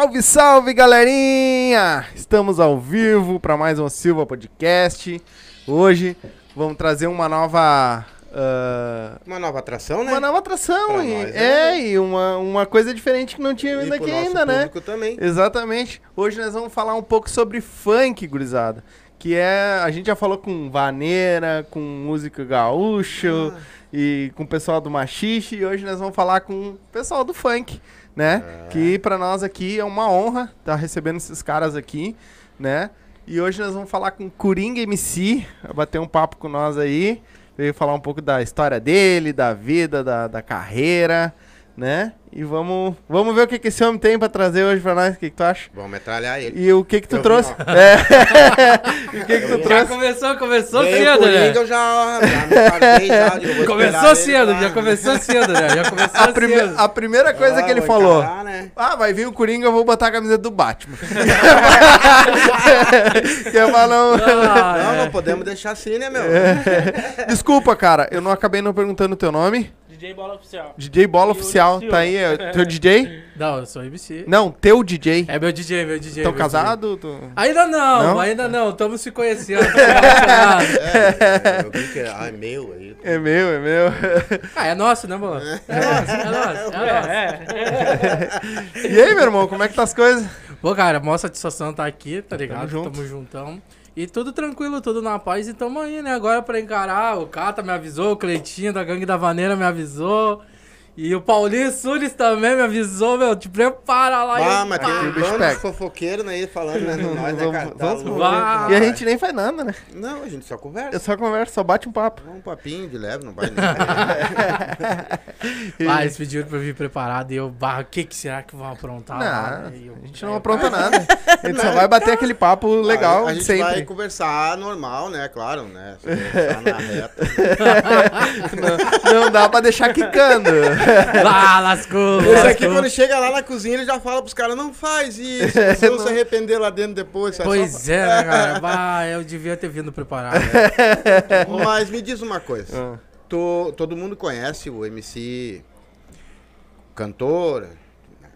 Salve, salve, galerinha! Estamos ao vivo para mais um Silva Podcast. Hoje vamos trazer uma nova. ah, Uma nova atração, né? uma nova atração. Pra e, nós, é, né? e uma, uma coisa diferente que não tinha vindo aqui ainda, né? também. Exatamente. Hoje nós vamos falar um pouco sobre funk, gurizada. Que é. A gente já falou com vaneira, com música gaúcho Ah. e com o pessoal do machixe. E hoje nós vamos falar com o pessoal do funk, né? É. Que pra nós aqui é uma honra estar recebendo esses caras aqui, né? E hoje nós vamos falar com o Coringa MC, vai bater um papo com nós aí. Veio falar um pouco da história dele, da vida, da, da carreira, né? E vamos, vamos ver o que, que esse homem tem pra trazer hoje pra nós. O que, que tu acha? Vamos metralhar ele. E o que que tu Eu trouxe? É. e o que que tu. Já trouxe? começou, começou Veio cedo, né? eu já, já me já. digo, Começou ele cedo, pra- já começou cedo, né? Já começou A, prime- cedo. a primeira coisa Ah, que ele falou. encarar, né? Ah, vai vir o Coringa, eu vou botar a camiseta do Batman. que é pra não... Ah, Não, é. não podemos deixar assim, né, meu? Desculpa, cara, eu não acabei não perguntando o teu nome. DJ Bola Oficial. DJ Bola E Oficial, tá aí, é teu DJ? Não, eu sou MC. Não, teu DJ. É meu DJ, meu DJ. Tão meu casado? Tu- DJ. Ainda não, Não? ainda não. Estamos se conhecendo. É, eu vi que ah, é meu aí. É meu, é meu. ah, é nosso, né, mano? É nosso, é nosso, é nosso. É, é. E aí, meu irmão, como é que tá as coisas? Pô, cara, mó satisfação tá aqui, tá ligado? junto. Tamo juntão. E tudo tranquilo, tudo na paz. E tamo aí, né? Agora pra encarar. O Cata me avisou, o Cleitinho da Gangue da Vaneira me avisou. E o Paulinho Sulis também me avisou, meu. Te prepara lá. Ah, mas tem pá. um bicho bando fofoqueiro aí falando, né? Nós, né, Vamos- cara? Tá vamos- Vá. E a gente nem faz nada, né? Não, a gente só conversa. Eu só converso, só bate um papo. Um papinho de leve, não vai nem. Ah, eles pediram pra eu vir preparado e eu, bah, o que, que será que vão aprontar lá? Não, E eu- a gente não apronta nada. A gente só vai bater aquele papo legal A, a gente sempre. vai conversar normal, né? Claro, né? Se conversar na reta. Não, não dá pra deixar quicando. Ah, lascou, Esse aqui, quando chega lá na cozinha, ele já fala pros caras, não faz isso, você não se arrepender lá dentro depois. Pois só- é, né, cara? Bah, eu devia ter vindo preparado. né? Mas me diz uma coisa. Ah. Tu- todo mundo conhece o MC cantor,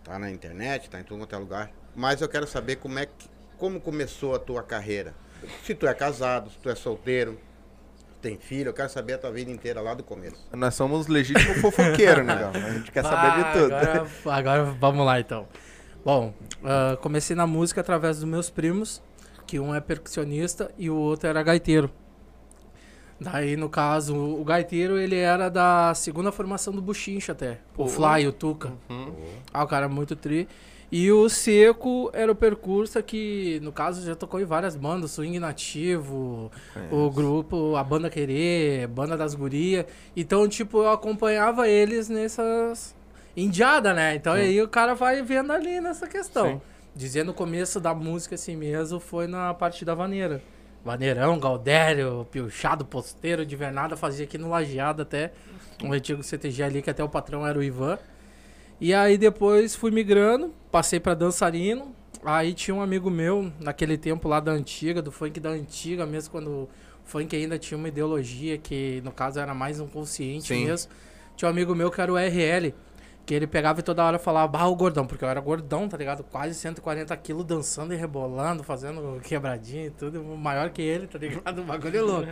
tá na internet, tá em todo quanto é lugar. Mas eu quero saber como é que, como começou a tua carreira. Se tu é casado, se tu é solteiro, tem filho, eu quero saber a tua vida inteira lá do começo. Nós somos legítimos fofoqueiros, né? A gente quer saber de Ah, tudo. Agora, agora vamos lá então. Bom, ah, comecei na música através dos meus primos, que um é percussionista e o outro era gaiteiro. Daí, no caso, o gaiteiro, ele era da segunda formação do Buchincha até. O Fly, o Tuca. Uhum. Ah, o cara muito tri. E o Seco era o percurso que, no caso, já tocou em várias bandas, Swing Nativo, o grupo, a Banda Querer, Banda das Gurias. Então, tipo, eu acompanhava eles nessas indiada, né? Então aí o cara vai vendo ali nessa questão. Sim. Dizendo o começo da música assim mesmo foi na parte da vaneira. Vaneirão, Galdério, Piochado, Posteiro, de Vernada, fazia aqui no Lajeado até, um antigo CTG ali, que até o patrão era o Ivan. E aí depois fui migrando, passei pra dançarino. Aí tinha um amigo meu, naquele tempo lá da antiga, do funk da antiga, mesmo quando o funk ainda tinha uma ideologia, que no caso era mais um consciente Sim. mesmo. Tinha um amigo meu que era o RL, que ele pegava e toda hora falava, barra o gordão, porque eu era gordão, tá ligado? Quase 140 quilos dançando e rebolando, fazendo quebradinha e tudo, maior que ele, tá ligado? O bagulho é louco.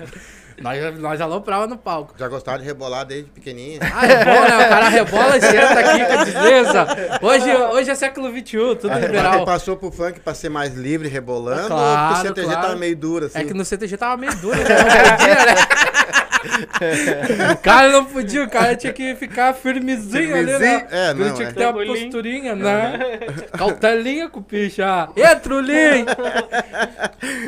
nós, nós aloprava no palco. Já gostava de rebolar desde pequenininho. Ah, rebola, né? O cara rebola e senta aqui com desleza. Hoje, hoje é século XXI, tudo Aí liberal. passou pro funk pra ser mais livre, rebolando, Claro, ou porque o CTG claro. tava meio duro, assim? É que no CTG tava meio duro, né? O cara não podia, o cara tinha que ficar firmezinho, ali, né? Firmezinho? É, Ele não, tinha é. que ter uma Tranquilinho. posturinha, né? Cautelinha com o picha. Entra o Lin!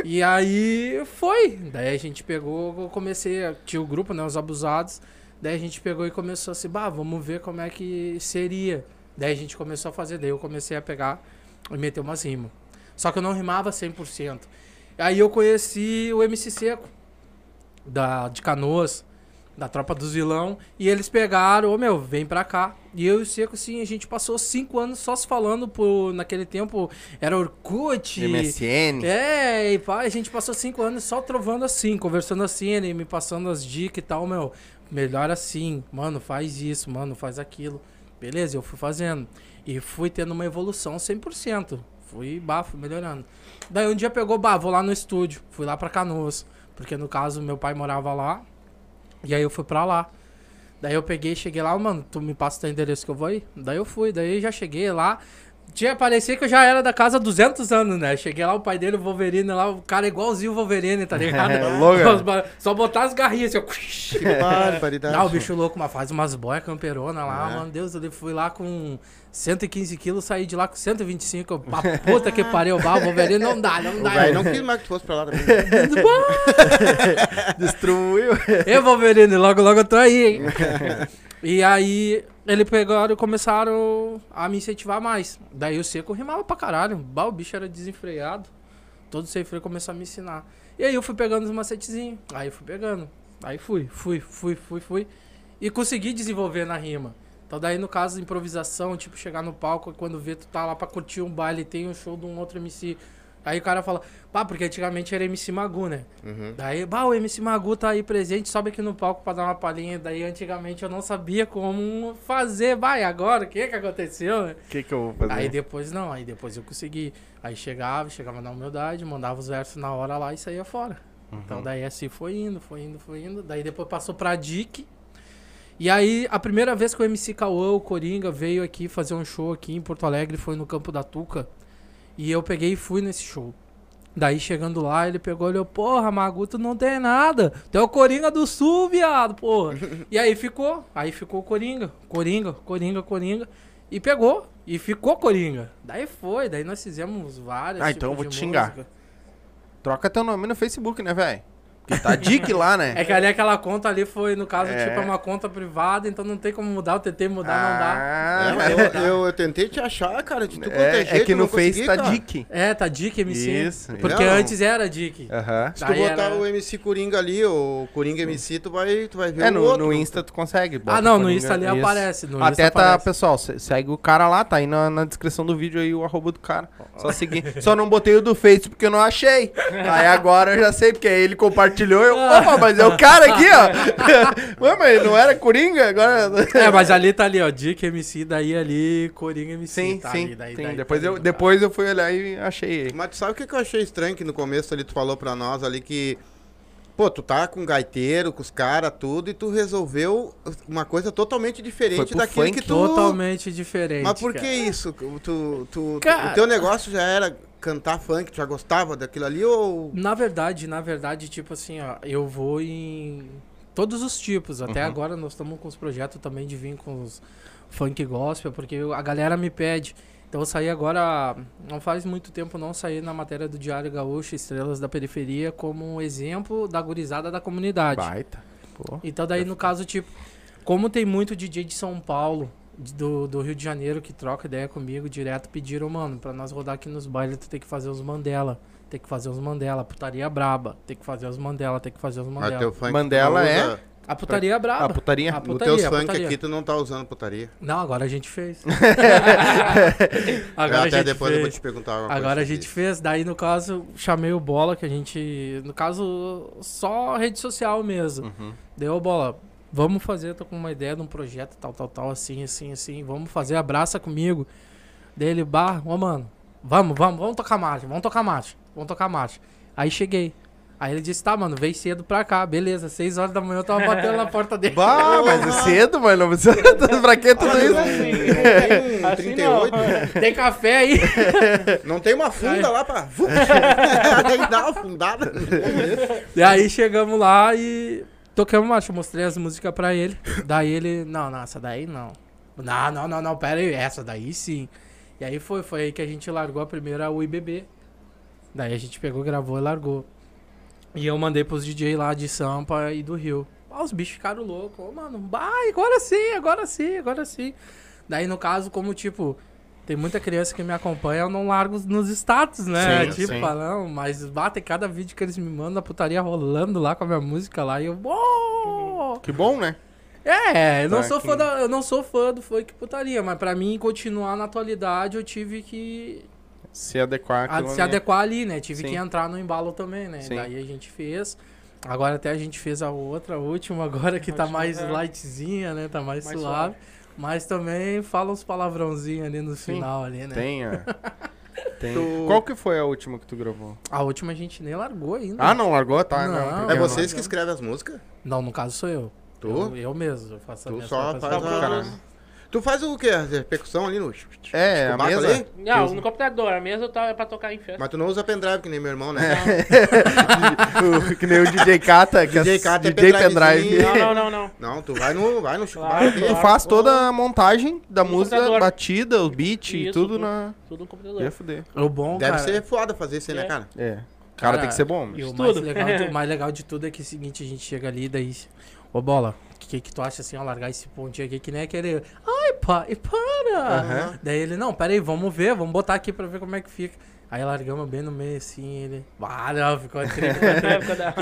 E aí foi. Daí a gente pegou, eu comecei, tinha o grupo, né? Os abusados. Daí a gente pegou e começou assim, bah, vamos ver como é que seria. Daí a gente começou a fazer, daí eu comecei a pegar e meter umas rimas. Só que eu não rimava 100%. Aí eu conheci o MC Seco, da, de Canoas, da Tropa dos Vilão, e eles pegaram, ô meu, vem pra cá. E eu e o Seco, assim, a gente passou cinco anos só se falando por, naquele tempo, era Orkut. MSN. É, e pá, a gente passou cinco anos só trovando assim, conversando assim, ele me passando as dicas e tal, meu. Melhor assim, mano, faz isso, mano, faz aquilo. Beleza, eu fui fazendo. E fui tendo uma evolução 100%. Fui, bah, fui melhorando. Daí um dia pegou, bah, vou lá no estúdio. Fui lá pra Canoas. Porque no caso, meu pai morava lá. E aí eu fui pra lá. Daí eu peguei, cheguei lá, mano, tu me passa o teu endereço que eu vou aí? Daí eu fui, daí já cheguei lá. Tinha, parecia que eu já era da casa há 200 anos, né? Cheguei lá, o pai dele, o Wolverine lá, o cara igualzinho o Wolverine, tá ligado? É, louco. Só botar as garrinhas assim, ó. Que barbaridade. Não, o bicho louco, mas faz umas boias camperona lá, É. mano. Deus, eu fui lá com 115 quilos, saí de lá com 125. Pra puta que pariu, bah, o Wolverine não dá, não O dá. velho não quis mais que tu fosse pra lá também. Destruiu. Ê, Wolverine, logo, logo eu tô aí, hein? e aí, ele pegaram e começaram a me incentivar mais. Daí o seco rimava pra caralho. Bah, o bicho era desenfreado. Todo sem freio começou a me ensinar. E aí eu fui pegando os macetezinhos. Aí eu fui pegando. Aí fui, fui, fui, fui, fui. E consegui desenvolver na rima. Então daí, no caso, improvisação, tipo, chegar no palco e quando vê tu tá lá pra curtir um baile, tem um show de um outro MC. Aí o cara fala, pá, porque antigamente era MC Magu, né? Uhum. Daí, bah, o MC Magu tá aí presente, sobe aqui no palco pra dar uma palhinha. Daí, antigamente, eu não sabia como fazer. Vai, agora, o que que aconteceu? O que, que eu vou fazer? Aí depois, não, aí depois eu consegui. Aí chegava, chegava na humildade, mandava os versos na hora lá e saía fora. Então, daí assim foi indo, foi indo, foi indo. Daí depois passou pra Dick. E aí, a primeira vez que o MC Cauã, o Coringa, veio aqui fazer um show aqui em Porto Alegre foi no Campo da Tuca. E eu peguei e fui nesse show. Daí chegando lá, ele pegou e olhou, porra, Magu, tu não tem nada. Tu é o Coringa do Sul, viado, porra. e aí ficou, aí ficou o Coringa, Coringa, Coringa, Coringa. E pegou, e ficou Coringa. Daí foi, daí nós fizemos várias. Ah, então eu vou te xingar. música. Troca teu nome no Facebook, né, velho? Porque tá Dick lá, né? É que ali aquela conta ali foi, no caso, É. tipo, é uma conta privada, então não tem como mudar. Eu tentei mudar, não dá. Ah, É, mas eu, eu, eu tentei te achar, cara, de tudo quanto é, é é jeito, que no não Face consegui, tá cara. Dick. É, tá Dick MC. Isso, Porque não. antes era Dick. Aham. Se tu botar era- o MC Coringa ali, o Coringa MC, tu vai, tu vai ver É, o no, outro. no Insta tu consegue. bota Ah, não, no Insta ali isso. aparece. No Até Insta tá, aparece. pessoal, se- segue o cara lá, tá aí na, na descrição do vídeo aí o arroba do cara. Só seguir. Só não botei o do Face porque eu não achei. Aí agora eu já sei, porque aí ele compartilhou eu. Opa, mas é o cara aqui, ó. Ué, mas não era Coringa? Agora. É, mas ali tá ali, ó. Dick MC, daí ali, Coringa MC. Sim, tá sim. ali, daí- sim. daí depois, tá eu, depois eu fui olhar e achei ele. Mas tu sabe o que, que eu achei estranho? Que no começo ali tu falou pra nós ali que. Pô, tu tá com gaiteiro, com os caras, tudo, e tu resolveu uma coisa totalmente diferente daquilo funk que tu. Totalmente diferente. Mas por que cara. isso? Tu, tu, Cara- O teu negócio já era cantar funk, tu já gostava daquilo ali ou. Na verdade, na verdade, tipo assim, ó, eu vou em todos os tipos. Até Uhum. agora nós estamos com os projetos também de vir com os funk gospel, porque a galera me pede. Então eu saí agora, não faz muito tempo não saí na matéria do Diário Gaúcho, Estrelas da Periferia, como um exemplo da gurizada da comunidade. Baita. Pô. Então daí no caso, tipo, como tem muito DJ de São Paulo, do, do Rio de Janeiro que troca ideia comigo direto, pediram, mano, pra nós rodar aqui nos bailes, tu tem que fazer os Mandela. Tem que fazer os Mandela, putaria braba. Tem que fazer os Mandela, tem que fazer os Mandela. teu funk Mandela é? A putaria A braba. putaria? A No putaria, teus a funk putaria. aqui tu não tá usando putaria. Não, agora a gente fez. Agora a até gente depois eu vou fez. te perguntar alguma coisa Agora a gente isso. fez, daí no caso, chamei o Bola, que a gente. No caso, só rede social mesmo. Uhum. Deu bola. Vamos fazer, tô com uma ideia de um projeto, tal, tal, tal, assim, assim, assim. Vamos fazer, abraça comigo. Dele, bar, ô mano, vamos, vamos, vamos tocar marcha, vamos tocar marcha, vamos tocar marcha. Aí cheguei. Aí ele disse, tá, mano, vem cedo pra cá. Beleza, seis horas da manhã eu tava batendo na porta dele. Bah, mas é cedo, mano. Não precisa. pra que tudo isso? Tem um Assim 38, Tem café aí? não tem uma funda lá pra. Aí dá uma fundada. E aí chegamos lá e tocamos marcha. Eu mostrei as músicas pra ele. Daí ele, não, não, essa daí não. Não, não, não, não, pera aí, essa daí sim. E aí foi, foi aí que a gente largou a primeira UIBB. Daí a gente pegou, gravou e largou. E eu mandei pros DJ lá de Sampa e do Rio. Ah, os bichos ficaram loucos. Ô, mano, vai, agora sim, agora sim, agora sim. Daí, no caso, como tipo, tem muita criança que me acompanha, eu não largo nos status, né? Sim, tipo, sim. falando, mas bate cada vídeo que eles me mandam, a putaria rolando lá com a minha música lá, e eu. "Uou!" Que bom, né? É, eu não, Tá sou aqui. fã da, eu não sou fã do funk putaria, mas pra mim continuar na atualidade eu tive que Se adequar a- se ali. adequar ali, né? Tive Sim. que entrar no embalo também, né? Sim. Daí a gente fez. Agora até a gente fez a outra, a última agora que tá Última, mais é. lightzinha, né? Tá mais, Mais suave. Mas também fala uns palavrãozinhos ali no Sim, final ali, né? Tenha. Tem. Tu- Qual que foi a última que tu gravou? A última a gente nem largou ainda. Ah, não largou? Tá. Não. Não, É vocês que escrevem as músicas? Não, no caso sou eu. Tu? Eu, eu mesmo. Eu faço a Tu minha só faz a... Caralho. Tu faz o quê? A percussão ali no... É, a mesa. ali? Não, no computador. A mesa tá, é pra tocar em festa. Mas tu não usa pendrive, que nem meu irmão, né? O- que nem o DJ Kata, que DJ é Kata é DJ pendrivezinho. pendrive. Não, não, não, não. Não, tu vai no, vai no Claro. Tu claro. faz toda a montagem da No música, computador. batida, o beat e Isso, tudo tudo. na. Tudo no computador. Ia fuder. O bom, Deve cara, ser foda fazer isso aí, né, É. cara? É. O cara, tem que ser bom. E mas- o mais, legal de, o mais legal de tudo é que é o seguinte, a gente chega ali, daí... Ô, Bola, que, que tu acha assim, ó, largar esse pontinho aqui, que nem aquele... Ai, pai, para! Aham. Daí ele, não, pera aí, vamos ver, vamos botar aqui pra ver como é que fica. Aí largamos bem no meio, assim, ele... Ah, não, ficou triste.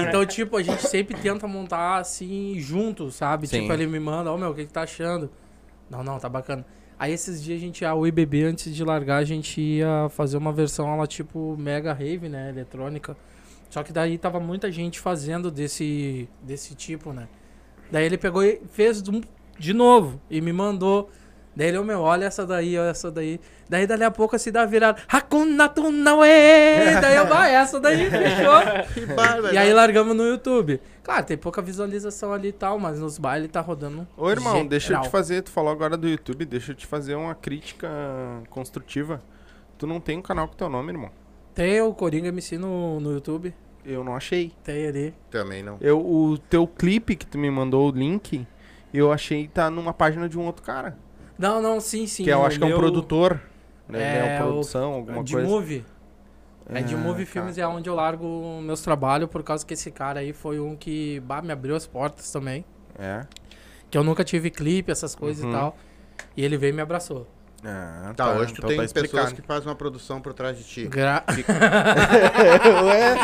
Então, tipo, a gente sempre tenta montar assim, junto, sabe? Sim. Tipo, ele me manda, ó, meu, o que, que tá achando? Não, não, tá bacana. Aí esses dias a gente ia, o IBB, antes de largar, a gente ia fazer uma versão, ela tipo, mega rave, né? Eletrônica. Só que daí tava muita gente fazendo desse, desse tipo, né? Daí ele pegou e fez de novo e me mandou. Daí ele, ô meu, olha essa daí, olha essa daí. Daí dali a pouco se dá virada. Hakuna Tunawe! Daí eu, vai, essa daí, fechou. Que. E aí largamos no YouTube. Claro, tem pouca visualização ali e tal, mas nos bailes tá rodando. Ô, irmão, deixa eu geral. te fazer. Tu falou agora do YouTube, deixa eu te fazer uma crítica construtiva. Tu não tem um canal com teu nome, irmão. Tem o Coringa MC no, no YouTube. Eu não achei. Tem ali. Também não. Eu, o teu clipe que tu me mandou o link, eu achei que tá numa página de um outro cara. Não, não, sim, sim. que eu acho que é um meu- produtor. Né? É, É, uma o- produção, alguma de coisa. movie. É de Ah, movie tá. filmes é onde eu largo meus trabalhos, por causa que esse cara aí foi um que bah, me abriu as portas também. É. Que eu nunca tive clipe, essas coisas Uhum. e tal. E ele veio e me abraçou. Ah, Tá, hoje tu então tem tá pessoas que fazem uma produção por trás de ti. Gra... Ué,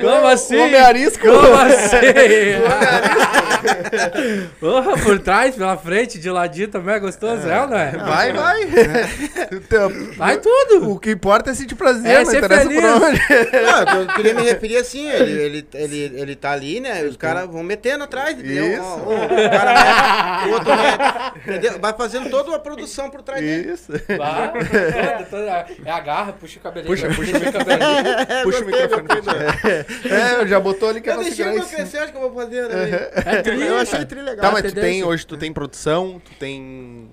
Como assim? Homem arisco? Como assim? Porra, por trás, pela frente, de ladinho também é gostoso, é, ou não é? Vai, vai. Teu- Vai tudo. O que importa é sentir prazer, É, não ser interessa feliz. por onde. Não, eu queria me referir assim, ele, ele, ele, ele tá ali, né? Os caras vão metendo atrás, entendeu? Isso. Ó, o cara mete, o outro mete, entendeu? Vai fazendo toda uma produção por trás dele. Isso. Vai. É agarra, puxa o cabelinho. Puxa, puxa puxa o cabelinho. Puxa o microfone. gostei, É, já botou ali que é Eu deixei o meu isso. crescer, acho que eu vou fazer, né? É tri, Eu achei tri legal. Tá, mas tu tem, hoje tu tem produção, tu tem...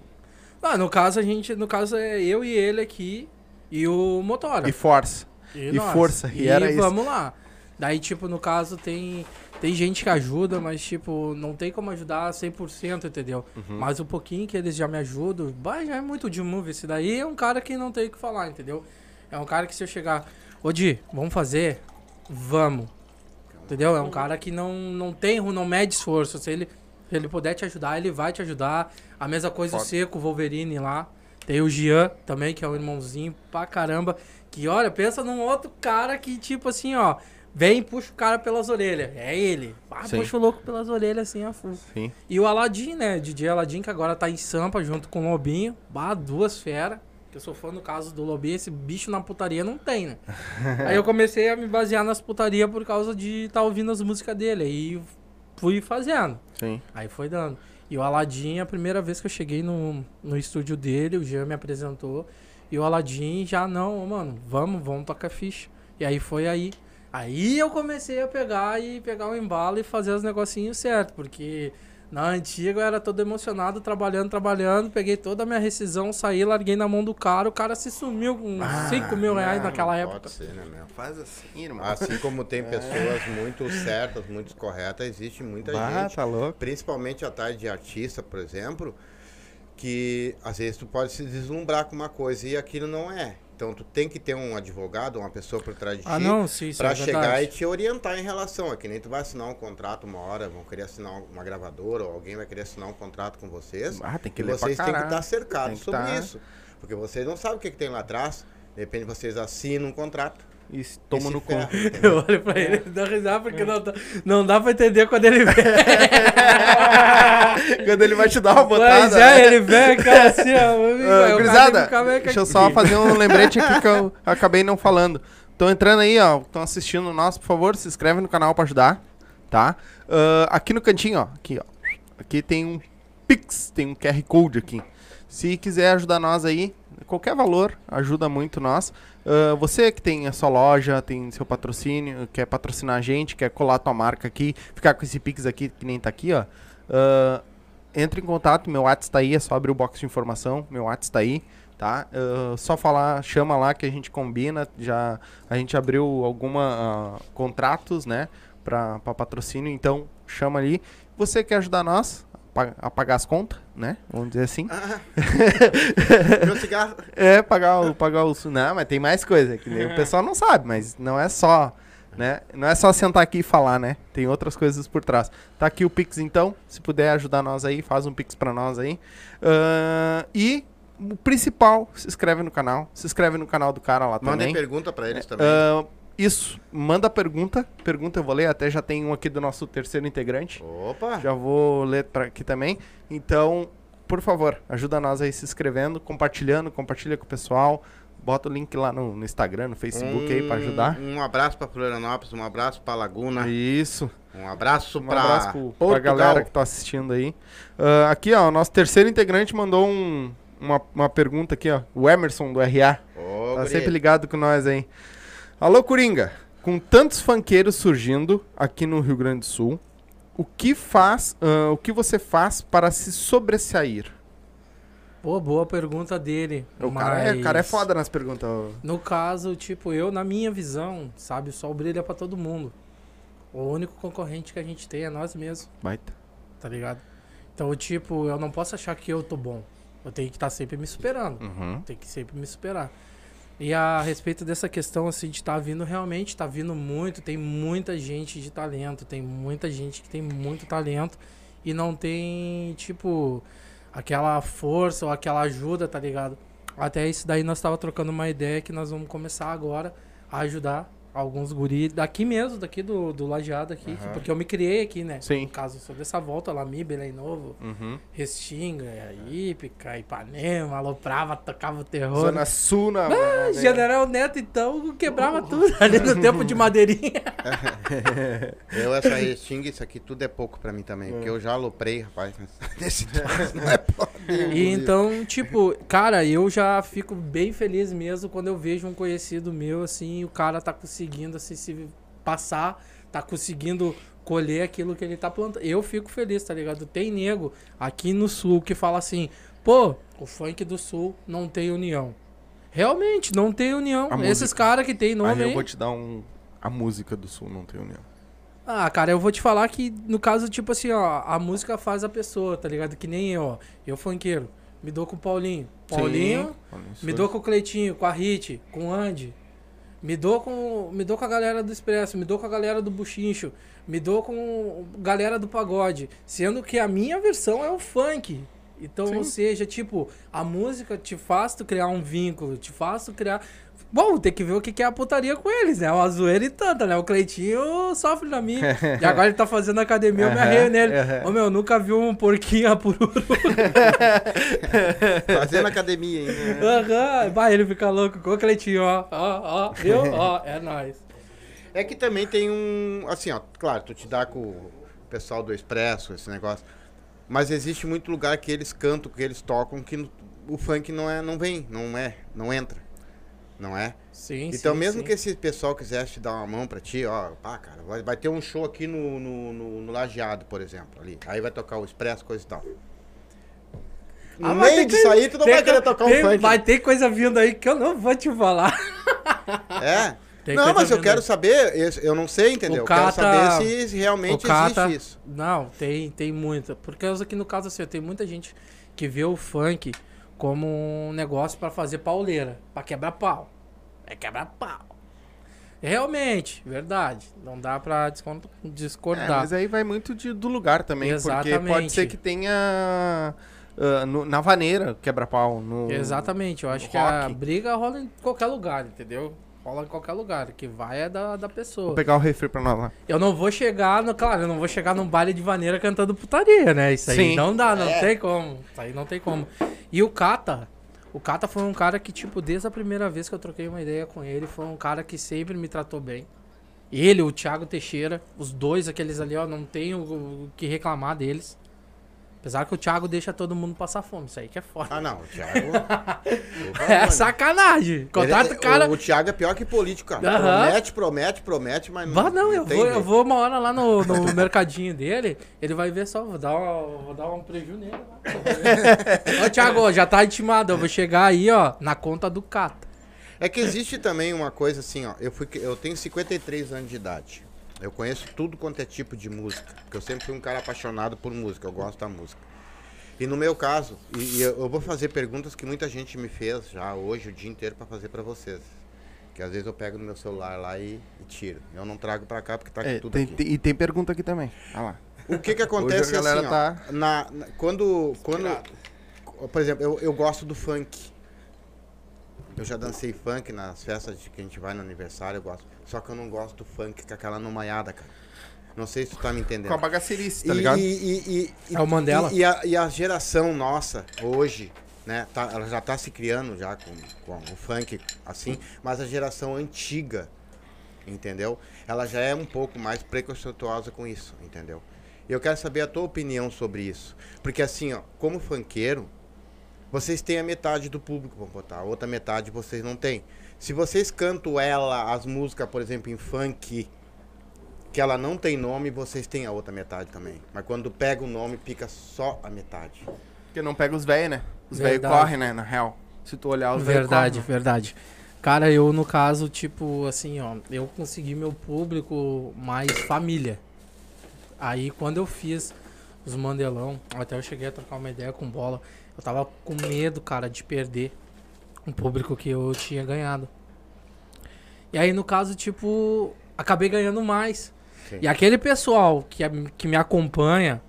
Ah, no caso, a gente, no caso é eu e ele aqui e o Motora. E força. E, e força, e era isso. vamos lá. Daí, tipo, no caso, tem, tem gente que ajuda, mas, tipo, não tem como ajudar 100%, entendeu? Uhum. Mas o pouquinho que eles já me ajudam, bah, já é muito de move. Esse daí é um cara que não tem o que falar, entendeu? É um cara que se eu chegar, ô Di, vamos fazer? Vamos. Entendeu? É um cara que não, não tem, não mede esforço. Se ele, se ele puder te ajudar, ele vai te ajudar. A mesma coisa o Foda. Seco, o Wolverine lá. Tem o Jean também, que é um irmãozinho pra caramba. Que, olha, pensa num outro cara que, tipo assim, ó, vem e puxa o cara pelas orelhas. É ele. Ah, puxa o louco pelas orelhas, assim, a full. Sim. E o Aladdin, né? DJ Aladdin, que agora tá em Sampa junto com o Lobinho. Bah, duas feras. Que eu sou fã no caso do Lobinho. Esse bicho na putaria não tem, né? Aí eu comecei a me basear nas putarias por causa de estar tá ouvindo as músicas dele. Aí fui fazendo. Sim. Aí foi dando. E o Aladdin, a primeira vez que eu cheguei no, no estúdio dele, o Jean me apresentou. E o Aladdin já, não, mano, vamos, vamos tocar ficha. E aí foi aí. Aí eu comecei a pegar e pegar o embalo e fazer os negocinhos certo, porque na antiga eu era todo emocionado, trabalhando, trabalhando, peguei toda a minha rescisão, saí, larguei na mão do cara, o cara se sumiu com 5 mil reais Não, naquela não época. Pode ser, né, meu? Faz assim, irmão. Assim como tem pessoas muito certas, muito corretas, existe muita Ah, gente, tá louco. principalmente atrás de artista, por exemplo, que às vezes tu pode se deslumbrar com uma coisa e aquilo não é. Então tu tem que ter um advogado, uma pessoa por trás de Ah, ti, não, sim, isso pra é chegar verdade. e te orientar em relação. É que nem tu vai assinar um contrato uma hora, vão querer assinar uma gravadora, ou alguém vai querer assinar um contrato com vocês. Ah, tem que E vocês têm que estar cercados sobre tá- isso. Porque vocês não sabem o que, que tem lá atrás. De repente vocês assinam um contrato. E toma no cu. Eu olho pra ele e dou risada porque não, dá- não dá pra entender quando ele vem. Quando ele vai te dar uma botada. Pois é, né? ele vem, cara, assim, ó. Cara gurizada, deixa eu só fazer um lembrete aqui que eu acabei não falando. Estão entrando aí, ó. Estão assistindo nosso, por favor, se inscreve no canal pra ajudar, tá? Ah, aqui no cantinho, ó. Aqui, ó. Aqui tem um Pix, tem um QR Code aqui. Se quiser ajudar nós aí, qualquer valor ajuda muito nós. Ah, você que tem a sua loja, tem seu patrocínio, quer patrocinar a gente, quer colar a tua marca aqui, ficar com esse Pix aqui, que nem tá aqui, ó. ah, entre em contato, meu WhatsApp tá aí, é só abrir o box de informação, meu WhatsApp tá aí, tá? Ah, só falar, chama lá que a gente combina, já a gente abriu alguma contratos, né, pra patrocínio, então chama ali. Você quer ajudar nós a pa- a pagar as contas, né? Vamos dizer assim. Ah, meu cigarro. É, pagar o, pagar o. Não, mas tem mais coisa. Que o pessoal não sabe, mas não é só. Né? Não é só sentar aqui e falar, né? Tem outras coisas por trás. Tá aqui o Pix, então. Se puder ajudar nós aí, faz um Pix pra nós aí. Ahn, e o principal, se inscreve no canal. Se inscreve no canal do cara lá Mandem também. pergunta pra eles também. Ahn, isso, manda pergunta. Pergunta eu vou ler, até já tem um aqui do nosso terceiro integrante. Opa! Já vou ler pra aqui também. Então, por favor, ajuda nós aí se inscrevendo, compartilhando, compartilha com o pessoal. Bota o link lá no, no Instagram, no Facebook aí pra ajudar. Um abraço pra Florianópolis, um abraço pra Laguna, Isso. um abraço Um pra abraço pro, pra galera que tá assistindo aí. Ah, aqui, ó, o nosso terceiro integrante mandou um- uma, uma pergunta aqui, ó. O Emerson do RA. Ô, Tá guri. sempre ligado com nós aí. Alô, Coringa. Com tantos funkeiros surgindo aqui no Rio Grande do Sul, o que faz, ah, o que você faz para se sobressair? Pô, boa pergunta dele. O cara, é, o mas cara é foda nas perguntas. No caso, tipo, eu, na minha visão, sabe, o sol brilha pra todo mundo. O único concorrente que a gente tem é nós mesmos, Baita. tá ligado? Então, tipo, eu não posso achar que eu tô bom. Eu tenho que estar sempre me superando. Uhum. Tem que sempre me superar. E a respeito dessa questão, assim, de estar vindo realmente, tá vindo muito, tem muita gente de talento, tem muita gente que tem muito talento e não tem, tipo, aquela força ou aquela ajuda, tá ligado? Até isso daí nós tava trocando uma ideia que nós vamos começar agora a ajudar alguns guris daqui mesmo, daqui do, do lajeado aqui, que- porque eu me criei aqui, né? Sim. No caso, sou dessa volta, Lami, Belém Novo, Uhum. Restinga, Ípica, Ipanema, aloprava, tocava o terror. Zona Sul na. Ah, General Neto, então, quebrava tudo ali no tempo de madeirinha. Eu, essa Resting, isso aqui tudo é pouco pra mim também. Porque eu já aloprei, rapaz. mas não é. E então, tipo, cara, eu já fico bem feliz mesmo quando eu vejo um conhecido meu, assim, o cara tá conseguindo, assim, se passar, tá conseguindo colher aquilo que ele tá plantando. Eu fico feliz, tá ligado? Tem nego aqui no sul que fala assim, pô, o funk do sul não tem união. Realmente, não tem união. A Esses caras que tem nome Aí eu aí- vou te dar um. A música do Sul não tem união. Ah, cara, eu vou te falar que, no caso, tipo assim, ó, a música faz a pessoa, tá ligado? Que nem eu, ó. Eu, funkeiro, me dou com o Paulinho. Paulinho, Sim. me dou com o Cleitinho, com a Hit, com o Andy. Me dou com, me dou com a galera do Expresso, me dou com a galera do Buchincho, me dou com a galera do Pagode. Sendo que a minha versão é o funk. Então, Sim. ou seja, tipo, a música te faz tu criar um vínculo, te faz tu criar. Bom, tem que ver o que que é a putaria com eles, né? Uma zoeira e tanta, né? O Cleitinho sofre na minha. e agora ele tá fazendo academia, eu me arreio nele. Ô meu, nunca vi um porquinho a pururu. Fazendo academia ainda. né? Aham, vai, ele fica louco com o Cleitinho, ó. Ó, ó, viu? Ó, é nóis. É que também tem um. Assim, ó, claro, tu te dá com o pessoal do Expresso, esse negócio. Mas existe muito lugar que eles cantam, que eles tocam, que o funk não é, não vem, não é, não entra. Não é? Sim, Então, sim, mesmo sim. que esse pessoal quisesse dar uma mão pra ti, ó, pá, cara, vai, vai ter um show aqui no, no, no, no Lajeado, por exemplo, ali. Aí vai tocar o Expresso, coisa e tal. No Ah, meio disso aí, tu não vai querer tocar tem- um funk. Vai ter coisa vindo aí que eu não vou te falar. É? Tem não, mas eu vindo quero saber, eu- eu não sei, entendeu? O Eu quero Cata- saber se realmente Cata- existe isso. Não, tem, tem muita. Por causa que no caso assim, tem muita gente que vê o funk como um negócio pra fazer pauleira, pra quebrar pau. É quebrar pau. Realmente, verdade. Não dá pra descon- É, discordar. mas aí vai muito de- do lugar também. Porque pode Exatamente. ser que tenha. ah, no- na vaneira, quebra-pau. Exatamente, eu acho que a rock. briga rola em qualquer lugar, entendeu? Rola em qualquer lugar. O que vai é da, da pessoa. Vou pegar o refri pra nós lá. Eu não vou chegar, no, claro, eu não vou chegar num baile de vaneira cantando putaria, né? Isso aí Sim. não dá, não É. tem como. Isso aí não tem como. E o Kata, o Kata foi um cara que, tipo, desde a primeira vez que eu troquei uma ideia com ele, foi um cara que sempre me tratou bem. Ele, o Thiago Teixeira, os dois aqueles ali, ó, não tenho o que reclamar deles. Apesar que o Thiago deixa todo mundo passar fome. Isso aí que é foda. Ah, não, o Thiago. É sacanagem. Contrata Ele- o cara. O, o Thiago é pior que político, cara. Aham. Promete, promete, promete, mas Vá não, eu tem vou, eu vou uma hora lá no, no mercadinho dele, ele vai ver só, vou dar, uma, vou dar um preju nele lá. Ô, Thiago, já tá intimado, eu vou chegar aí, ó, na conta do Cata. É que existe também uma coisa assim, ó. Eu, fui, eu tenho 53 anos de idade. Eu conheço tudo quanto é tipo de música. Porque eu sempre fui um cara apaixonado por música. Eu gosto da música. E no meu caso, e, e eu vou fazer perguntas que muita gente me fez já hoje, o dia inteiro, pra fazer pra vocês. Que às vezes eu pego no meu celular lá e, e tiro. Eu não trago pra cá porque tá É, tudo tem- aqui. tem- e tem pergunta aqui também. Olha lá. O que que acontece Hoje a galera assim, ó, tá- na, na- quando, quando, por exemplo, eu, eu gosto do funk. Eu já dancei funk nas festas de que a gente vai no aniversário, eu gosto. Só que eu não gosto do funk com aquela nomaiada, cara. Não sei se tu tá me entendendo. Com a bagaceirice, tá E- ligado? E, e- e- É o Mandela. E, e a, e a geração nossa, hoje, né, tá- ela já tá se criando já com, com o funk assim, mas a geração antiga, entendeu? Ela já é um pouco mais preconceituosa com isso, entendeu? E eu quero saber a tua opinião sobre isso. Porque assim, ó, como funkeiro, vocês têm a metade do público, vamos botar, a outra metade vocês não têm. Se vocês cantam ela, as músicas, por exemplo, em funk, que ela não tem nome, vocês têm a outra metade também. Mas quando pega o nome, fica só a metade. Porque não pega os velhos, né? Os velhos correm, né? Na real. Se tu olhar os velhos Verdade, verdade. Cara, eu no caso, tipo, assim, ó, eu consegui meu público mais família. Aí quando eu fiz os mandelão, até eu cheguei a trocar uma ideia com bola, eu tava com medo, cara, de perder um público que eu tinha ganhado. E aí, no caso, tipo, acabei ganhando mais. Sim. E aquele pessoal que, que me acompanha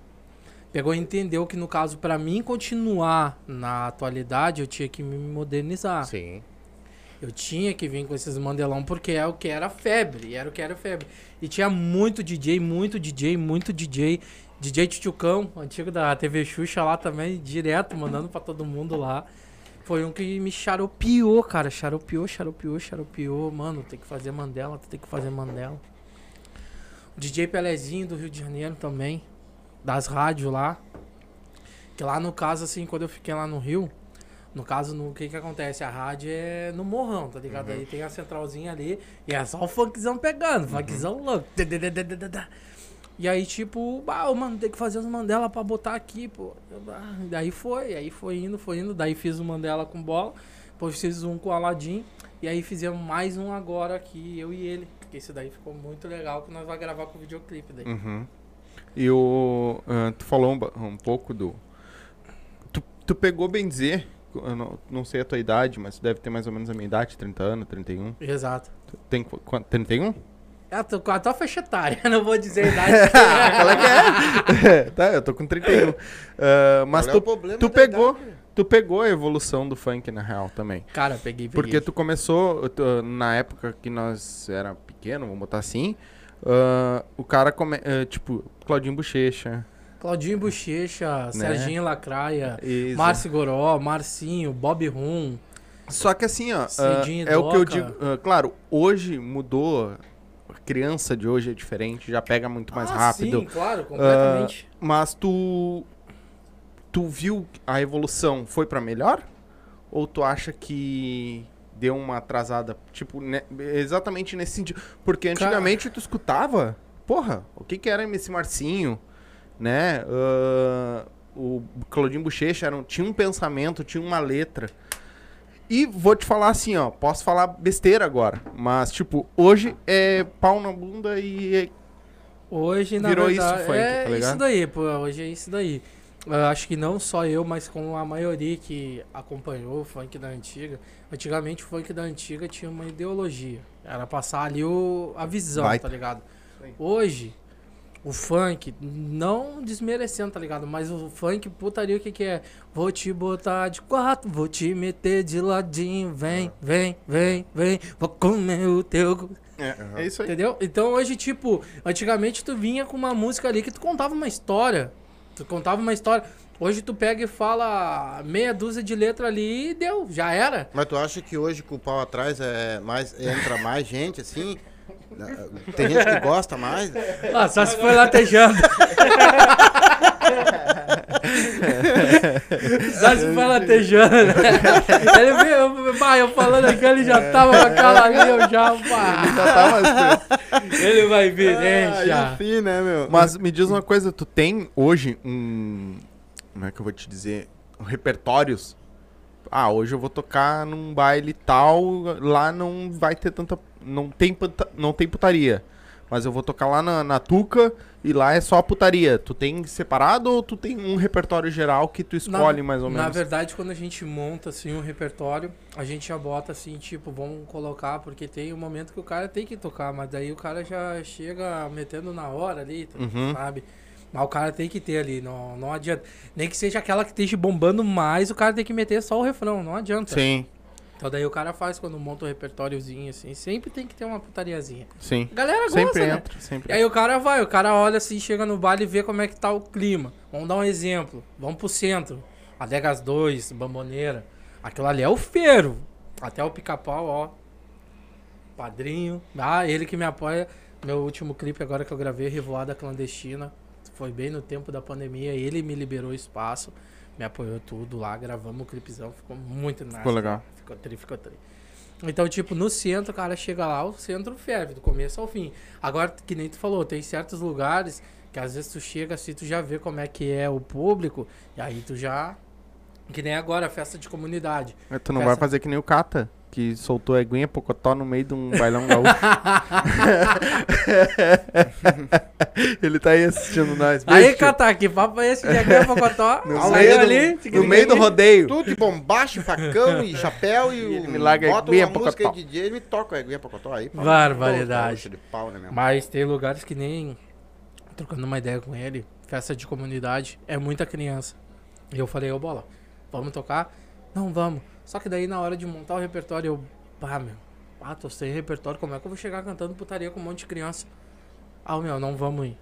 pegou e entendeu que, no caso, pra mim continuar na atualidade, eu tinha que me modernizar. Sim. Eu tinha que vir com esses mandelão porque é o que era febre, era o que era febre. E tinha muito DJ, muito DJ, muito DJ. DJ Tchutchucão, antigo da TV Xuxa lá também, direto, mandando pra todo mundo lá. Foi um que me xaropiou, cara. Xaropiou, xaropiou, xaropiou. Mano, tem que fazer Mandela, tem que fazer Mandela. O DJ Pelezinho do Rio de Janeiro também, das rádios lá. Que lá no caso, assim, quando eu fiquei lá no Rio, no caso, no que que acontece? A rádio é no morrão, tá ligado? Aí tem a centralzinha ali e é só o funkzão pegando, funkzão louco. E aí, tipo, ah, mano, tem que fazer os Mandela pra botar aqui, pô. Ah, Daí foi, aí foi indo, foi indo. Daí fiz o Mandela com bola, depois fiz um com o Aladim. E aí fizemos mais um agora aqui, eu e ele. Porque esse daí ficou muito legal, que nós vamos gravar com o videoclipe daí. Uhum. E o. ah, tu falou um, um pouco do. Tu, tu pegou bem dizer, eu não, não sei a tua idade, mas tu deve ter mais ou menos a minha idade, 30 anos, 31. Exato. Tem qu- quanto? 31? É, tô com a tua faixa etária, não vou dizer a idade. Qual é que é? tá, eu tô com 31. Ah, mas Qual é tu, tu pegou, idade? tu pegou a evolução do funk na real também. Cara, peguei, peguei. Porque tu começou, tu- na época que nós era pequeno, vamos botar assim, ah, o cara, come, ah, tipo, Claudinho Bochecha. Claudinho Bochecha, Serginho Lacraia, Isso. Márcio Goró, Marcinho, Bob Rum. Só que assim, ó, ah, Cidinho é o que eu digo. ah, claro, hoje mudou. Criança de hoje é diferente, já pega muito mais Ah, rápido. Sim, claro, completamente. Mas tu. Tu viu a evolução foi pra melhor? Ou tu acha que deu uma atrasada? Tipo, exatamente nesse sentido. Porque antigamente tu escutava. Porra, o que que era MC Marcinho? Né? Ah, o Claudinho Bochecha era um- tinha um pensamento, tinha uma letra. E vou te falar assim, ó, posso falar besteira agora, mas tipo, hoje é pau na bunda e é Hoje, na virou isso verdade, o funk, é tá ligado? isso daí, pô. Hoje é isso daí. Eu acho que não só eu, mas com a maioria que acompanhou o funk da antiga. Antigamente o funk da antiga tinha uma ideologia. Era passar ali o, a visão, Vai. tá ligado? Sim. Hoje, o funk, não desmerecendo, tá ligado? Mas o funk, putaria, o que que é? Vou te botar de quatro, vou te meter de ladinho, vem, vem, vem, vem, vou comer o teu... É, é isso aí. Entendeu? Então hoje, tipo, antigamente tu vinha com uma música ali que tu contava uma história. Tu contava uma história. Hoje tu pega e fala meia dúzia de letra ali e deu, já era. Mas tu acha que hoje com o pau atrás é mais, entra mais gente, assim? Tem gente que gosta mais? Ah, só se foi latejando. Já se foi latejando, né? Ele veio, bah, eu falando aqui, ele já tava com aquela ali, eu já, pá. Já tava Ele vai Ah, deixa. enfim, né, meu? Mas me diz uma coisa, tu tem hoje um. Como é que eu vou te dizer? Um repertórios. Ah, hoje eu vou tocar num baile tal, lá não vai ter tanta. Não tem, puta- não tem putaria. Mas eu vou tocar lá na, na Tuca e lá é só putaria. Tu tem separado ou tu tem um repertório geral que tu escolhe mais ou Na menos? verdade, quando a gente monta assim um repertório, a gente já bota assim, tipo, vamos colocar, porque tem um momento que o cara tem que tocar, mas daí o cara já chega metendo na hora ali, tá- Uhum. sabe? Mas o cara tem que ter ali, não, não adianta. Nem que seja aquela que esteja bombando mais, o cara tem que meter só o refrão, não adianta. Sim, Então daí o cara faz quando monta o repertóriozinho assim, sempre tem que ter uma putariazinha. sim. A galera gosta, Sempre né? entra, sempre E aí o cara vai, o cara olha assim, chega no baile e vê como é que tá o clima. Vamos dar um exemplo. Vamos pro centro. Adegas 2, Bamboneira. Aquilo ali é o feiro. Até o pica-pau, ó. Padrinho. Ah, ele que me apoia. Meu último clipe agora que eu gravei, Revoada Clandestina. Foi bem no tempo da pandemia. Ele me liberou espaço. Me apoiou tudo lá. Gravamos o clipezão. Ficou muito nice. Ficou legal. Ficou tri, ficou tri. Então, tipo, no centro, o cara chega lá, o centro ferve, do começo ao fim. Agora, que nem tu falou, tem certos lugares que às vezes tu chega assim, tu já vê como é que é o público, e aí tu já. Que nem agora, festa de comunidade. Mas Tu não Peça. vai fazer que nem o Cata, que soltou a eguinha pocotó no meio de um bailão gaúcho. Ele tá aí assistindo nós. Aí, Beijo. Catar, que papo é esse? Já ganhou Pocotó? No Saiu meio do- ali. no meio do rodeio. Tudo de bombacha, facão e chapéu e, E ele o- me larga a bota uma música pocotó. de DJ, ele me toca a aguinha pocotó aí. pá. Barbaridade. De pau, né? Mas tem lugares que nem. Trocando uma ideia com ele, festa de comunidade, é muita criança. E eu falei, ô bola, vamos tocar? Não, vamos. Só que daí na hora de montar o repertório, eu. Pá, meu. Ah, tô sem repertório, como é que eu vou chegar cantando putaria com um monte de criança? Ah, meu, não vamos ir.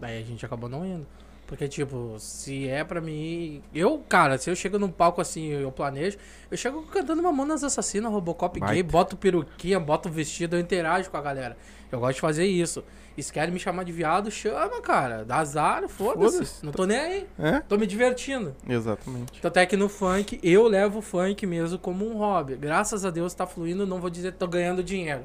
Daí a gente acabou não indo. Porque, tipo, se é pra mim. Eu, cara, se eu chego num palco assim eu planejo, eu chego cantando Mamonas Assassina, Robocop gay, Baita. boto peruquinha, boto vestido, eu interajo com a galera. Eu gosto de fazer isso. E se querem me chamar de viado, chama, cara. Dá azar, foda-se. Foda-se. não tô nem aí. É? Tô me divertindo. Exatamente. Tanto é que no funk, eu levo o funk mesmo como um hobby. Graças a Deus tá fluindo, não vou dizer que tô ganhando dinheiro.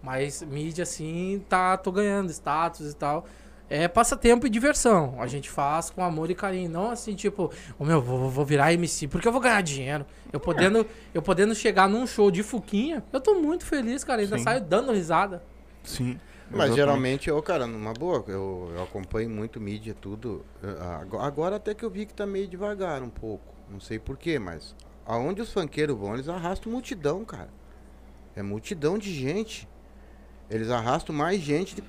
Mas mídia, assim, tá, tô ganhando status e tal. É passatempo e diversão. A gente faz com amor e carinho. Não assim, tipo, o meu, vou, vou virar MC, porque eu vou ganhar dinheiro. Eu podendo, eu podendo chegar num show de Fuquinha, eu tô muito feliz, cara. Ainda Sim. saio dando risada. Sim. Mas exatamente. geralmente, eu, cara, numa boa, eu, eu acompanho muito mídia, tudo. Ago- Agora até que eu vi que tá meio devagar um pouco. Não sei porquê, mas aonde os funkeiros vão, eles arrastam multidão, cara. É multidão de gente. Eles arrastam mais gente, de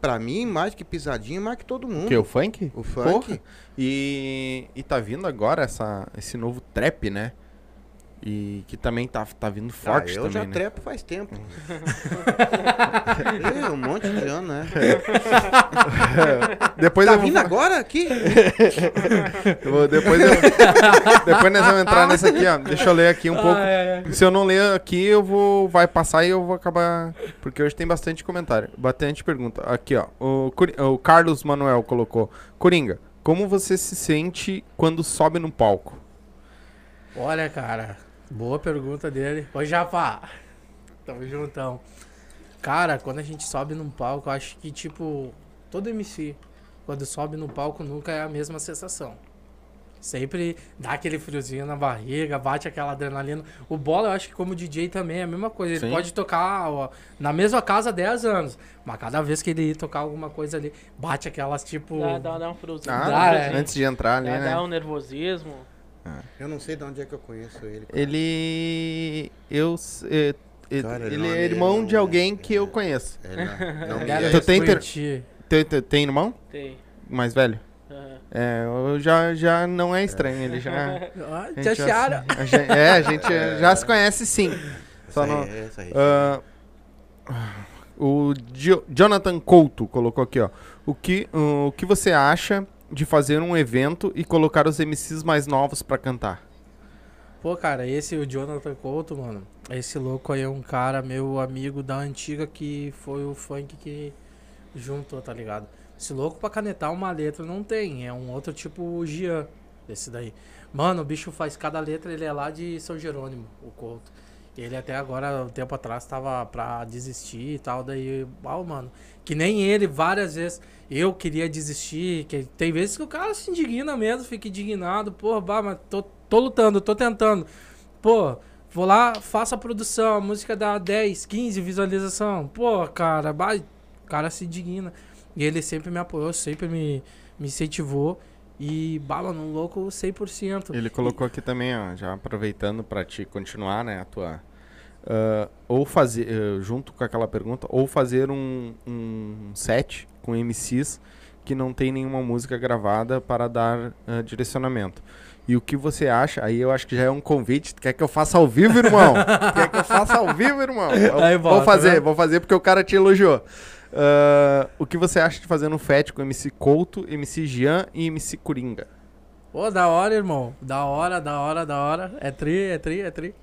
pra mim, mais que pisadinha, mais que todo mundo. Que, o funk? O funk. Porra. E, e tá vindo agora essa, esse novo trap, né? E que também tá, tá vindo Ah, forte eu também, já né? trepo faz tempo. é, um monte de ano, né? Depois Tá eu vou vindo falar- agora aqui? vou- depois, eu- depois nós vamos entrar nessa aqui, ó. Deixa eu ler aqui um pouco. Ah, é, é. Se eu não ler aqui, eu vou. Vai passar e eu vou acabar. Porque hoje tem bastante comentário. Bastante pergunta. Aqui, ó. O, Cori- o Carlos Manuel colocou. Coringa, como você se sente quando sobe no palco? Olha, cara, boa pergunta dele. Oi, Japa. Tamo juntão. Cara, quando a gente sobe num palco, eu acho que, tipo, todo MC, quando sobe no palco, nunca é a mesma sensação. Sempre dá aquele friozinho na barriga, bate aquela adrenalina. O bola, eu acho que como DJ também é a mesma coisa. Ele Sim. pode tocar ó, na mesma casa há 10 anos, mas cada vez que ele ir tocar alguma coisa ali, bate aquelas tipo. Dá, dá, dá um friozinho. Ah, Dá, é. antes de entrar ali, Dá, né? dá um nervosismo. Eu não sei de onde é que eu conheço ele. cara. Ele. Eu. eh, Cara, ele é ele irmão de alguém que eu é. conheço. Ele não, não Tu tem ter-. Tem, tem, tem irmão? Tem. Mais velho? É, eu já, já não é estranho. Ele já. Ah, a gente Tia já a gente- é, a gente já se conhece sim. Só Essa não. aí- essa aí. Ah, o Jo- Jonathan Couto colocou aqui, ó. O que, o que você acha de fazer um evento e colocar os MCs mais novos pra cantar? Pô, cara, esse o Jonathan Couto, mano. Esse louco aí é um cara, meu amigo da antiga, que foi o funk que juntou, tá ligado? Esse louco pra canetar uma letra não tem. É um outro tipo Gian, esse daí. Mano, o bicho faz cada letra, ele é lá de São Jerônimo, o Couto. Ele até agora, um tempo atrás, tava pra desistir e tal. Daí, uau, mano. Que nem ele, várias vezes. Eu queria desistir. Que tem vezes que o cara se indigna mesmo, fica indignado. Pô, mas tô, tô lutando, tô tentando. Pô, vou lá, faço a produção, a música dá 10, 15 visualização. Pô, cara, bah, o cara se indigna. E ele sempre me apoiou, sempre me, me incentivou. E bala no louco 100%. Ele colocou aqui também, ó, já aproveitando pra te continuar, né, a tua... ah, ou fazer, eh, junto com aquela pergunta, ou fazer um, um set com MCs que não tem nenhuma música gravada para dar ah, direcionamento. E o que você acha? Aí eu acho que já é um convite. Quer que eu faça ao vivo, irmão? Quer que eu faça ao vivo, irmão? Eu Aí, vou fazer, né? vou fazer porque o cara te elogiou. Ah, o que você acha de fazer um fet com MC Couto, MC Jean e MC Coringa? Pô, da hora, irmão. Da hora, da hora, da hora. É tri, é tri, é tri.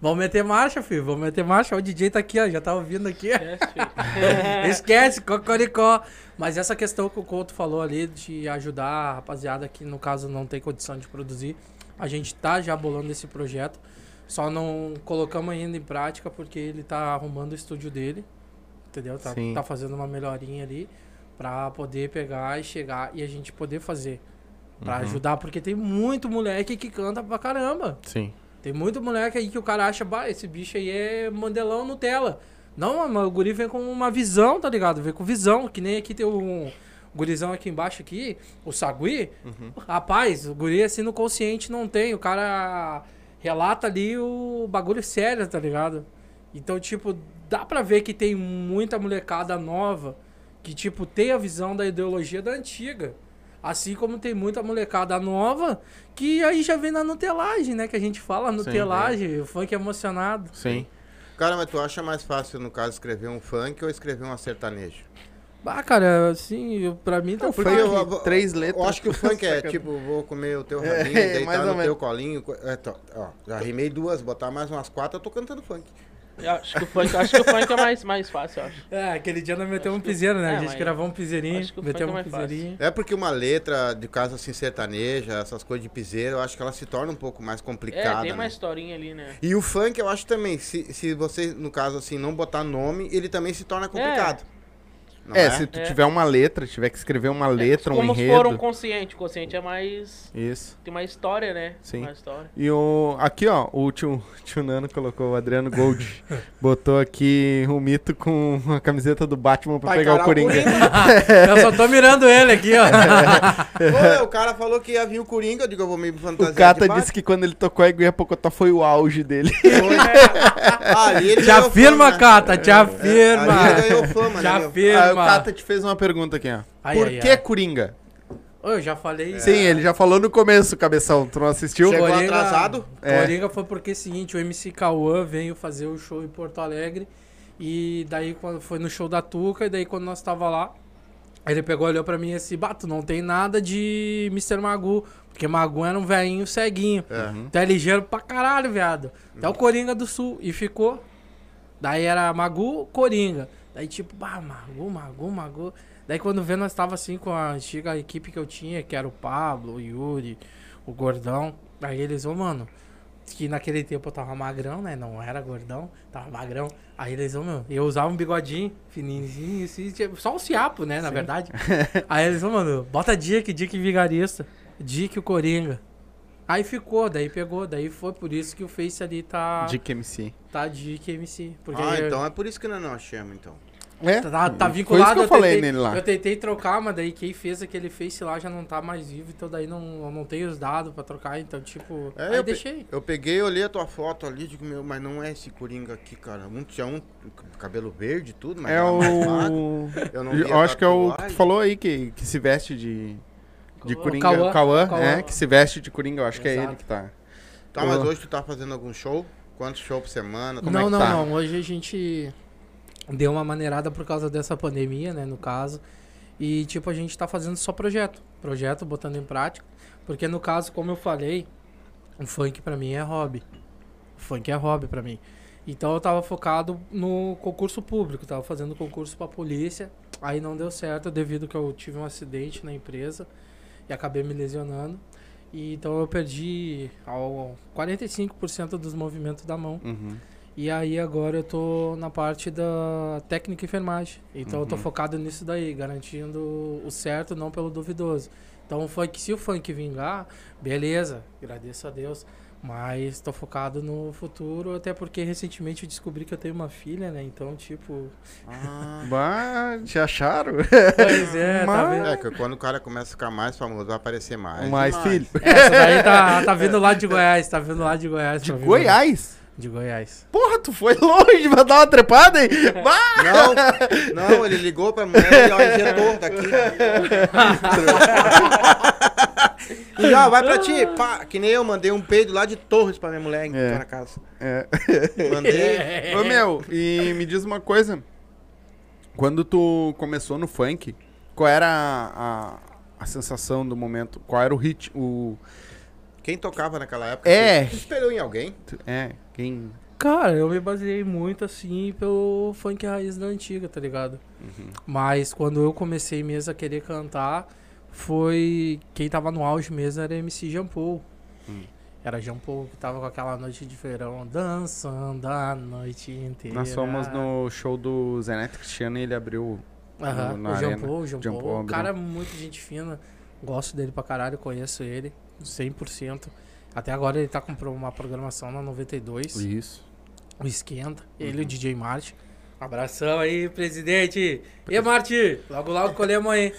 Vamos meter marcha, filho. Vamos meter marcha. O DJ tá aqui, ó. Já tá ouvindo aqui. Esquece. Esquece, cocoricó. Mas essa questão que o Couto falou ali de ajudar a rapaziada que no caso não tem condição de produzir, a gente tá já bolando esse projeto. Só não colocamos ainda em prática porque ele tá arrumando o estúdio dele. Entendeu? Tá, Sim. tá fazendo uma melhorinha ali pra poder pegar e chegar e a gente poder fazer. Pra Uhum. ajudar, porque tem muito moleque que canta pra caramba. Sim. Tem muito moleque aí que o cara acha, bah, esse bicho aí é mandelão Nutella. Não, mas o guri vem com uma visão, tá ligado? Vem com visão, que nem aqui tem um gurizão aqui embaixo aqui, o Sagui. Rapaz, o guri assim no consciente não tem, o cara relata ali o bagulho sério, tá ligado? Então, tipo, dá pra ver que tem muita molecada nova que, tipo, tem a visão da ideologia da antiga. Assim como tem muita molecada nova que aí já vem na nutelagem, né? Que a gente fala nutelagem, o funk emocionado. Sim. Cara, mas tu acha mais fácil, no caso, escrever um funk ou escrever um sertanejo? Bah, cara, assim, eu- pra mim tá funk, eu, eu- três eu letras. acho que o funk é tipo, vou comer o teu É, rabinho, mais deitar no teu colinho. co- É, tó, ó, já rimei duas, botar mais umas quatro, eu tô cantando funk. Eu acho que o funk, acho que o funk é mais, mais fácil, eu acho. É, aquele dia nós metemos um piseiro, né? é, a gente gravou um piseirinho, metemos um é mais piseirinho. É porque uma letra, de caso assim, sertaneja, essas coisas de piseiro, eu acho que ela se torna um pouco mais É, complicada. tem uma né? historinha ali, né? E o funk, eu acho também, se, se você, no caso assim, não botar nome, ele também se torna complicado. Não É, se tu É. tiver uma letra, tiver que escrever uma letra, um Como enredo. se for um consciente. O consciente é mais. Isso. Tem uma história, né? Sim. Uma história. E o. Aqui, ó, o tio, tio Nano colocou, o Adriano Gold. botou aqui o mito com a camiseta do Batman pra Vai pegar o Coringa. Eu só tô mirando ele aqui, ó. Ô, o cara falou que ia vir o Coringa, eu digo, eu vou me fantasiar O Cata disse que quando ele tocou a Iguia Pocotó foi o auge dele. Batman. Ali ele Te afirma, fama, né? Cata, te É, afirma. ali ele ganhou fama, Te né, afirma. Ah, o Cata te fez uma pergunta aqui, ó. Ai, Por ai, que ai. Coringa? Ô, Eu já falei. Sim, ele já falou no começo, cabeção. Tu não assistiu? Chegou atrasado? É. Coringa foi porque é o seguinte, o MC Cauã veio fazer o show em Porto Alegre. E daí quando foi no show da Tuca, e daí quando nós tava lá, ele pegou, olhou pra mim e disse, Bato, não tem nada de Mr. Magu. Porque Magu era um velhinho ceguinho. É. Tá ligeiro pra caralho, viado. Até o Coringa do Sul. E ficou. Daí era Magu, Coringa. Daí tipo, bah, Magu, Magu, Magu. Daí quando vê, nós tava assim com a antiga equipe que eu tinha, que era o Pablo, o Yuri, o Gordão. Daí eles, ô mano, que naquele tempo eu tava magrão, né? Não era gordão, tava magrão. Aí eles, ô meu, eu usava um bigodinho fininho, assim, tipo, só um ciapo, né? Na verdade. Aí eles, ô mano, bota Dick, Dick Vigarista. Dick o Coringa. Aí ficou, daí pegou, daí foi por isso que o Face ali tá, Dick MC. tá Dick MC. Porque Ah, então é por isso que nós não achamos, então. É? tá, tá Foi vinculado. isso que eu, falei tentei, nele lá. Eu tentei trocar, mas daí quem fez aquele Face lá já não tá mais vivo, então daí não, eu não tenho os dados pra trocar, então tipo, É, aí eu pe- deixei. Eu peguei, olhei a tua foto ali, digo, meu, mas não é esse Coringa aqui, cara. Um tinha um cabelo verde e tudo, mas É o. Eu não Eu acho que é o que tu falou aí, que, que se veste de. De O Coringa. Cauã. O Cauã, Cauã. é, que se veste de Coringa, eu acho que é Exato. ele que tá. Tá, mas hoje tu tá fazendo algum show? Quantos shows por semana? Como não, é que não, tá? não. Hoje a gente deu uma maneirada por causa dessa pandemia, né, no caso. E tipo, a gente tá fazendo só projeto. Projeto, botando em prática. Porque no caso, como eu falei, o funk pra mim é hobby. O funk é hobby pra mim. Então eu tava focado no concurso público, tava fazendo concurso pra polícia. Aí não deu certo devido que eu tive um acidente na empresa e acabei me lesionando. E então eu perdi ao 45% dos movimentos da mão. Uhum. E aí agora eu tô na parte da técnica e enfermagem. Então eu tô Uhum. focado nisso daí, garantindo o certo, não pelo duvidoso. Então o funk, se o funk vingar, beleza, agradeço a Deus. Mas tô focado no futuro, até porque recentemente eu descobri que eu tenho uma filha, né? Então, tipo. Bah, te acharam? Pois é, tá Mas- vendo? É, que quando o cara começa a ficar mais famoso, vai aparecer mais. Mais e filho. Essa daí tá, tá vindo lá de Goiás, tá vindo lá de Goiás. De tá Goiás? De Goiás. Porra, tu foi longe pra dar uma trepada aí? Bah! Não, não, ele ligou pra mulher e ó, injetou daqui. e ó, vai pra ti. Pá, que nem eu mandei um peido lá de Torres pra minha mulher em É. na casa. É. Mandei. Ô meu, e me diz uma coisa. Quando tu começou no funk, qual era a, a, a sensação do momento? Qual era o hit? O. Quem tocava naquela época? É. Tu espelhou em alguém? tu- É, quem. Cara, eu me baseei muito assim pelo funk raiz da antiga, tá ligado? Mas quando eu comecei mesmo a querer cantar, foi. Quem tava no auge mesmo era MC Jean Paul. Hum. Era Jean Paul que tava com aquela noite de verão dançando a noite inteira. Nós fomos no show do Zé Neto Cristiano e ele abriu. Aham, o. Paul, o Jean Jean Paul. Paul O cara é muito gente fina. Gosto dele pra caralho, conheço ele 100%. Até agora ele tá com uma programação na 92. Isso. O Esquenta. Ele e Uhum. o DJ Marte. Abração aí, presidente. E Marte, logo logo colhemos aí.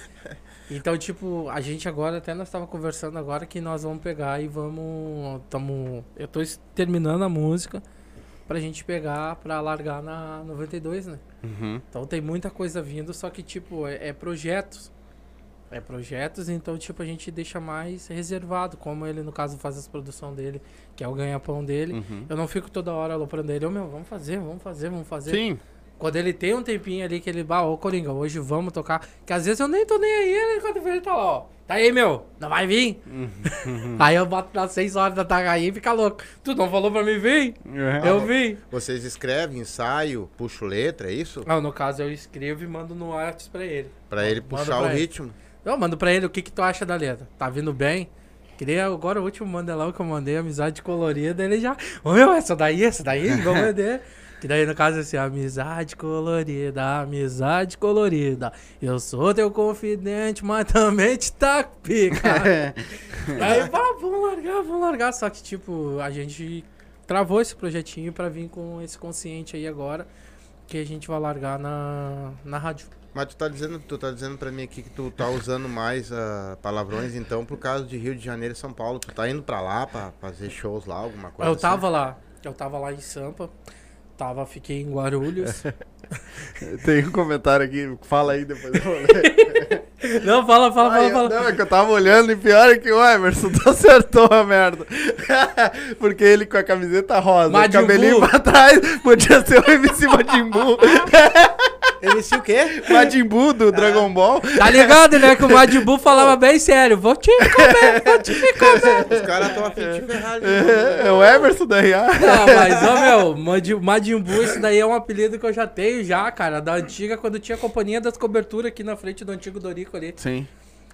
Então, tipo, a gente agora, até nós tava conversando agora que nós vamos pegar e vamos. Tamo, eu tô terminando a música pra gente pegar pra largar na 92, né? Uhum. Então tem muita coisa vindo, só que, tipo, é, é projetos. É projetos, então, tipo, a gente deixa mais reservado, como ele, no caso, faz as produções dele, que é o ganha-pão dele. Uhum. Eu não fico toda hora aloprando ele, ô meu, vamos fazer, vamos fazer, vamos fazer. Sim. Quando ele tem um tempinho ali que ele, bah, ô Coringa, hoje vamos tocar. Que às vezes eu nem tô nem aí, ele, quando ele tá lá, ó. Tá aí, meu, não vai vir? aí eu bato nas 6 horas da tarde aí e fica louco. Tu não falou pra mim vir? É. Eu vim. Vocês escrevem, ensaio, puxo letra, é isso? Não, no caso eu escrevo e mando no WhatsApp pra ele. Pra ele puxar o pra ele. ritmo. Eu mando pra ele o que que tu acha da letra. Tá vindo bem? Queria agora o último mandelão que eu mandei, amizade colorida, ele já. Ô meu, essa daí, essa daí, vamos vender. Que daí, no caso, assim, amizade colorida, amizade colorida. Eu sou teu confidente, mas também te taco pica. Aí, pá, vamos largar, vamos largar. Só que, tipo, a gente travou esse projetinho pra vir com esse consciente aí agora, que a gente vai largar na, na rádio. Mas tu tá dizendo, tu tá dizendo pra mim aqui que tu tá usando mais ah, palavrões, então, por causa de Rio de Janeiro e São Paulo. Tu tá indo pra lá pra fazer shows lá, alguma coisa Eu assim? tava lá. Eu tava lá em Sampa. Tava, fiquei em Guarulhos. Tem um comentário aqui, fala aí depois. eu vou ler. não, fala, fala, Ai, fala, eu- fala. Não, é que eu tava olhando e pior é que o Emerson tu acertou a merda. Porque ele com a camiseta rosa, o cabelinho pra trás, podia ser o MC Majin Buu. MC o quê? Majin Buu do Dragon Ball. Tá ligado, né? Que o Madibu falava bem sério. Vou te comer, vou te comer. Os caras tão afim de ferrar ali. É, é o Emerson da RA. Não, mas, ó, meu, Majin Buu, esse daí é um apelido que eu já tenho já, cara. Da antiga, quando tinha a companhia das coberturas aqui na frente do antigo Dorico ali. Sim.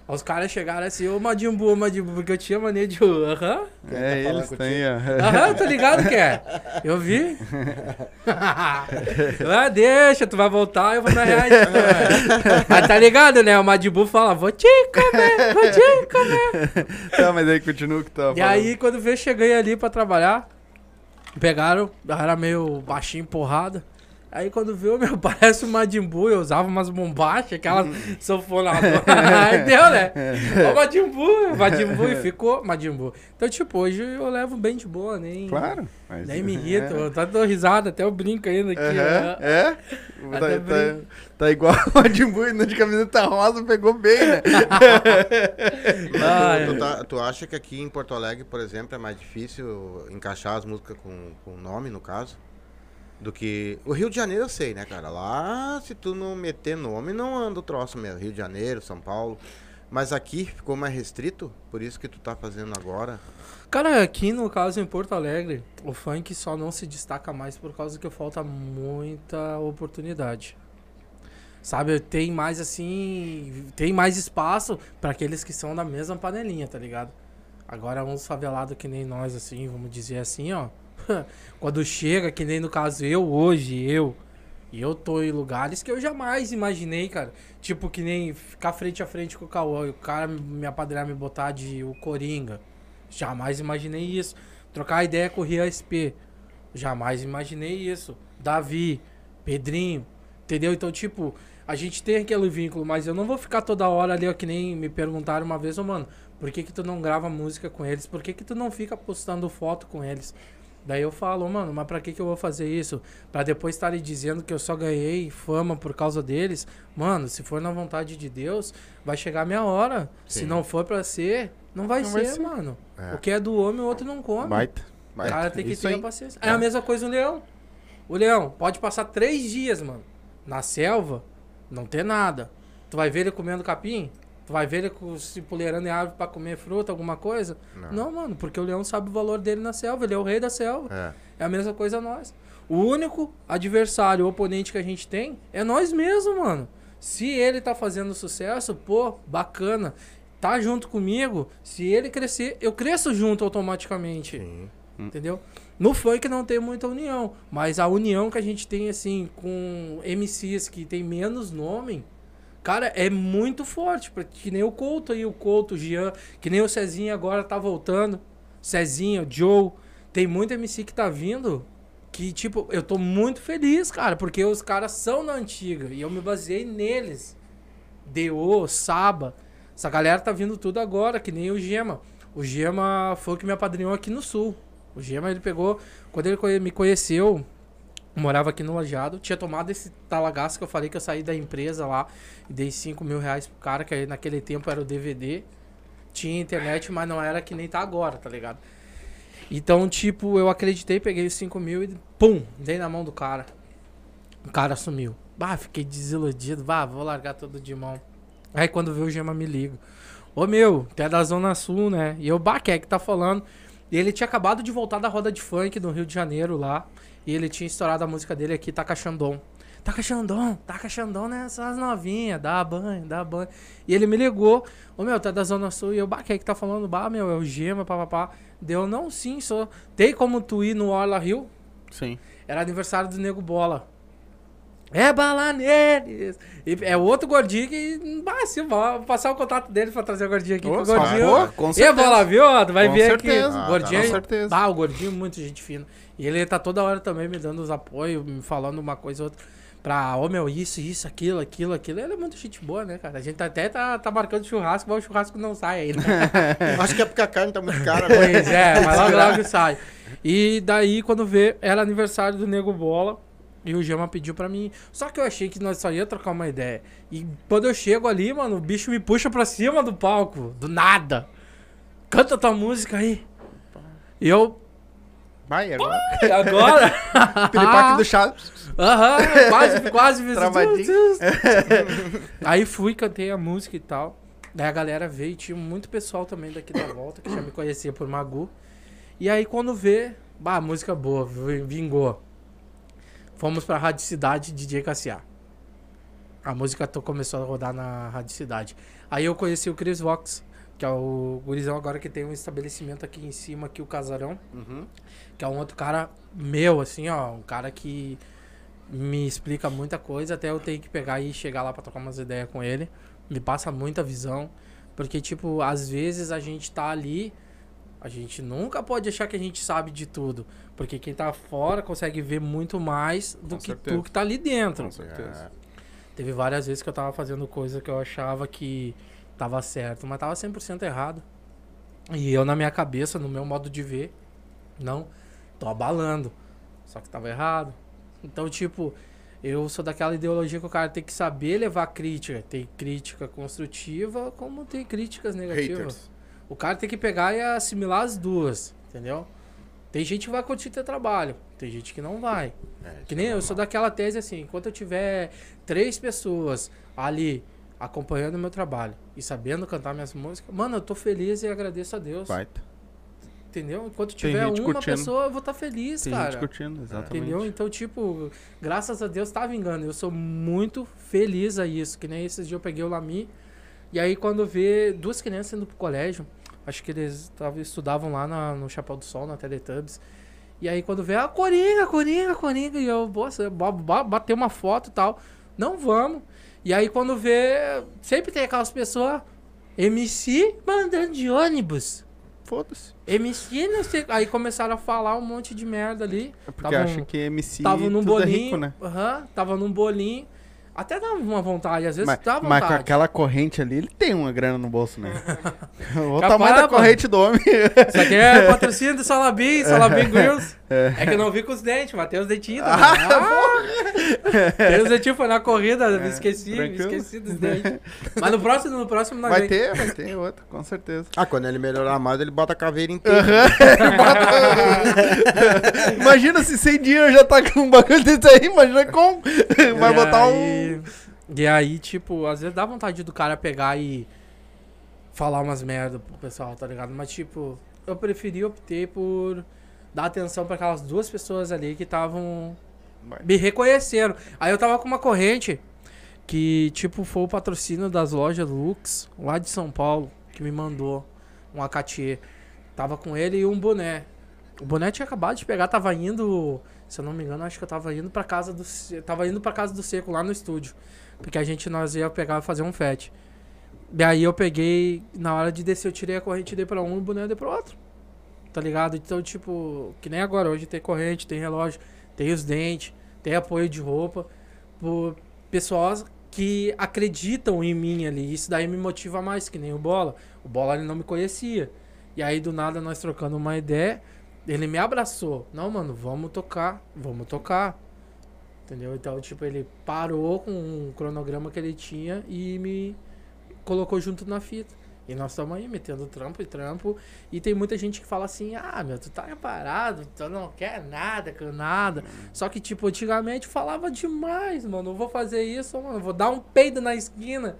Os caras chegaram assim, ô Majin Buu, Majin Buu, porque eu tinha mania de... Aham, É, tá falando eles têm, aham, tô ligado que é. Eu vi. ah, deixa, tu vai voltar, eu vou na reais. Mas tá ligado, né? O Madibu fala, vou te comer, vou te comer. Tá, mas aí continua o que tá E aí, quando veio, cheguei ali pra trabalhar, pegaram, era meio baixinho, porrada. Aí quando viu, meu, parece o Majin Buu, eu usava umas bombachas, aquelas sanfonadoras. Aí deu, né? Ó, o Majin Buu, Majin Buu, e ficou Majin Buu. Então, tipo, hoje eu levo bem de boa, nem, Claro. mas- nem me irrito. Eu tá dando risada, até eu brinco ainda aqui. Ó. É? Tá, tá, tá igual o Majin Buu indo de camiseta rosa, pegou bem, né? Ah, tu, é. tá- tu acha que aqui em Porto Alegre, por exemplo, é mais difícil encaixar as músicas com, com nome, no caso? Do que. O Rio de Janeiro eu sei, né, cara? Lá, se tu não meter nome, não anda o troço mesmo. Rio de Janeiro, São Paulo. Mas aqui ficou mais restrito, por isso que tu tá fazendo agora. Cara, aqui no caso em Porto Alegre, o funk só não se destaca mais por causa que falta muita oportunidade. Sabe, tem mais assim, tem mais espaço pra aqueles que são da mesma panelinha, tá ligado? Agora uns favelados que nem nós, assim, vamos dizer assim, ó. Quando chega, que nem no caso eu hoje, eu. E eu tô em lugares que eu jamais imaginei, cara. Tipo, que nem ficar frente a frente com o Cauã e o cara me apadrinhar, me botar de o Coringa. Jamais imaginei isso. Trocar ideia com o Ria SP. Jamais imaginei isso. Davi, Pedrinho, entendeu? Então, tipo, a gente tem aquele vínculo, mas eu não vou ficar toda hora ali, ó, que nem me perguntaram uma vez, ô, mano, por que que tu não grava música com eles? Por que que tu não fica postando foto com eles? Daí eu falo, mano, mas pra que que eu vou fazer isso? Pra depois estarem dizendo que eu só ganhei fama por causa deles? Mano, se for na vontade de Deus, vai chegar a minha hora. Se Sim. não for pra ser, não vai Não ser, vai ser. mano. É. O que é do homem, o outro não come. Baita. O baita. cara tem que Isso ter aí. a paciência. É a mesma coisa o leão. O leão pode passar três dias, mano, na selva, não ter nada. Tu vai ver ele comendo capim? Tu vai ver ele se puleirando em árvore pra comer fruta, alguma coisa? Não. Não. mano, porque o leão sabe o valor dele na selva, ele é o rei da selva. É. É a mesma coisa nós. O único adversário, oponente que a gente tem é nós mesmos, mano. Se ele tá fazendo sucesso, pô, bacana. Tá junto comigo, se ele crescer, eu cresço junto automaticamente. Sim. Entendeu? No funk não tem muita união, mas a união que a gente tem, assim, com MCs que tem menos nome, cara, é muito forte. Que nem o Couto aí, o Couto, o Jean, que nem o Cezinho agora tá voltando. Cezinho, Joe. Tem muito MC que tá vindo que, tipo, eu tô muito feliz, cara, porque os caras são da antiga e eu me baseei neles. D.O., Saba. Essa galera tá vindo tudo agora, que nem o Gema. O Gema foi o que me apadrinhou aqui no Sul. O Gema, ele pegou... Quando ele me conheceu, morava aqui no Lajado, tinha tomado esse talagaço que eu falei que eu saí da empresa lá e dei 5 mil reais pro cara, que naquele tempo era o DVD. Tinha internet, mas não era que nem tá agora, tá ligado? Então, tipo, eu acreditei, peguei os 5 mil e pum, dei na mão do cara. O cara sumiu. Bah, fiquei desiludido. Bah, vou largar tudo de mão. Aí quando vê o Gema me liga. Ô meu, tu é da Zona Sul, né? E eu, bah, quem é que tá falando? E ele tinha acabado de voltar da roda de funk do Rio de Janeiro lá. E ele tinha estourado a música dele aqui, Taca Xandon. Taca Xandon, Taca Xandon nessas novinhas, dá banho, dá banho. E ele me ligou, ô meu, é da Zona Sul. E eu, bah, quem é que tá falando? Bah, meu, é o Gema, papapá. Deu, não, sim, sou. Tem como tu ir no Orla Rio? Sim. Era aniversário do Nego Bola. É bala neles. E é outro gordinho que. Ah, sim, vou passar o contato dele pra trazer o gordinho aqui. Que o gordinho. boa, com E certeza. bola, viu? Tu vai Com ver certeza. aqui. Ah, gordinho. tá, com certeza. Ah, o gordinho, muito gente fina. E ele tá toda hora também me dando os apoios, me falando uma coisa ou outra. Pra, ô meu, isso, isso, aquilo, aquilo, aquilo. Ele é muito gente boa, né, cara? A gente até tá, tá marcando churrasco, mas o churrasco não sai ainda. Acho que é porque a carne tá muito cara, né? Pois é, mas logo logo sai. E daí, quando vê, era aniversário do Nego Bola. E o Gema pediu pra mim. Só que eu achei que nós só ia trocar uma ideia. E quando eu chego ali, mano, o bicho me puxa pra cima do palco. Do nada. Canta tua música aí. E eu. Vai, agora. "E Agora? Piripaque do chá. Aham, quase, quase Travadinho. Aí fui, cantei a música e tal. Daí a galera veio e tinha muito pessoal também daqui da volta, que já me conhecia por Magu. E aí quando vê, bah, música boa, vi- vingou. Fomos pra Rádio Cidade, DJ Cassiá. A música começou a rodar na Rádio Cidade. Aí eu conheci o Chris Vox, que é o gurizão agora que tem um estabelecimento aqui em cima, aqui o Casarão. Uhum. Que é um outro cara meu, assim, ó. Um cara que me explica muita coisa. Até eu tenho que pegar e chegar lá pra trocar umas ideias com ele. Me passa muita visão. Porque, tipo, às vezes a gente tá ali. A gente nunca pode achar que a gente sabe de tudo. Porque quem tá fora consegue ver muito mais do Com que certeza. tu que tá ali dentro. Com certeza. Teve várias vezes que eu tava fazendo coisa que eu achava que tava certo, mas tava 100% errado. E eu, na minha cabeça, no meu modo de ver, não, tô abalando. Só que tava errado. Então, tipo, eu sou daquela ideologia que o cara tem que saber levar crítica. Tem crítica construtiva, como tem críticas negativas. Haters. O cara tem que pegar e assimilar as duas, entendeu? Tem gente que vai curtir teu trabalho, tem gente que não vai. É, Que nem é eu sou daquela tese assim, enquanto eu tiver três pessoas ali acompanhando o meu trabalho e sabendo cantar minhas músicas, mano, eu tô feliz e agradeço a Deus. Baita. entendeu? Enquanto tiver uma curtindo. pessoa, eu vou estar feliz, Tem cara. gente curtindo, exatamente. Entendeu? Então, tipo, graças a Deus tá vingando. Eu sou muito feliz a isso. Que nem esses dias eu peguei o Lami. E aí, quando vê duas crianças indo pro colégio, acho que eles tavam, estudavam lá na- no Chapéu do Sol, na Teletubbies. E aí, quando vê, ah, Coringa, Coringa, Coringa. E eu, nossa, ba- ba- bater uma foto e tal. Não vamos. E aí, quando vê, sempre tem aquelas pessoas, MC mandando de ônibus. Foda-se. MC, não sei. Aí começaram a falar um monte de merda ali. É porque Tavam- acha que MC Tava num é bolinho. rico, né? Aham, tava num bolinho. Até dava uma vontade, às vezes Mas, dá mas vontade. com aquela corrente ali, ele tem uma grana no bolso, né? o Capaz, tamanho da mano. corrente do homem. Isso aqui é patrocínio do Salabim, Salabim Grills. É. que eu não vi com os dentes, mas tem os dentinhos também. Ah, tem os dentinhos, foi na corrida, me esqueci, me esqueci dos dentes. Mas no próximo, no próximo nós Vai vem. ter, vai ter outro, com certeza. Ah, quando ele melhorar mais, ele bota a caveira inteira. Imagina se 100 dias já tá com um bagulho desse aí, imagina como. Vai E botar um. aí- E aí, tipo, às vezes dá vontade do cara pegar e falar umas merda pro pessoal, tá ligado? Mas, tipo, eu preferi, optei por dar atenção pra aquelas duas pessoas ali que estavam me reconheceram. Aí eu tava com uma corrente que, tipo, foi o patrocínio das lojas Lux, lá de São Paulo, que me mandou um Acatier. Tava com ele e um boné. O boné tinha acabado de pegar, tava indo, se eu não me engano, acho que eu tava indo pra casa do tava indo para casa do Seco lá no estúdio, porque a gente nós ia pegar fazer um fet. E aí eu peguei, na hora de descer, eu tirei a corrente e dei pra um e o boné dei pro outro. Tá ligado? Então, tipo, que nem agora, hoje tem corrente, tem relógio, tem os dentes, tem apoio de roupa, por pessoas que acreditam em mim ali. Isso daí me motiva mais, que nem o Bola. O Bola ele não me conhecia. E aí do nada nós trocando uma ideia, ele me abraçou. Não, mano, vamos tocar, vamos tocar. Entendeu? Então, tipo, ele parou com um cronograma que ele tinha e me colocou junto na fita. E nós estamos aí metendo trampo e trampo. E tem muita gente que fala assim: ah, meu, tu tá parado, tu não quer nada com nada. Só que, tipo, antigamente falava demais, mano. Eu vou fazer isso, mano. Vou dar um peido na esquina.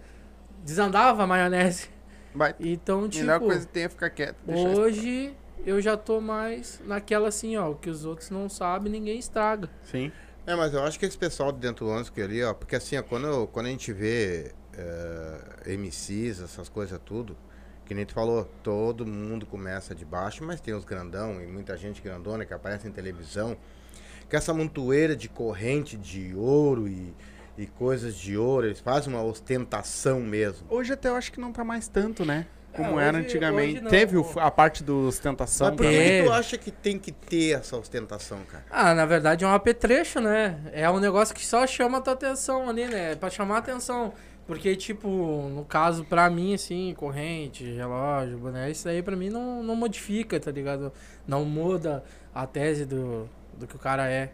Desandava a maionese. Vai. Então, A tipo, melhor coisa que tem é ficar quieto. hoje eu já tô mais naquela assim, ó. O que os outros não sabem, ninguém estraga. Sim. É, mas eu acho que esse pessoal de dentro do ônibus que ali, ó, porque assim, ó, quando, eu- quando a gente vê eh, MCs, essas coisas tudo, que nem tu falou, todo mundo começa de baixo, mas tem os grandão e muita gente grandona que aparece em televisão, que essa montoeira de corrente de ouro e, e coisas de ouro, eles fazem uma ostentação mesmo. Hoje até eu acho que não tá mais tanto, né? Como É, era hoje- antigamente. hoje. Teve o- a parte do ostentação. Mas por. É. que tu acha que tem que ter essa ostentação, cara? Ah, na verdade é um apetrecho, né? É um negócio que só chama a tua atenção ali, né? É pra chamar a atenção. Porque, tipo, no caso, pra mim, assim, corrente, relógio, boné, isso aí pra mim não, não modifica, tá ligado? Não muda a tese do, do que o cara é.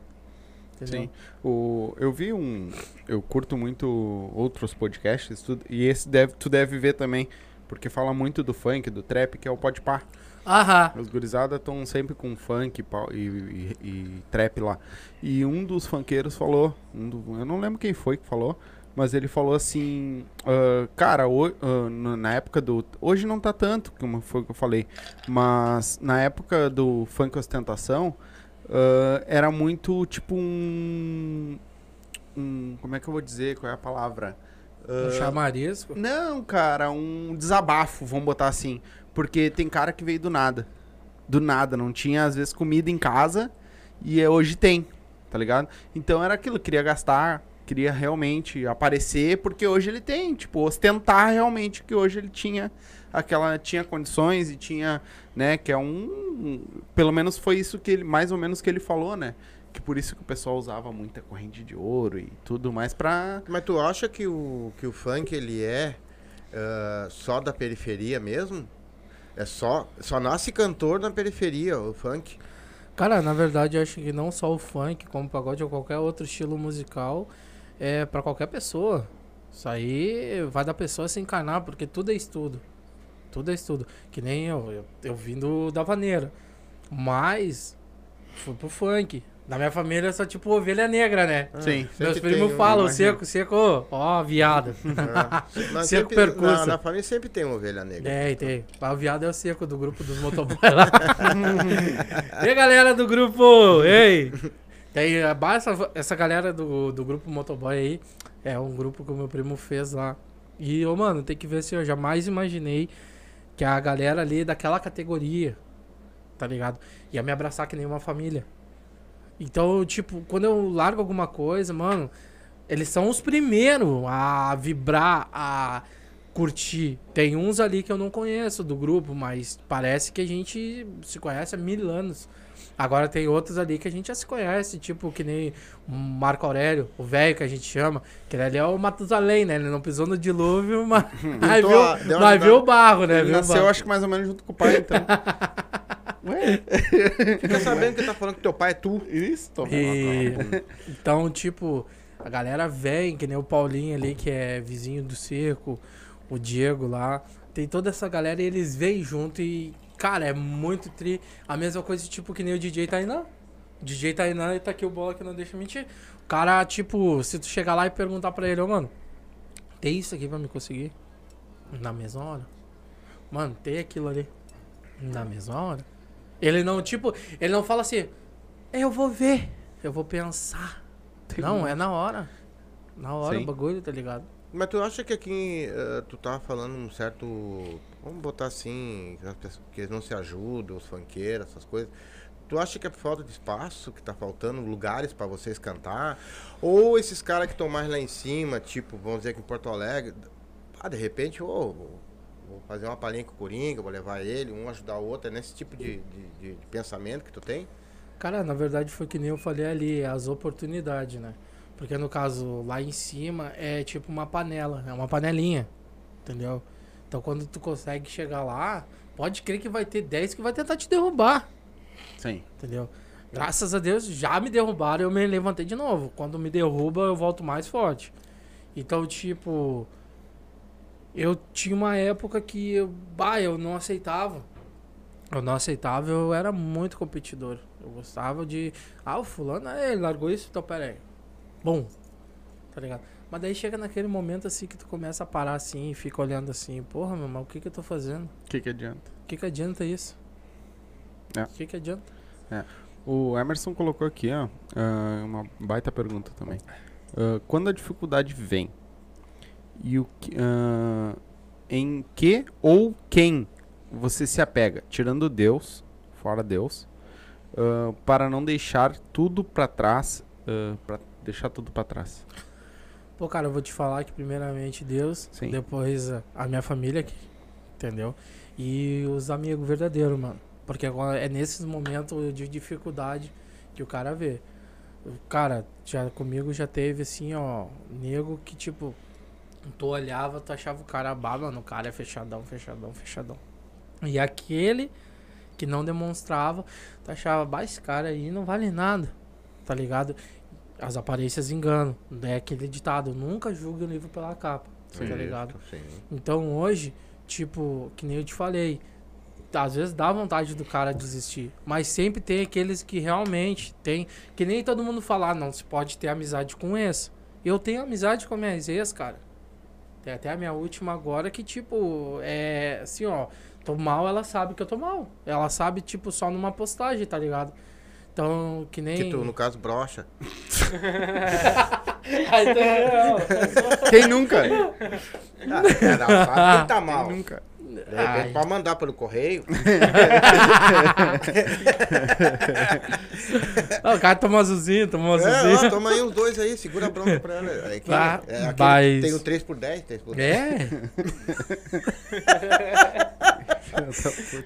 Entendeu? Sim. O, eu vi um. Eu curto muito outros podcasts tudo, e esse deve, tu deve ver também, porque fala muito do funk, do trap, que é o Podpah. Aham. Os gurizada estão sempre com funk e, e- e trap lá. E um dos funkeiros falou, um do- eu não lembro quem foi que falou, mas ele falou assim, ah, cara, ho- ah, no- na época do. Hoje não tá tanto, como foi o que eu falei, mas na época do funk ostentação, ah, era muito tipo um. um. Como é que eu vou dizer? Qual é a palavra? Um Ah, chamarisco. não, cara, um desabafo, vamos botar assim. Porque tem cara que veio do nada. Do nada, não tinha às vezes comida em casa e hoje tem, tá ligado? Então era aquilo, queria gastar, queria realmente aparecer, porque hoje ele tem, tipo, ostentar realmente que hoje ele tinha aquela tinha condições e tinha, né, que é um, pelo menos foi isso que ele mais ou menos que ele falou, né? Que por isso que o pessoal usava muita corrente de ouro e tudo mais pra Mas tu acha que o, que o funk ele é ah, só da periferia mesmo? É só. Só nasce cantor na periferia, o funk. Cara, na verdade, eu acho que não só o funk, como o pagode ou qualquer outro estilo musical, é pra qualquer pessoa. Isso aí vai da pessoa se encarnar, porque tudo é estudo. Tudo é estudo. Que nem eu, eu, eu vim do, da vaneira. Mas fui pro funk. Na minha família eu sou tipo ovelha negra, né? Sim. Meus primos tem um, falam, imagino. seco, seco, ó, viado. É. Seco percurso. Na, na família sempre tem uma ovelha negra. Tem, tem. Mas o viado é o seco do grupo dos motoboys lá. e aí, galera do grupo? Ei! Tem a ba- essa, essa galera do, do grupo motoboy aí. É um grupo que o meu primo fez lá. E, ô, mano, tem que ver se eu jamais imaginei que a galera ali daquela categoria, tá ligado? Ia me abraçar que nem uma família. Então, tipo, quando eu largo alguma coisa, mano, eles são os primeiros a vibrar, a curtir. Tem uns ali que eu não conheço do grupo, mas parece que a gente se conhece há mil anos. Agora tem outros ali que a gente já se conhece, tipo que nem o Marco Aurélio, o velho que a gente chama, que ele ali é o Matusalém, né? Ele não pisou no dilúvio, mas, mas, Pintou a- viu, deu uma mas viu o barro, né? Ele Viu nasceu, barro. acho que mais ou menos junto com o pai, então. Ué, Fica sabendo que tá falando que teu pai é tu. isso, tô E, então, tipo, a galera vem, que nem o Paulinho ali, que é vizinho do cerco, o Diego lá. Tem toda essa galera e eles vêm junto e, cara, é muito tri. A mesma coisa, tipo, que nem o DJ Tainan. O DJ Tainan e tá aqui o bola que não deixa mentir. O cara, tipo, se tu chegar lá e perguntar pra ele, ô, mano, tem isso aqui pra me conseguir? Na mesma hora. Mano, tem aquilo ali. Na mesma hora. Ele não, tipo, ele não fala assim, eu vou ver, eu vou pensar. não, é na hora. Na hora Sim. o bagulho, tá ligado? Mas tu acha que aqui eh, tu tava falando um certo. Vamos botar assim, que eles não se ajudam, os funkeiros, essas coisas. Tu acha que é por falta de espaço que tá faltando lugares pra vocês cantar? Ou esses caras que estão mais lá em cima, tipo, vamos dizer que em Porto Alegre, ah, de repente, ô, vou, fazer uma palhinha com o Coringa, vou levar ele, um ajudar o outro, é nesse tipo de- de- de pensamento que tu tem? Cara, na verdade foi que nem eu falei ali, as oportunidades, né? Porque no caso, lá em cima é tipo uma panela, é uma panelinha, entendeu? Então quando tu consegue chegar lá, pode crer que vai ter 10 que vai tentar te derrubar, Sim. entendeu? Graças a Deus já me derrubaram, eu me levantei de novo. Quando me derruba, eu volto mais forte. Então, tipo, eu tinha uma época que eu, bah, eu não aceitava. Eu não aceitava, eu era muito competidor. Eu gostava de. Ah, o fulano, ele largou isso, então pera aí. Bom. Tá ligado? Mas daí chega naquele momento assim que tu começa a parar assim e fica olhando assim, porra, meu irmão, o que que eu tô fazendo? O que, que adianta? O que que adianta isso? É. O que que adianta? O Emerson colocou aqui, ó, ah, uma baita pergunta também. Ah, quando a dificuldade vem, e o que, ah, em que ou quem você se apega, tirando Deus, fora Deus, ah, para não deixar tudo pra trás, para deixar tudo pra trás. Pô, cara, eu vou te falar que primeiramente Deus, Sim. depois a, minha família aqui, entendeu? E os amigos verdadeiros, mano. Porque agora é nesses momentos de dificuldade que o cara vê. Cara, já comigo já teve assim, ó, nego que tipo, tu olhava, tu achava o cara baba, mano, o cara é fechadão, fechadão, fechadão. E aquele que não demonstrava, tu achava, bah, esse cara aí não vale nada, tá ligado? As aparências enganam. É aquele ditado, nunca julgue o livro pela capa, tá ligado? Sim. Então hoje, tipo, que nem eu te falei, às vezes dá vontade do cara desistir, mas sempre tem aqueles que realmente tem, que nem todo mundo fala, "Ah, não se pode ter amizade com esse. Eu tenho amizade com minhas ex, cara. Tem até a minha última agora que, tipo, é assim, ó, tô mal, ela sabe que eu tô mal. Ela sabe, tipo, só numa postagem, tá ligado? Então, que nem. Que tu, no caso, brocha. Aí, então, Quem nunca? Ah, tá mal. Quem nunca? De repente, pode mandar pelo correio. Não, o cara toma azulzinho, toma um É, azulzinho. ó, toma aí uns dois aí, segura a bronca pra ela. É, aquele, Ah, é aquele mas- tem o 3x10, 3x10. É?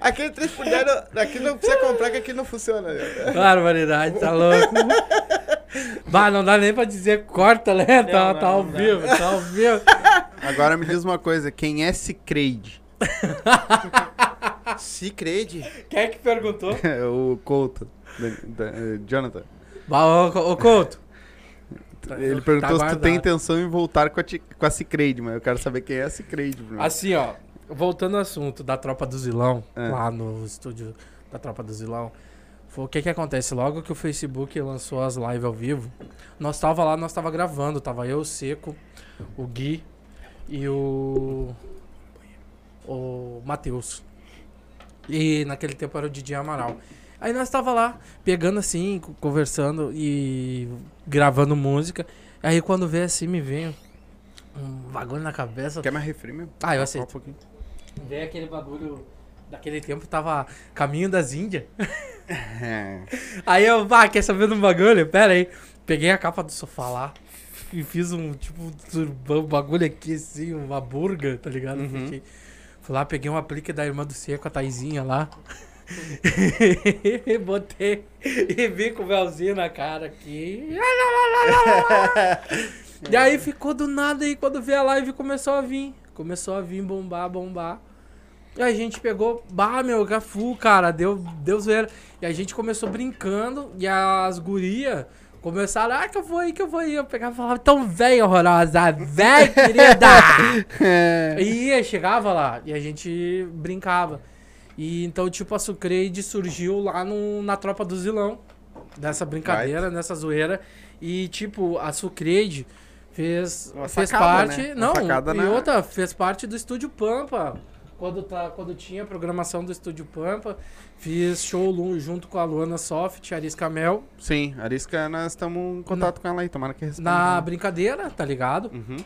Aquele 3x10 não- aqui não precisa comprar, que aqui não funciona. né? Barbaridade, tá louco. Bah, não dá nem pra dizer corta, né? Tá, não, tá ao não dá. vivo, tá ao vivo. Agora me diz uma coisa, quem é Cicrade? Se crede. Quem é que perguntou? o Couto. da- da- Jonathan. Bah, ô, ô, Couto. Ele Tá perguntou se tu tem intenção em voltar com a, com a Cicrade, mas eu quero saber quem é a Cicrade. primeiro. Assim, ó, voltando ao assunto da Tropa do Zilão, É. lá no estúdio da Tropa do Zilão, Foi, o que que acontece? Logo que o Facebook lançou as lives ao vivo, nós tava lá, nós tava gravando. Tava eu, o Seco, o Gui e o... O Matheus. E naquele tempo era o Didi Amaral. Aí nós tava lá, pegando assim, co- conversando e gravando música. Aí quando veio assim, me veio um bagulho na cabeça. Quer mais refri mesmo? Ah, eu aceito. um Veio aquele bagulho daquele tempo, tava Caminho das Índias. É. Aí eu, pá, quer saber de um bagulho? Pera aí. Peguei a capa do sofá lá e fiz um, tipo, um bagulho aqui, assim, uma burga, tá ligado? Uhum. Fiquei- Fui lá, peguei um aplique da irmã do Seco, a Taizinha lá. e botei e vi com o véuzinho na cara aqui. e aí ficou do nada aí, quando veio a live começou a vir. Começou a vir bombar, bombar. E a gente pegou, bah, meu, Gafu, cara, deu, deu zoeira. E a gente começou brincando e as gurias começaram, ah, que eu vou aí, que eu vou aí. Eu pegava e falava, então vem, horrorosa, vem, querida. e ia, chegava lá e a gente brincava. E então, tipo, a Sucreide surgiu lá no, na Tropa do Zilão. Dessa brincadeira, nessa zoeira. E, tipo, a Sucreide fez, Uma fez sacada, parte. né? Não, e na- outra, fez parte do Estúdio Pampa. Quando, tá, quando tinha programação do Estúdio Pampa, fiz show junto com a Luana Soft, Arisca Mel, Sim, Arisca, nós estamos em contato com ela aí, tomara que responda. na brincadeira, tá ligado? Uhum.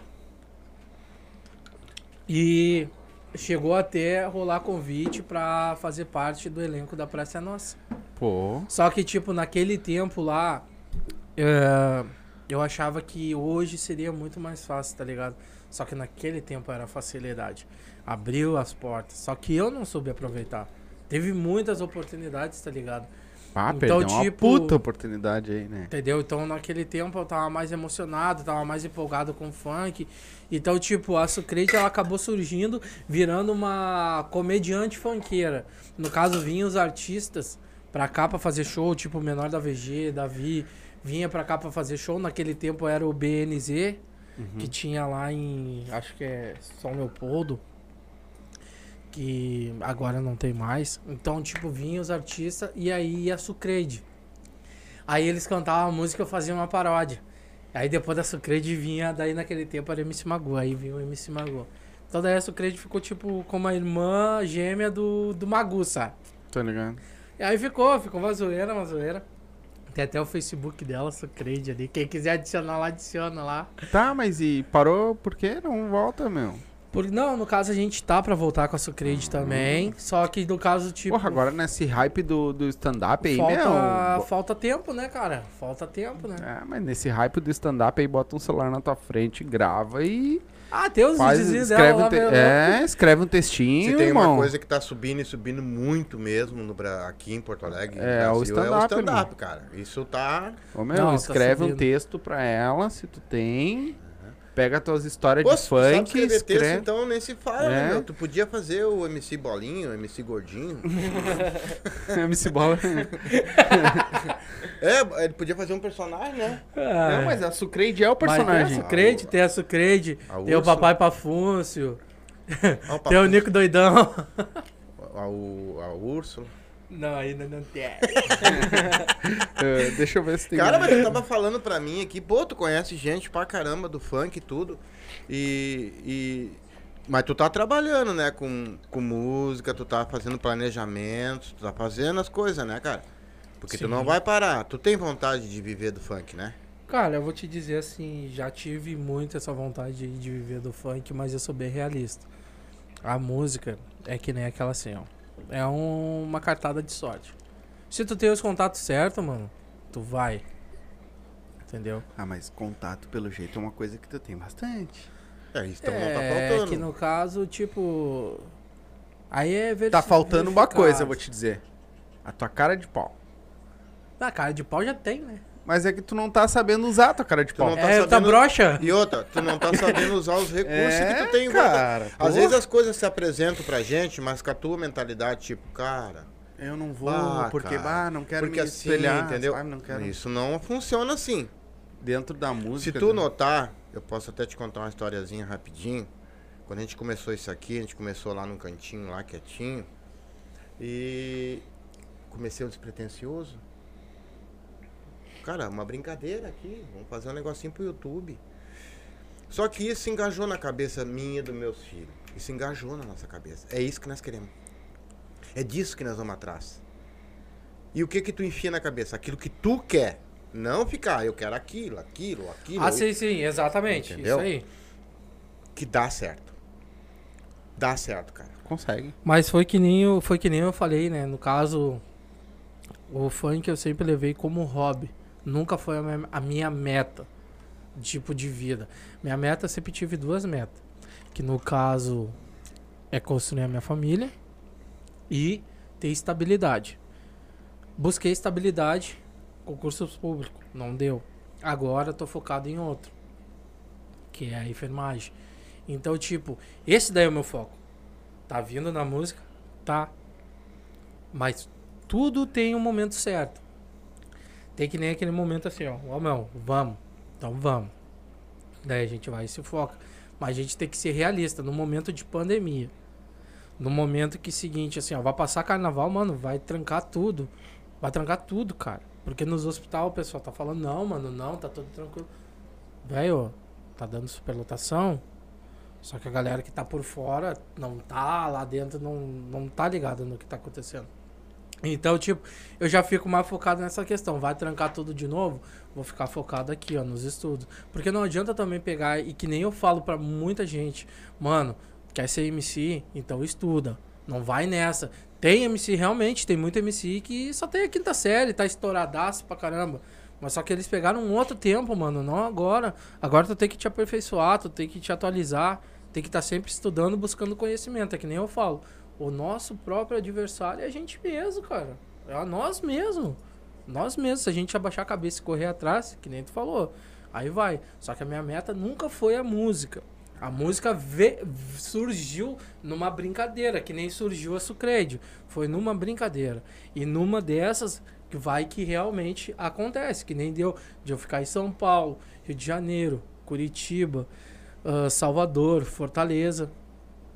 E chegou até rolar convite pra fazer parte do elenco da Praça Nossa. Pô. Só que, tipo, naquele tempo lá, é, eu achava que hoje seria muito mais fácil, tá ligado? Só que naquele tempo era facilidade. Abriu as portas. Só que eu não soube aproveitar. Teve muitas oportunidades, tá ligado? Ah, Então, perdeu uma tipo- puta oportunidade aí, né? Entendeu? Então naquele tempo eu tava mais emocionado, tava mais empolgado com o funk. Então, tipo, a Sucrete ela acabou surgindo, virando uma comediante funkeira. No caso, vinham os artistas pra cá pra fazer show, tipo o Menor da VG, Davi, vinha pra cá pra fazer show. Naquele tempo era o BNZ, que tinha lá em, acho que é São Leopoldo. Que agora não tem mais. Então, tipo, vinha os artistas e aí ia a Sucrede. Aí eles cantavam a música e eu fazia uma paródia. Aí depois da Sucrede vinha, daí naquele tempo era MC Magu, aí vinha o MC Magu. Então daí a Sucrede ficou tipo como a irmã gêmea do, do Magu, sabe? Tá ligado? E aí ficou, ficou uma zoeira, uma zoeira. Tem até o Facebook dela, Sucrede ali. Quem quiser adicionar lá, adiciona lá. Tá, mas e parou por quê? Não volta, meu. Por, não, no caso a gente tá pra voltar com a Sucrede também. Só que no caso, tipo. Porra, agora nesse hype do, do stand-up aí, falta, meu. falta tempo, né, cara? Falta tempo, né? É, mas nesse hype do stand-up aí, bota um celular na tua frente, grava e Ah, tem os faz, dela escreve, lá, um te- é, escreve um textinho, Se tem irmão. uma coisa que tá subindo e subindo muito mesmo no, aqui em Porto Alegre, É, o Brasil, stand-up, stand-up, cara. Isso tá... Ô, meu, Não, tá escreve um subindo. texto pra ela, se tu tem. Pega tuas histórias Pô, de tu sabe funk, escrever texto, escreve. então nem se fala, É. né, meu? Tu podia fazer o MC Bolinho, o MC Gordinho. MC Bola. é, ele podia fazer um personagem, né? Ah, Não, mas a Sucreide é o Mas personagem. tem a Sucrede, tem a Sucrede, A tem o. Papai Pafúncio, Ó, o tem o Nico Doidão. A, o- a Úrsula. Não, ainda não tem. É, deixa eu ver se tem. Cara, mas tu tava falando pra mim aqui, pô, tu conhece gente pra caramba do funk e tudo. E. e- Mas tu tá trabalhando, né, com, com música, tu tá fazendo planejamento, tu tá fazendo as coisas, né, cara? Porque tu Sim. não vai parar. Tu tem vontade de viver do funk, né? Cara, eu vou te dizer assim, já tive muito essa vontade de, de viver do funk, mas eu sou bem realista. A música é que nem aquela assim, ó. É um- uma cartada de sorte. Se tu tem os contatos certos, mano, tu vai. Entendeu? Ah, mas contato, pelo jeito, é uma coisa que tu tem bastante. É, isso também não tá é faltando. que no caso, tipo. Aí é ver Tá faltando uma coisa, eu vou te dizer. A tua cara de pau. Ah, cara de pau já tem, né? Mas é que tu não tá sabendo usar a tua cara de Tu pau. não tá é, tá sabendo- broxa. E outra, tu não tá sabendo usar os recursos que tu tem. É, cara. Às porra. vezes as coisas se apresentam pra gente, mas com a tua mentalidade, tipo, cara, Eu não vou, Bah, porque, cara, bah, não quero porque me assim, espelhar, entendeu? sabe? Não quero... Isso não funciona assim. Dentro da Se música... tu né? notar, eu posso até te contar uma historiazinha rapidinho. Quando a gente começou isso aqui, a gente começou lá num cantinho, lá quietinho. E comecei um despretensioso. Cara, uma brincadeira aqui. Vamos fazer um negocinho pro YouTube. Só que isso engajou na cabeça minha e dos meus filhos. Isso engajou na nossa cabeça. É isso que nós queremos. É disso que nós vamos atrás. E o que que tu enfia na cabeça? Aquilo que tu quer. Não ficar, eu quero aquilo, aquilo, aquilo. Ah, sim, sim, exatamente. Entendeu? Isso aí. Que dá certo. Dá certo, cara. Consegue. Mas foi que nem eu, foi que nem eu falei, né? No caso, o funk eu sempre levei como hobby. Nunca foi a minha, meta, tipo de vida. Minha meta eu sempre tive duas metas. Que no caso é construir a minha família e ter estabilidade. Busquei estabilidade, concursos públicos, não deu. Agora tô focado em outro, que é a enfermagem. Então, tipo, esse daí é o meu foco. Tá vindo na música? Tá. Mas tudo tem um momento certo. Tem que nem aquele momento assim, ó. Ó, meu, vamos. Então vamos. Daí a gente vai e se foca. Mas a gente tem que ser realista no momento de pandemia. No momento que seguinte, assim, ó, vai passar carnaval, mano, vai trancar tudo. Vai trancar tudo, cara. Porque nos hospitais o pessoal tá falando, não, mano, não, tá tudo tranquilo. Velho, tá dando superlotação. Só que a galera que tá por fora não tá lá dentro, não, não tá ligada no que tá acontecendo. Então, tipo, eu já fico mais focado nessa questão. Vai trancar tudo de novo? Vou ficar focado aqui, ó, nos estudos. Porque não adianta também pegar, e que nem eu falo pra muita gente, mano, quer ser MC? Então estuda. Não vai nessa. Tem MC, realmente, tem muito MC que só tem a quinta série, tá estouradaço pra caramba. Mas só que eles pegaram um outro tempo, mano, não agora. Agora tu tem que te aperfeiçoar, tu tem que te atualizar, tem que estar sempre estudando, buscando conhecimento. É que nem eu falo. O nosso próprio adversário é a gente mesmo, cara. É a nós mesmo. Nós mesmos. Se a gente abaixar a cabeça e correr atrás, que nem tu falou, aí vai. Só que a minha meta nunca foi a música. A música ve- surgiu numa brincadeira, que nem surgiu a Sucrédio. Foi numa brincadeira. E numa dessas que vai que realmente acontece. Que nem deu de eu ficar em São Paulo, Rio de Janeiro, Curitiba, ah, Salvador, Fortaleza.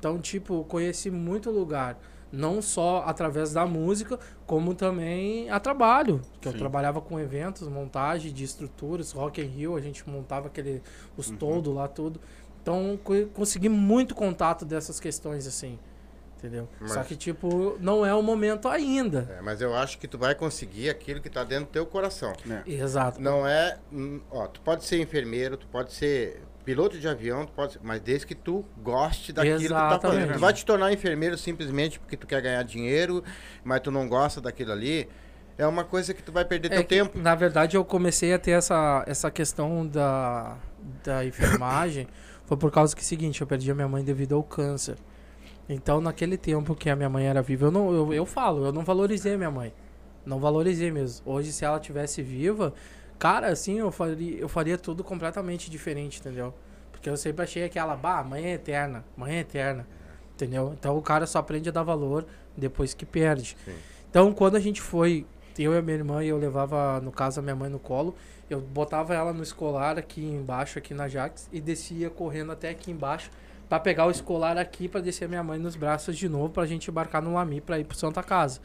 Então, tipo, conheci muito lugar. Não só através da música, como também a trabalho. Que eu Sim. trabalhava com eventos, montagem de estruturas, Rock in Rio, a gente montava aquele, os Uhum. toldos lá, tudo. Então, co- consegui muito contato dessas questões, assim. Entendeu? Só Mas- que, tipo, não é o momento ainda. É, mas eu acho que tu vai conseguir aquilo que tá dentro do teu coração. Exato. Não é. hum, Ó, tu pode ser enfermeiro, tu pode ser piloto de avião, pode ser, mas desde que tu goste daquilo que tu tá Exatamente. fazendo. Tu vai te tornar enfermeiro simplesmente porque tu quer ganhar dinheiro, mas tu não gosta daquilo ali. É uma coisa que tu vai perder É teu que, tempo. Na verdade, eu comecei a ter essa, essa questão da, da enfermagem. foi por causa que é o seguinte, eu perdi a minha mãe devido ao câncer. Então, naquele tempo que a minha mãe era viva, eu, não, eu, eu falo, eu não valorizei a minha mãe. Não valorizei mesmo. Hoje, se ela tivesse viva, cara, assim, eu faria, eu faria tudo completamente diferente, entendeu? Porque eu sempre achei aquela, bah, mãe é eterna, mãe é eterna. Entendeu? Então o cara só aprende a dar valor depois que perde. Sim. Então, quando a gente foi, eu e a minha irmã, eu levava, no caso, a minha mãe no colo, eu botava ela no escolar aqui embaixo, aqui na Jax, e descia correndo até aqui embaixo pra pegar o escolar aqui pra descer a minha mãe nos braços de novo pra gente embarcar no Lami pra ir pro Santa Casa.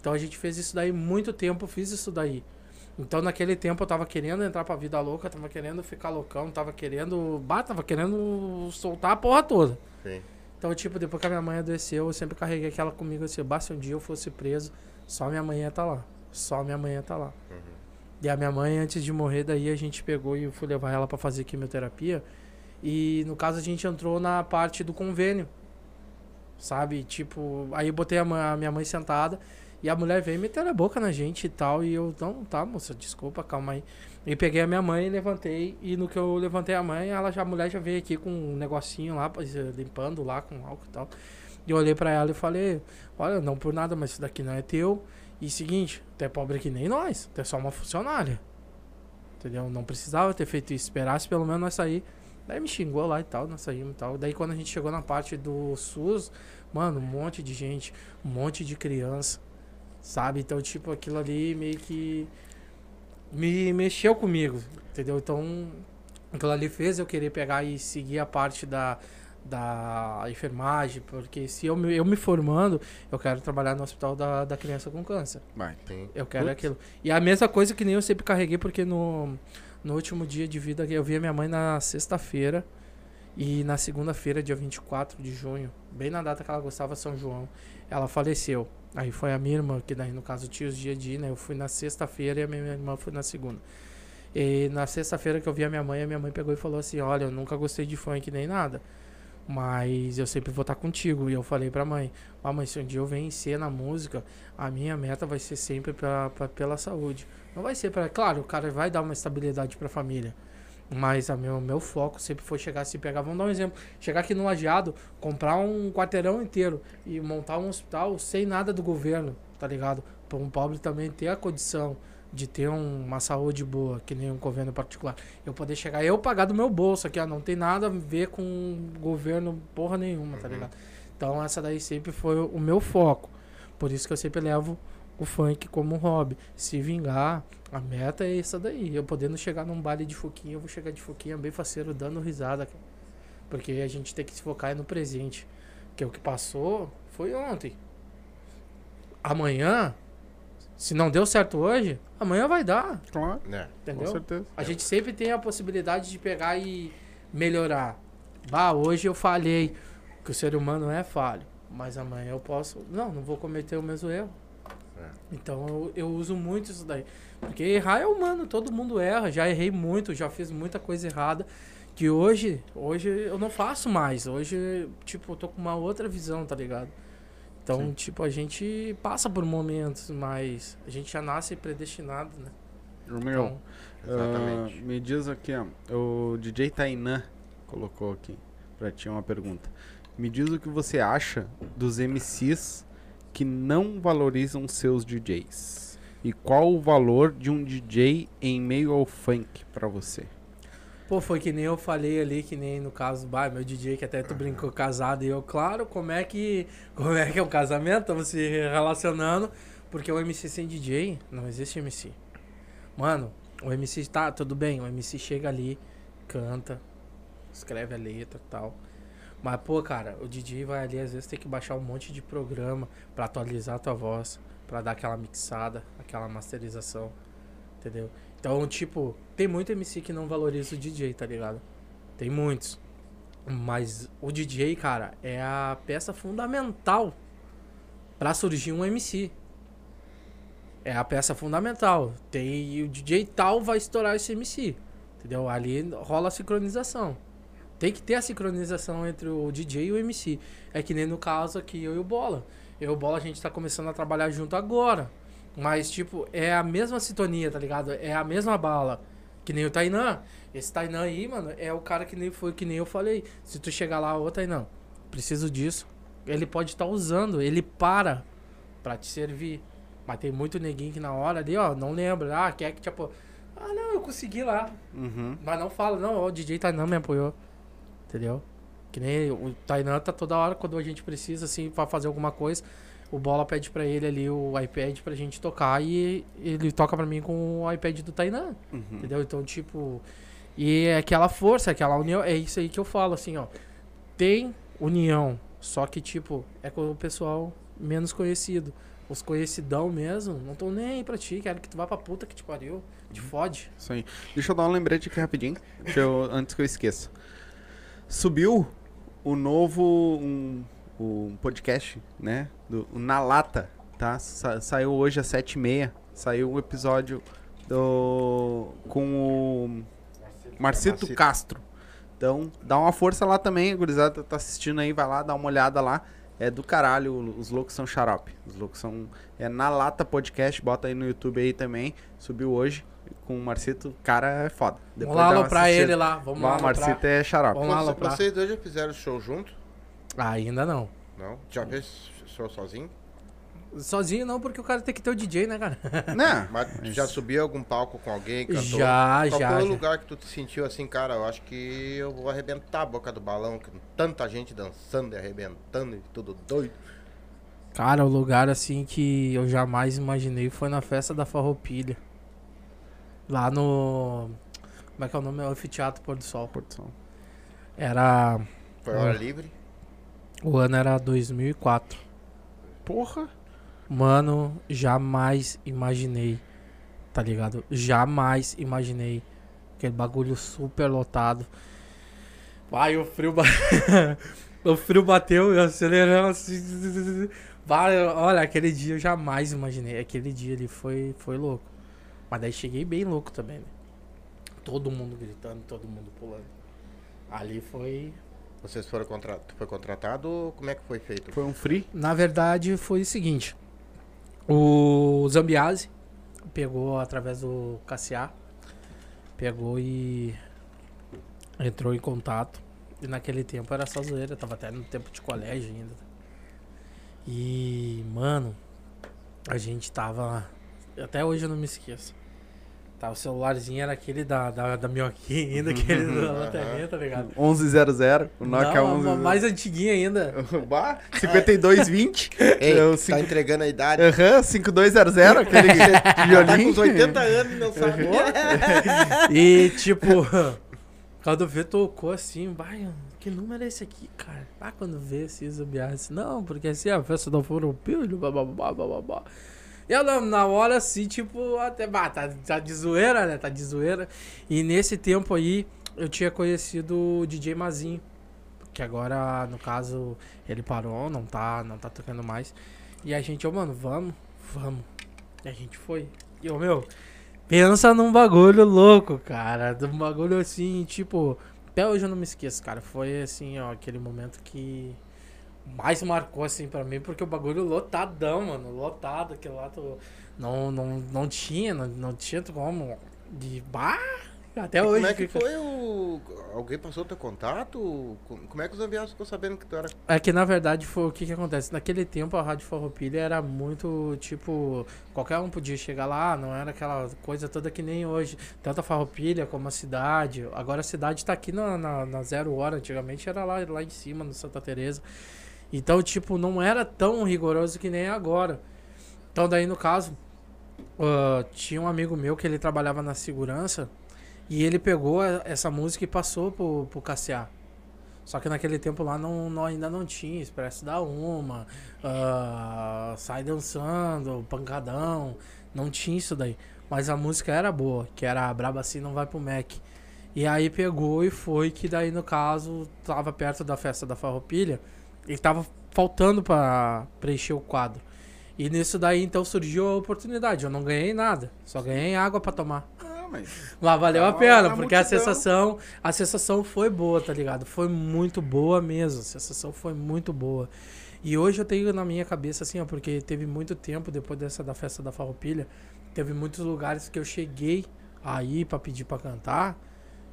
Então a gente fez isso daí muito tempo, fiz isso daí. Então naquele tempo eu tava querendo entrar pra vida louca, tava querendo ficar loucão, tava querendo. Bah, tava querendo soltar a porra toda. Sim. Então, tipo, depois que a minha mãe adoeceu, eu sempre carreguei aquela comigo assim, bah, se um dia eu fosse preso, só minha mãe ia estar lá. Só minha mãe ia estar lá. E a minha mãe, antes de morrer, daí a gente pegou e eu fui levar ela pra fazer quimioterapia. E no caso a gente entrou na parte do convênio. Sabe? Tipo, aí eu botei a minha mãe sentada e a mulher veio meter a boca na gente e tal. E eu, não, tá, moça, desculpa, calma aí. E peguei a minha mãe, levantei, e no que eu levantei a mãe, ela já, a mulher já veio aqui com um negocinho lá, pra- limpando lá com álcool e tal. E eu olhei pra ela e falei, olha, não por nada, mas isso daqui não é teu. E seguinte, tu é pobre que nem nós, tu é só uma funcionária. Entendeu? Não precisava ter feito isso, esperasse pelo menos nós sair. Daí me xingou lá e tal, nós saímos e tal. Daí quando a gente chegou na parte do SUS, mano, um monte de gente, um monte de criança, sabe? Então, tipo, aquilo ali meio que me mexeu comigo, entendeu? Então, aquilo ali fez eu querer pegar e seguir a parte da, da enfermagem, porque se eu me, eu me formando, eu quero trabalhar no hospital da, da criança com câncer. Vai. Sim. Eu quero Putz. aquilo. E a mesma coisa que nem eu sempre carreguei, porque no, no último dia de vida eu vi a minha mãe na sexta-feira e na segunda-feira, dia 24 de junho, bem na data que ela gostava, São João, ela faleceu. Aí foi a minha irmã, que daí no caso tinha os dias de ir, né? Eu fui na sexta-feira e a minha irmã foi na segunda. E na sexta-feira que eu vi a minha mãe, a minha mãe pegou e falou assim: Olha, eu nunca gostei de funk nem nada. Mas eu sempre vou estar contigo. E eu falei pra mãe: ah, mãe, se um dia eu vencer na música, a minha meta vai ser sempre pra, pra- pela saúde. Não vai ser pra. Claro, o cara vai dar uma estabilidade pra família. Mas o meu, meu foco sempre foi chegar assim, pegar. Vamos dar um exemplo: chegar aqui no Lajeado, comprar um quarteirão inteiro e montar um hospital sem nada do governo, tá ligado? Pra um pobre também ter a condição de ter um- uma saúde boa, que nem um governo particular. Eu poder chegar, eu pagar do meu bolso aqui, ó, não tem nada a ver com governo porra nenhuma, tá ligado? Então essa daí sempre foi o meu foco. Por isso que eu sempre levo o funk como um hobby. Se vingar, a meta é essa daí. Eu podendo chegar num baile de foquinha, eu vou chegar de foquinha bem faceiro, dando risada. Porque a gente tem que se focar no presente. Que o que passou foi ontem. Amanhã, se não deu certo hoje, amanhã vai dar. Claro, É. com Entendeu? certeza. A gente sempre tem a possibilidade de pegar e melhorar. Bah, hoje eu falhei que o ser humano é falho, mas amanhã eu posso. Não, não vou cometer o mesmo erro. É. Então eu, eu uso muito isso daí. Porque errar é humano, todo mundo erra. Já errei muito, já fiz muita coisa errada. Que hoje, hoje eu não faço mais. Hoje, tipo, eu tô com uma outra visão, tá ligado? Então, Sim. tipo, a gente passa por momentos, mas a gente já nasce predestinado, né? Meu, Então, Exatamente. ah, me diz aqui, ó. O DJ Tainan colocou aqui pra ti uma pergunta. Me diz o que você acha dos MCs que não valorizam seus DJs. E qual o valor de um DJ em meio ao funk pra você? Pô, foi que nem eu falei ali, que nem no caso, bah, meu DJ, que até tu brincou casado, e eu, claro, como é que. Como é que é o casamento? Estamos se relacionando. Porque o MC sem DJ, não existe MC. Mano, o MC tá, tudo bem, o MC chega ali, canta, escreve a letra e tal. Mas, pô, cara, o DJ vai ali, às vezes tem que baixar um monte de programa pra atualizar a tua voz, pra dar aquela mixada, aquela masterização, entendeu? Então, tipo, tem muito MC que não valoriza o DJ, tá ligado? Tem muitos. Mas o DJ, cara, é a peça fundamental pra surgir um MC. É a peça fundamental. Tem o DJ tal vai estourar esse MC. Entendeu? Ali rola a sincronização. Tem que ter a sincronização entre o DJ e o MC. É que nem no caso aqui, eu e o Bola. Eu e o Bola, a gente tá começando a trabalhar junto agora. Mas, tipo, é a mesma sintonia, tá ligado? É a mesma bala. Que nem o Tainan. Esse Tainan aí, mano, é o cara que nem foi que nem eu falei. Se tu chegar lá, ô Tainan, preciso disso. Ele pode estar usando, ele para pra te servir. Mas tem muito neguinho que na hora ali, ó, não lembra. Ah, quer que tipo. Ah, não, eu consegui lá. Uhum. Mas não fala, não, ó, o DJ Tainan me apoiou. Entendeu? Que nem o Tainan tá toda hora quando a gente precisa, assim, pra fazer alguma coisa. O Bola pede pra ele ali o iPad pra gente tocar e ele toca pra mim com o iPad do Tainan. Uhum. Entendeu? Então, tipo. E é aquela força, aquela união. É isso aí que eu falo, assim, ó. Tem união. Só que, tipo, é com o pessoal menos conhecido. Os conhecidão mesmo, não estão nem aí pra ti, quero que tu vá pra puta que te pariu. Te fode. Isso aí. Deixa eu dar um lembrete aqui rapidinho, eu- antes que eu esqueça. Subiu o novo um, um podcast, né? Do, o Na Lata, tá? Sa- saiu hoje às sete e meia. Saiu o episódio do, com o Marcito Marcito. Castro. Então, dá uma força lá também, gurizada tá assistindo aí, vai lá, dá uma olhada lá. É do caralho, os loucos são xarope. Os loucos são. É na lata podcast, bota aí no YouTube aí também. Subiu hoje com o Marcito, cara é foda. Vamos lá aloprar assistida. ele lá. Vamos lá o Marcito é xarope. Vamos lá Vocês- aloprar. Vocês dois já fizeram show junto? Ainda não. Não? Já fez show sozinho? Sozinho não, porque o cara tem que ter o DJ, né, cara? Né? Mas tu já subiu algum palco com alguém, cantou? Já, Qual já. foi o lugar que tu te sentiu assim, cara? Eu acho que eu vou arrebentar a boca do balão, com tanta gente dançando e arrebentando e tudo doido. Cara, o lugar assim que eu jamais imaginei foi na festa da Farroupilha. Lá no. Como é que é o nome? É o Anfiteatro Pôr do Sol. Porto Sol. Era. Foi hora livre? O ano era 2004. Porra. Mano, jamais imaginei, tá ligado? Jamais imaginei aquele bagulho super lotado. Vai, o frio o frio bateu, eu acelerando assim. Vai, olha, aquele dia eu jamais imaginei. Aquele dia ali foi, foi louco. Mas daí cheguei bem louco também, né? Todo mundo gritando, todo mundo pulando. Ali foi. Vocês foram contratados? Foi contratado ou como é que foi feito? Foi um free? Na verdade, foi o seguinte. O Zambiase pegou através do Cassiá, pegou e entrou em contato. E naquele tempo era só zoeira, tava até no tempo de colégio ainda. E, mano, a gente tava. Até hoje eu não me esqueço. Tá, o celularzinho era aquele da, da, da minhoquinha ainda, aquele da lanterninha, tá ligado? 1100, o Nokia Não, 11. mais antiguinha ainda. Bah, 5220. Ei, É o tá cinco- entregando a idade. Aham, 5200, aquele Tá com violino. uns 80 anos e não sabe. E tipo, quando vê tocou assim, vai, que número é esse aqui, cara? Ah, quando vê assim, Zambiase, assim, não, porque assim, a festa do Furopilho, bababá, bababá. E eu na, na hora assim, tipo, até, bah, tá, tá de zoeira, né? Tá de zoeira. E nesse tempo aí, eu tinha conhecido o DJ Mazinho, que agora, no caso, ele parou, não tá, não tá tocando mais. E a gente, ô, mano, vamos, vamos. E a gente foi. E eu, meu, Pensa num bagulho louco, cara. Num bagulho assim, tipo. Até hoje eu não me esqueço, cara. Foi assim, ó, aquele momento que mais marcou assim pra mim, porque o bagulho lotadão, mano. Lotado, aquele lá tu não, não, não tinha, não, não tinha como. De. Bah! Até hoje. Como é que fica- foi o. Alguém passou teu contato? Como é que os ambientes ficou sabendo que tu era. É que na verdade foi o que que acontece. Naquele tempo a Rádio Farroupilha era muito tipo. Qualquer um podia chegar lá, não era aquela coisa toda que nem hoje. Tanto a Farroupilha como a cidade. Agora a cidade tá aqui na, na, na zero hora. Antigamente era lá, lá em cima, no Santa Teresa. Então, tipo, não era tão rigoroso que nem é agora. Então daí no caso, ah, tinha um amigo meu que ele trabalhava na segurança. E ele pegou a- essa música e passou pro, pro Cassiá. Só que naquele tempo lá não, não- ainda não tinha Expresso da Uma, ah, Sai Dançando, Pancadão, não tinha isso daí. Mas a música era boa, que era Braba Assim Não Vai Pro Mac. E aí pegou e foi que daí no caso tava perto da festa da Farroupilha e tava faltando pra preencher o quadro. E nisso daí então surgiu a oportunidade. Eu não ganhei nada, só ganhei água pra tomar. Ah, mas Mas valeu a pena, na porque a sensação, a sensação foi boa, tá ligado? Foi muito boa mesmo. A sensação foi muito boa. E hoje eu tenho na minha cabeça assim, ó, porque teve muito tempo depois dessa da festa da Farroupilha, teve muitos lugares que eu cheguei aí pra pedir pra cantar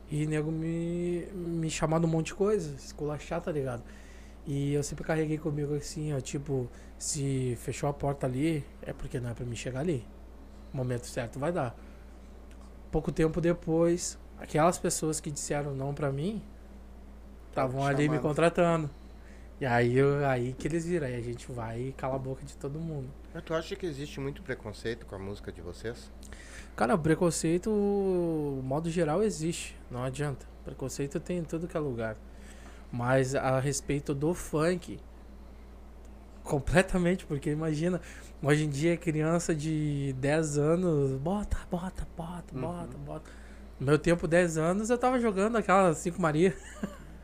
e nego me me chamando um monte de coisa, esculachar, tá ligado? E eu sempre carreguei comigo assim, ó, tipo, se fechou a porta ali, é porque não é pra mim chegar ali. O momento certo vai dar. Pouco tempo depois, aquelas pessoas que disseram não pra mim estavam ali me contratando. E aí, eu- aí que eles viram, aí a gente vai e cala a boca de todo mundo. Mas tu acha que existe muito preconceito com a música de vocês? Cara, o preconceito, modo geral, existe. Não adianta. Preconceito tem em tudo que é lugar. Mas a respeito do funk, completamente, porque imagina, hoje em dia criança de 10 anos, bota, bota, bota, Uhum. bota, bota. No meu tempo, 10 aanos, eu tava jogando aquela 5 Maria.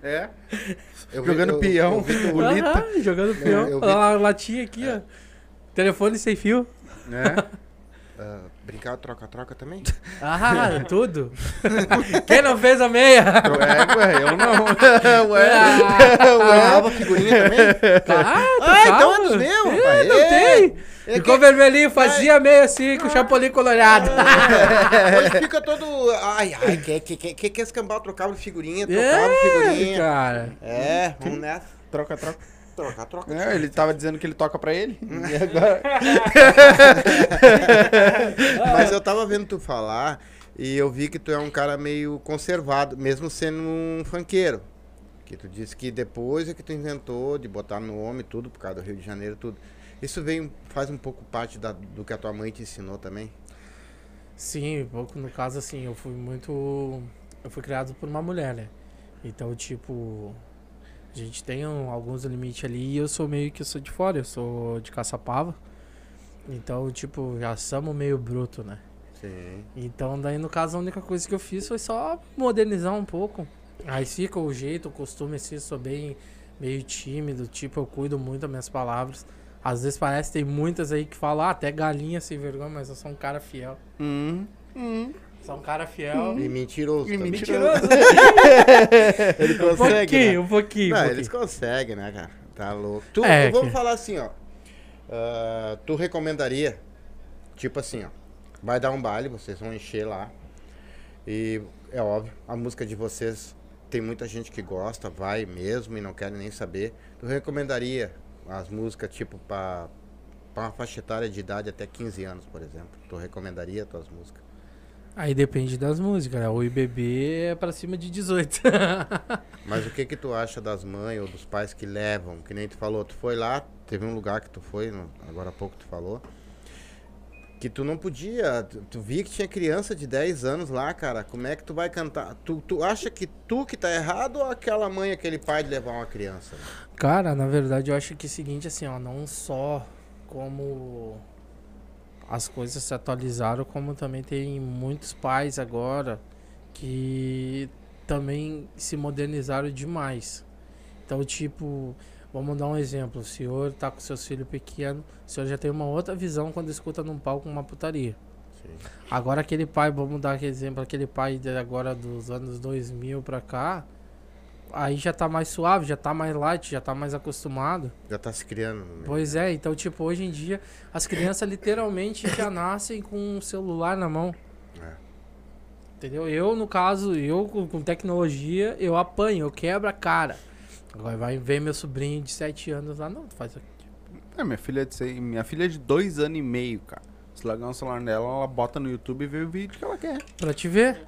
É. Eu vi- Jogando eu- peão. eu vi Bonita. Aham, jogando peão. eu vi- A latinha aqui, ó. Telefone sem fio. Né? Ah, brincar troca-troca também? Ah, tudo. Quem não fez a meia? Ué, ué, eu não. Ué. Ah, Trocava figurinha também? Ah, Ah, então é dos meus. É, não tem. É Ficou que- vermelhinho, fazia meio assim com o chapolim colorado. Ele fica todo. Ai, ai, que, que, que, que, que esse cambal trocava figurinha, trocava É, figurinha. cara. É, vamos nessa. Troca, troca. Troca. É, ele tava dizendo que ele toca pra ele. E agora. Mas eu tava vendo tu falar e eu vi que tu é um cara meio conservado, mesmo sendo um funkeiro. Que tu disse que depois é que tu inventou de botar nome e tudo, por causa do Rio de Janeiro tudo. Isso veio, faz um pouco parte da- do que a tua mãe te ensinou também? Sim, um pouco no caso assim, eu fui muito. Eu fui criado por uma mulher, né? Então, tipo. A gente tem um- alguns limites ali e eu sou meio que eu sou de fora, eu sou de Caçapava. Então, tipo, já somos meio bruto, né? Sim. Então, daí no caso, a única coisa que eu fiz foi só modernizar um pouco. Aí fica o jeito, o costume, assim, eu sou bem meio tímido, tipo, eu cuido muito das minhas palavras. Às vezes parece que tem muitas aí que falam, ah, até galinha sem vergonha, mas eu sou um cara fiel. Hum, hum. Sou um cara fiel. E mentiroso. E também. mentiroso. Ele Um consegue. pouquinho, né? um pouquinho. Não, um eles pouquinho. conseguem, né, cara? Tá louco. Tu, É, vamos que- falar assim, ó. Ah, tu recomendaria, tipo assim, ó. Vai dar um baile, vocês vão encher lá. E é óbvio, a música de vocês tem muita gente que gosta, vai mesmo e não quer nem saber. Tu recomendaria as músicas, tipo, pra, pra uma faixa etária de idade até 15 anos, por exemplo? Tu recomendaria as tuas músicas? Aí depende das músicas, né? O IBB é pra cima de 18. Mas o que que tu acha das mães ou dos pais que levam? Que nem tu falou, tu foi lá, teve um lugar que tu foi, agora há pouco tu falou, que tu não podia, tu, tu via que tinha criança de 10 anos lá, cara, como é que tu vai cantar? Tu, tu acha que tu que tá errado ou aquela mãe, aquele pai de levar uma criança? Cara, na verdade eu acho que é o seguinte, assim, ó, não só como as coisas se atualizaram, como também tem muitos pais agora que também se modernizaram demais. Então, tipo, vamos dar um exemplo, o senhor tá com seus filhos pequenos, o senhor já tem uma outra visão quando escuta num palco uma putaria. Sim. Agora aquele pai, vamos dar aquele exemplo, aquele pai agora dos anos 2000 pra cá, aí já tá mais suave, já tá mais light, já tá mais acostumado. Já tá se criando. meio. Pois é, então tipo, hoje em dia as crianças literalmente já nascem com um celular na mão. É. Entendeu? Eu, no caso, eu com, tecnologia, eu apanho, eu quebro a cara. Agora vai ver meu sobrinho de 7 anos lá, não, faz aqui. É, minha filha é de seis- minha filha é de dois anos e meio, cara. Se largar o celular dela, ela bota no YouTube e vê o vídeo que ela quer. Pra te ver.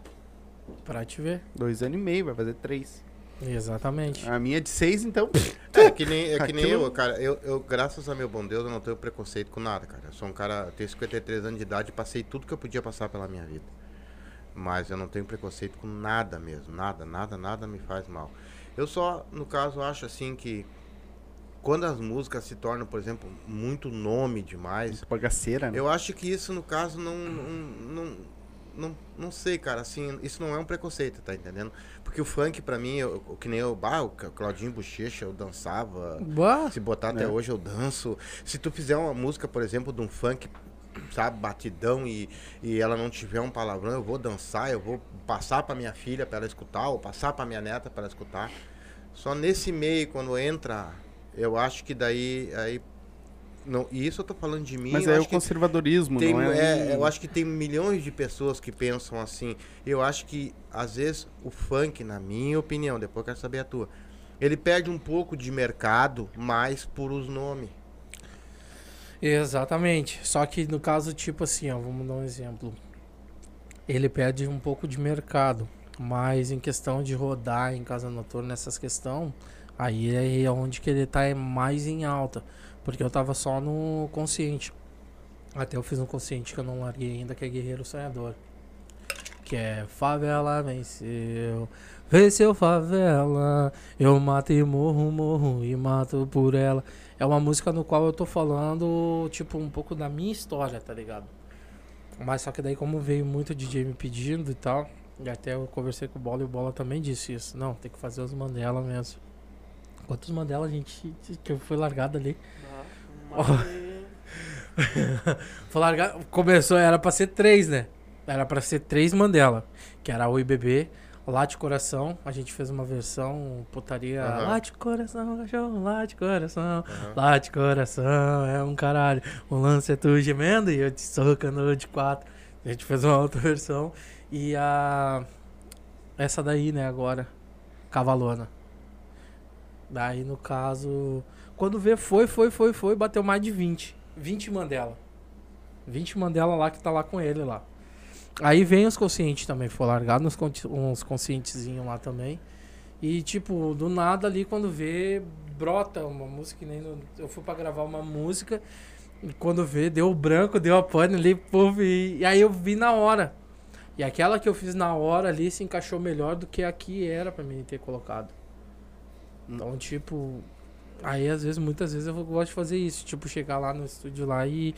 Pra te ver. Dois anos e meio, vai fazer três. Exatamente. A minha é de seis, então. É que nem, é que nem Aquilo- eu, cara. Eu, eu, graças a meu bom Deus, eu não tenho preconceito com nada, cara. Eu sou um cara, eu tenho 53 anos de idade e passei tudo que eu podia passar pela minha vida. Mas eu não tenho preconceito com nada mesmo. Nada, nada, nada me faz mal. Eu só, no caso, acho assim que quando as músicas se tornam, por exemplo, muito nome demais, Bagaceira, né? eu acho que isso, no caso, não. Não, não, não, não sei, cara, assim, isso não é um preconceito, tá entendendo? Porque o funk, pra mim, eu, eu- que nem eu, bah, o Claudinho Bochecha, eu dançava. Bah, Se botar até É. hoje, eu danço. Se tu fizer uma música, por exemplo, de um funk, sabe, batidão e, e ela não tiver um palavrão, eu vou dançar, eu vou passar pra minha filha pra ela escutar, ou passar pra minha neta pra ela escutar. Só nesse meio, quando entra, eu acho que daí. Aí, não, e isso eu tô falando de mim. Mas é o conservadorismo, tem, não é? é, eu acho que tem milhões de pessoas que pensam assim. Eu acho que, às vezes, o funk, na minha opinião, depois eu quero saber a tua, ele perde um pouco de mercado mais por os nomes. Exatamente. Só que no caso, tipo assim, ó, vamos dar um exemplo. Ele perde um pouco de mercado, mas em questão de rodar em casa noturna, essas questões, aí é onde que ele tá mais em alta. Porque eu tava só no consciente. Até eu fiz um consciente que eu não larguei ainda, que é Guerreiro Sonhador. Que é Favela venceu, venceu favela, eu mato e morro, morro e mato por ela. É uma música no qual eu tô falando, tipo, um pouco da minha história, tá ligado? Mas só que daí, como veio muito DJ me pedindo e tal, e até eu conversei com o Bola e o Bola também disse isso. Não, tem que fazer os Mandela mesmo. Quantos Mandela a gente que foi largado ali? Largado. Começou, era pra ser três, né? Era pra ser três Mandela. Que era o IBB, Late Coração. A gente fez uma versão putaria. Aham. Late Coração, cachorro, late coração. Aham. Late coração, é um caralho. O lance é tu gemendo e eu te socando de quatro. A gente fez uma outra versão. E a. Essa daí, né, agora. Cavalona. Daí, no caso. Quando vê, foi, foi, foi, foi. Bateu mais de 20. 20 Mandela. 20 Mandela lá que tá lá com ele lá. Aí vem os conscientes também. Foi largado uns, uns conscientezinhos lá também. E, tipo, do nada ali, quando vê, brota uma música. que nem no- eu fui pra gravar uma música. E quando vê, deu branco, deu a pane ali, puf, e, e aí eu vi na hora. E aquela que eu fiz na hora ali se encaixou melhor do que a que era pra mim ter colocado. Então, tipo, aí às vezes, muitas vezes eu gosto de fazer isso, tipo, chegar lá no estúdio lá e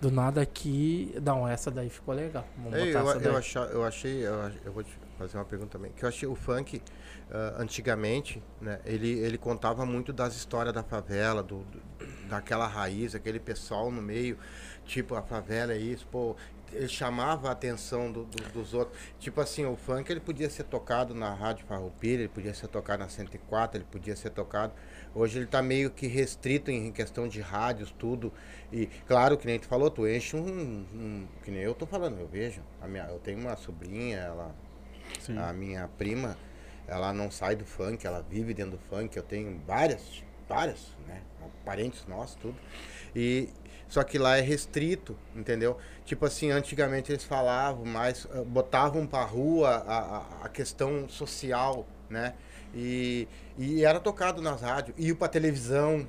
do nada aqui, não, essa daí ficou legal. Vamos Ei, botar eu, essa daí. eu, acha- eu achei, eu, eu vou te fazer uma pergunta também, que eu achei o funk, ah, antigamente, né, ele, ele contava muito das histórias da favela, do, do- daquela raiz, aquele pessoal no meio, tipo, a favela é isso, pô, ele chamava a atenção do- do- dos outros. Tipo assim, o funk ele podia ser tocado na Rádio Farroupilha, ele podia ser tocado na 104, ele podia ser tocado. Hoje ele tá meio que restrito em questão de rádios, tudo. E claro, que nem tu falou, tu enche um, um- que nem eu tô falando, eu vejo. A minha, eu tenho uma sobrinha, ela Sim. a minha prima, ela não sai do funk, ela vive dentro do funk. Eu tenho várias, várias, né? Parentes nossos, tudo. E só que lá é restrito, entendeu? Tipo assim, antigamente eles falavam mais, eh, botavam pra rua a, a, a questão social, né? E, e era tocado nas rádios, ia pra televisão,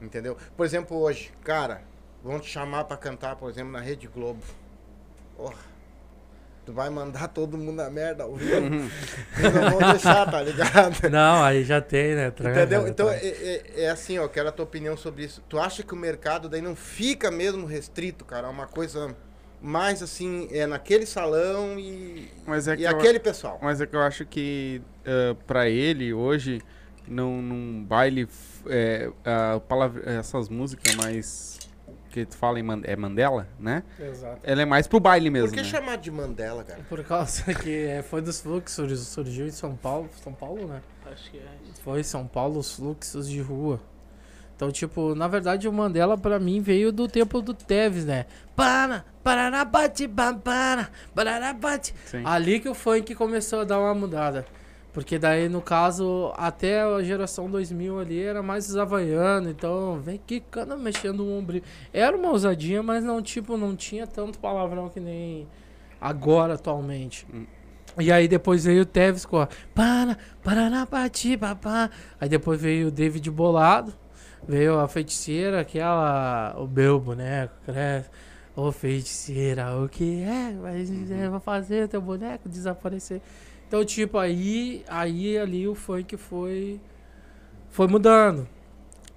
entendeu? Por exemplo, hoje, cara, vão te chamar pra cantar, por exemplo, na Rede Globo. Porra. Tu vai mandar todo mundo a merda ao vivo. Eles não vão deixar, tá ligado? Não, aí já tem, né? Tra- Entendeu? já Então tá. é, é- é assim, ó, quero a tua opinião sobre isso. Tu acha que o mercado daí não fica mesmo restrito, cara? É uma coisa mais assim, é naquele salão e, Mas é e eu- aquele pessoal. Mas é que eu acho que uh, para ele hoje, num, num baile, é, a palavra, essas músicas mais que tu fala em Man- é Mandela, né? Exato. Ela é mais pro baile mesmo. Por que né? chamar de Mandela, cara? Por causa que é, foi dos fluxos, surgiu em São Paulo, São Paulo, né? Acho que é. Foi São Paulo os fluxos de rua. Então, tipo, na verdade o Mandela pra mim veio do tempo do Teves, né? Para, parará, bate, babara, parará, bate. Sim. Ali que o funk começou a dar uma mudada. Porque daí, no caso, até a geração 2000 ali era mais os havaianos, então vem que cana mexendo o ombro. Era uma ousadia, mas não, tipo, não tinha tanto palavrão que nem agora, atualmente. Hum. E aí depois veio o Teves com a para, parará, bati, papá. Aí depois veio o David Bolado, veio a feiticeira, aquela, o meu boneco, cresce. Ô feiticeira, o que é? Vai, Uhum. vai fazer teu boneco desaparecer. Então, tipo, aí, aí ali o funk foi, foi mudando.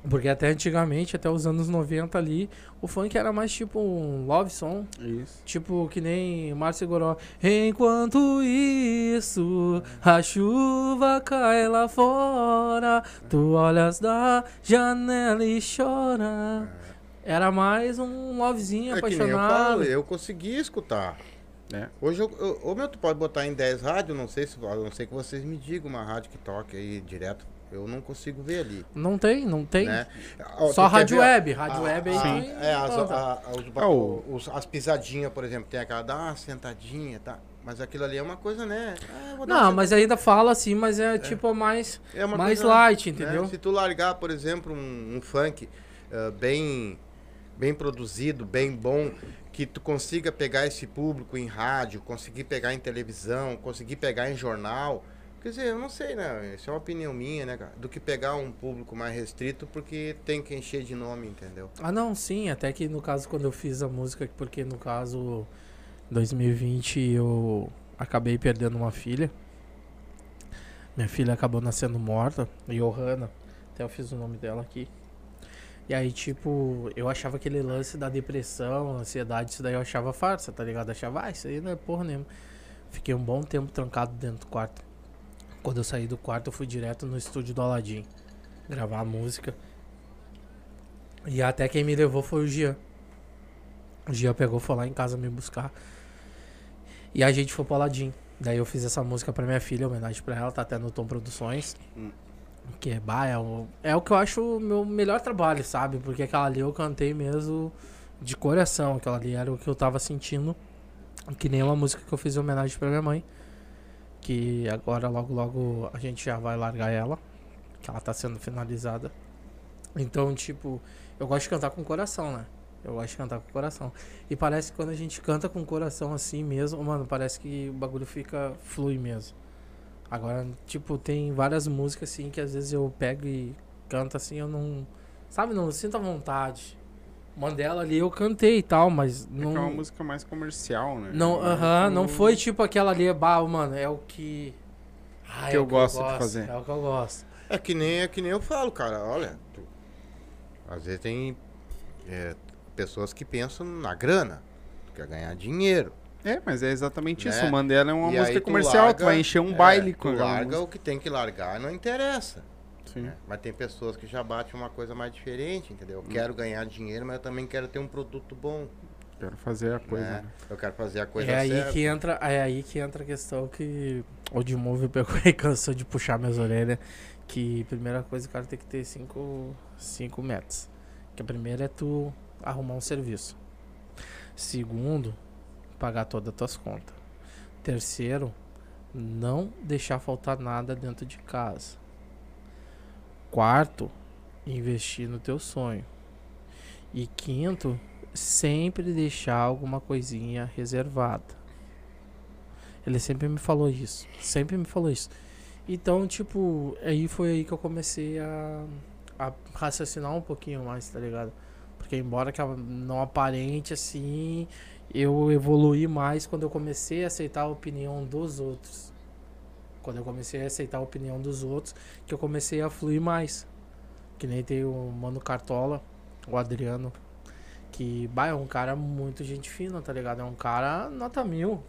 Porque até antigamente, até os anos 90 ali, o funk era mais tipo um love song. Isso. Tipo, que nem Márcio Goró. Enquanto isso, a chuva cai lá fora, tu olhas da janela e chora. Era mais um lovezinho É nem eu apaixonado. falo, eu consegui escutar. É. Hoje, eu, eu, ô meu, tu pode botar em 10 rádios, não sei se, a não sei que vocês me digam uma rádio que toque aí direto. Eu não consigo ver ali. Não tem, não tem. Né? Ó, Só rádio web. Rádio web aí tem É, as, a- a- os, Ah, o- os- as pisadinhas, por exemplo, tem aquela, dá uma sentadinha, tá? Mas aquilo ali é uma coisa, né? Ah, Não, mas ainda fala assim, mas é tipo mais, É uma mais coisa, light, né? entendeu? Se tu largar, por exemplo, um, um funk ah, bem, bem produzido, bem bom, que tu consiga pegar esse público em rádio, conseguir pegar em televisão, conseguir pegar em jornal. Quer dizer, eu não sei, né? Isso é uma opinião minha, né, cara? Do que pegar um público mais restrito, porque tem que encher de nome, entendeu? Ah, não, sim, até que no caso quando eu fiz a música, porque no caso 2020 eu acabei perdendo uma filha. Minha filha acabou nascendo morta, Johanna. Até eu fiz o nome dela aqui. E aí, tipo, eu achava aquele lance da depressão, ansiedade, isso daí eu achava farsa, tá ligado? Eu achava, ah, isso aí não é porra nenhuma. Fiquei um bom tempo trancado dentro do quarto. Quando eu saí do quarto, eu fui direto no estúdio do Aladdin gravar a música. E até quem me levou foi o Gian. O Gian pegou, foi lá em casa me buscar. E a gente foi pro Aladdin. Daí eu fiz essa música pra minha filha, homenagem pra ela, tá até no Tom Produções. Hum. Que é, bah, é, o, é o que eu acho o meu melhor trabalho, sabe? Porque aquela ali eu cantei mesmo de coração. Aquela ali era o que eu tava sentindo. Que nem uma música que eu fiz em homenagem pra minha mãe. Que agora, logo, logo, a gente já vai largar ela. Que ela tá sendo finalizada. Então, tipo, eu gosto de cantar com o coração, né? Eu gosto de cantar com o coração. E parece que quando a gente canta com o coração assim mesmo, mano, parece que o bagulho fica flui mesmo. Agora, tipo, tem várias músicas assim que às vezes eu pego e canto assim, eu não. Sabe, não sinto a vontade. Mandela ali eu cantei e tal, mas É que não. é uma música mais comercial, né? Não, Mais aham, não um- foi tipo aquela ali, bah, mano, é o que. Ah, Que é eu o gosto de fazer. É o que eu gosto. É que nem, é que nem eu falo, cara. Olha, tu- às vezes tem é, pessoas que pensam na grana. Tu quer ganhar dinheiro. É, mas é exatamente Né? isso. O Mandela é uma E música tu comercial, larga- tu vai encher um é, baile com larga música. o que tem que largar, não interessa. Sim. né? Mas tem pessoas que já batem uma coisa mais diferente, entendeu? Hum. Eu quero ganhar dinheiro, mas eu também quero ter um produto bom. Quero fazer a coisa. né? né? Eu quero fazer a coisa É aí certa. que entra, é aí que entra a questão que o de Move pegou e cansou de puxar minhas orelhas. Que primeira coisa, o cara tem que ter cinco, cinco metas. Que a primeira é tu arrumar um serviço. Segundo, pagar todas as tuas contas. Terceiro, não deixar faltar nada dentro de casa. Quarto, investir no teu sonho. E quinto, sempre deixar alguma coisinha reservada. Ele sempre me falou isso. Sempre me falou isso. Então, tipo, aí foi aí que eu comecei a, a raciocinar um pouquinho mais, tá ligado? Porque embora que não aparente assim, eu evoluí mais quando eu comecei a aceitar a opinião dos outros. Quando eu comecei a aceitar a opinião dos outros, que eu comecei a fluir mais. Que nem tem o Mano Cartola, o Adriano, que bah, é um cara muito gente fina, tá ligado? É um cara nota mil.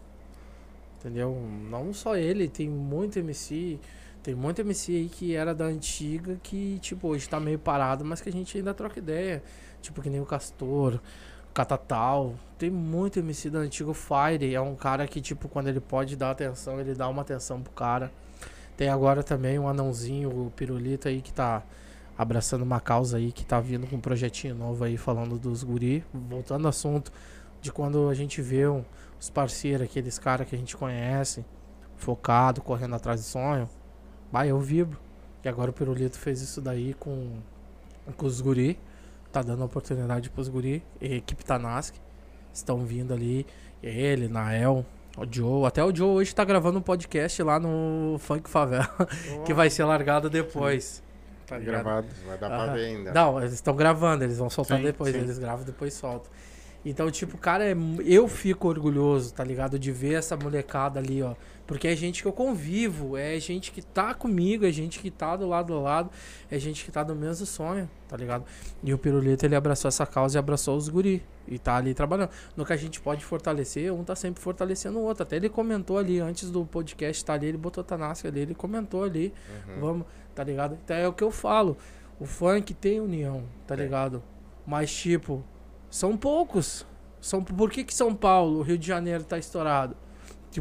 Entendeu? Não só ele, tem muito MC. Tem muito MC aí que era da antiga que, tipo, hoje tá meio parado, mas que a gente ainda troca ideia. Tipo, que nem o Castor, Catatal. Tem muito MC da antiga. O Fire é um cara que, tipo, quando ele pode dar atenção, ele dá uma atenção pro cara. Tem agora também um anãozinho, o Pirulito aí, que tá abraçando uma causa aí, que tá vindo com um projetinho novo aí, falando dos guri. Voltando ao assunto de quando a gente vê um, os parceiros, aqueles caras que a gente conhece, focado, correndo atrás do sonho. Bah, eu vibro. E agora o Pirulito fez isso daí com, com os guri. Tá dando oportunidade pros guri. E a equipe Tanask. Estão vindo ali. Ele, Nael, o Joe. Até o Joe hoje tá gravando um podcast lá no Funk Favela. que vai ser largado depois. Tá ligado? Gravado. Vai dar pra ver ainda. Não, eles estão gravando, eles vão soltar Sim, depois, sim. eles gravam depois soltam. Então, tipo, cara, é eu fico orgulhoso, tá ligado? De ver essa molecada ali, ó. Porque é gente que eu convivo, é gente que tá comigo, é gente que tá do lado do lado, é gente que tá do mesmo sonho, tá ligado? E o Pirulito, ele abraçou essa causa e abraçou os guri. E tá ali trabalhando. No que a gente pode fortalecer, um tá sempre fortalecendo o outro. Até ele comentou ali, antes do podcast tá ali, ele botou a Tanasca ali, ele comentou ali. Uhum. Vamos, tá ligado? Então é o que eu falo. O funk tem união, tá Tem. ligado? Mas, tipo, são poucos. São, por que, que São Paulo, o Rio de Janeiro tá estourado?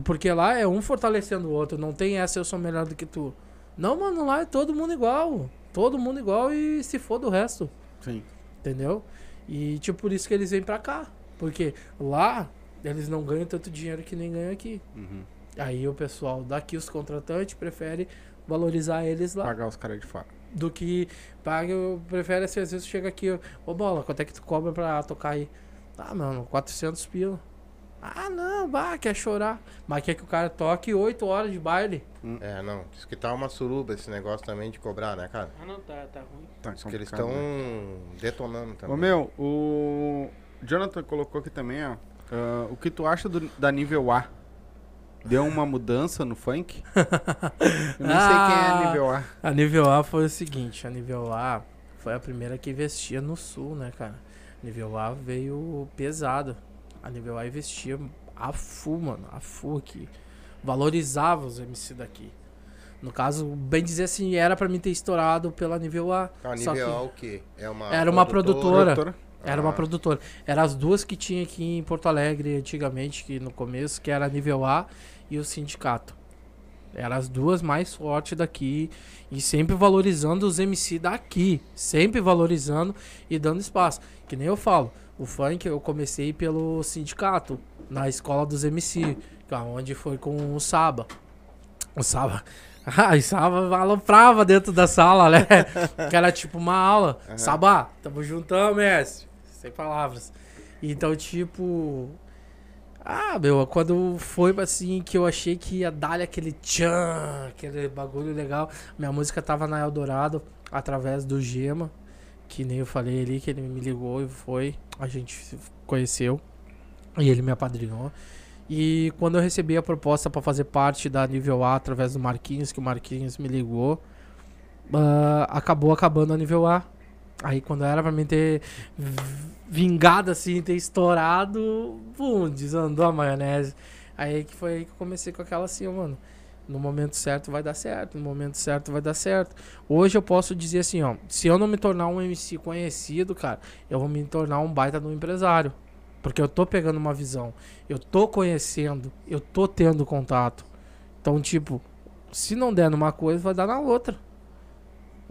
Porque lá é um fortalecendo o outro. Não tem essa, eu sou melhor do que tu. Não, mano, lá é todo mundo igual. Todo mundo igual e se for do resto. Sim. Entendeu? E, tipo, por isso que eles vêm pra cá. Porque lá, eles não ganham tanto dinheiro que nem ganham aqui. Uhum. Aí o pessoal daqui, os contratantes, prefere valorizar eles lá Pagar os caras de fora. Do que paga, eu prefere assim, às vezes chega aqui, ó, ô bola, quanto é que tu cobra pra tocar aí? Ah, mano, 400 pila. Ah, não, bah, quer chorar. Mas quer que o cara toque 8 horas de baile. É, não. Diz que tá uma suruba esse negócio também de cobrar, né, cara? Ah, não, tá, tá ruim. Tá, Diz que eles estão detonando também. Ô meu, o Jonathan colocou aqui também, ó. ah, o que tu acha do- da nível A? Deu uma mudança no funk? Eu nem sei quem é Ah. nível A. A nível A foi o seguinte, a nível A foi a primeira que investia no sul, né, cara? A nível A veio pesado. A nível A investia a full, mano, a full aqui. Valorizava os MC daqui. No caso, bem dizer assim, era pra mim ter estourado pela nível A. A só nível que- A o quê? É uma Era uma produtora. Produtora? Era uma Ah. produtora. Eram as duas que tinha aqui em Porto Alegre antigamente, que no começo, que era a nível A e o sindicato. Eram as duas mais fortes daqui e sempre valorizando os MC daqui, sempre valorizando e dando espaço. Que nem eu falo, o funk eu comecei pelo sindicato, na escola dos MC, é onde foi com o Saba. O Saba. Ah, o Saba aloprava dentro da sala, né? que era tipo uma aula. Aham. Sabá, tamo juntão, mestre. Sem palavras. Então, tipo. Ah, meu, quando foi assim que eu achei que ia dar aquele tchan, aquele bagulho legal. Minha música tava na Eldorado através do Gema, que nem eu falei ali, que ele me ligou e foi. A gente se conheceu e ele me apadrinhou. E quando eu recebi a proposta pra fazer parte da nível A através do Marquinhos, que o Marquinhos me ligou, ah, acabou acabando a nível A. Aí quando era pra mim ter vingado assim, ter estourado, pum, desandou a maionese. Aí que foi aí que eu comecei com aquela assim, mano. No momento certo vai dar certo, no momento certo vai dar certo. Hoje eu posso dizer assim, ó, se eu não me tornar um MC conhecido, cara, eu vou me tornar um baita de um empresário. Porque eu tô pegando uma visão, eu tô conhecendo, eu tô tendo contato. Então, tipo, se não der numa coisa, vai dar na outra.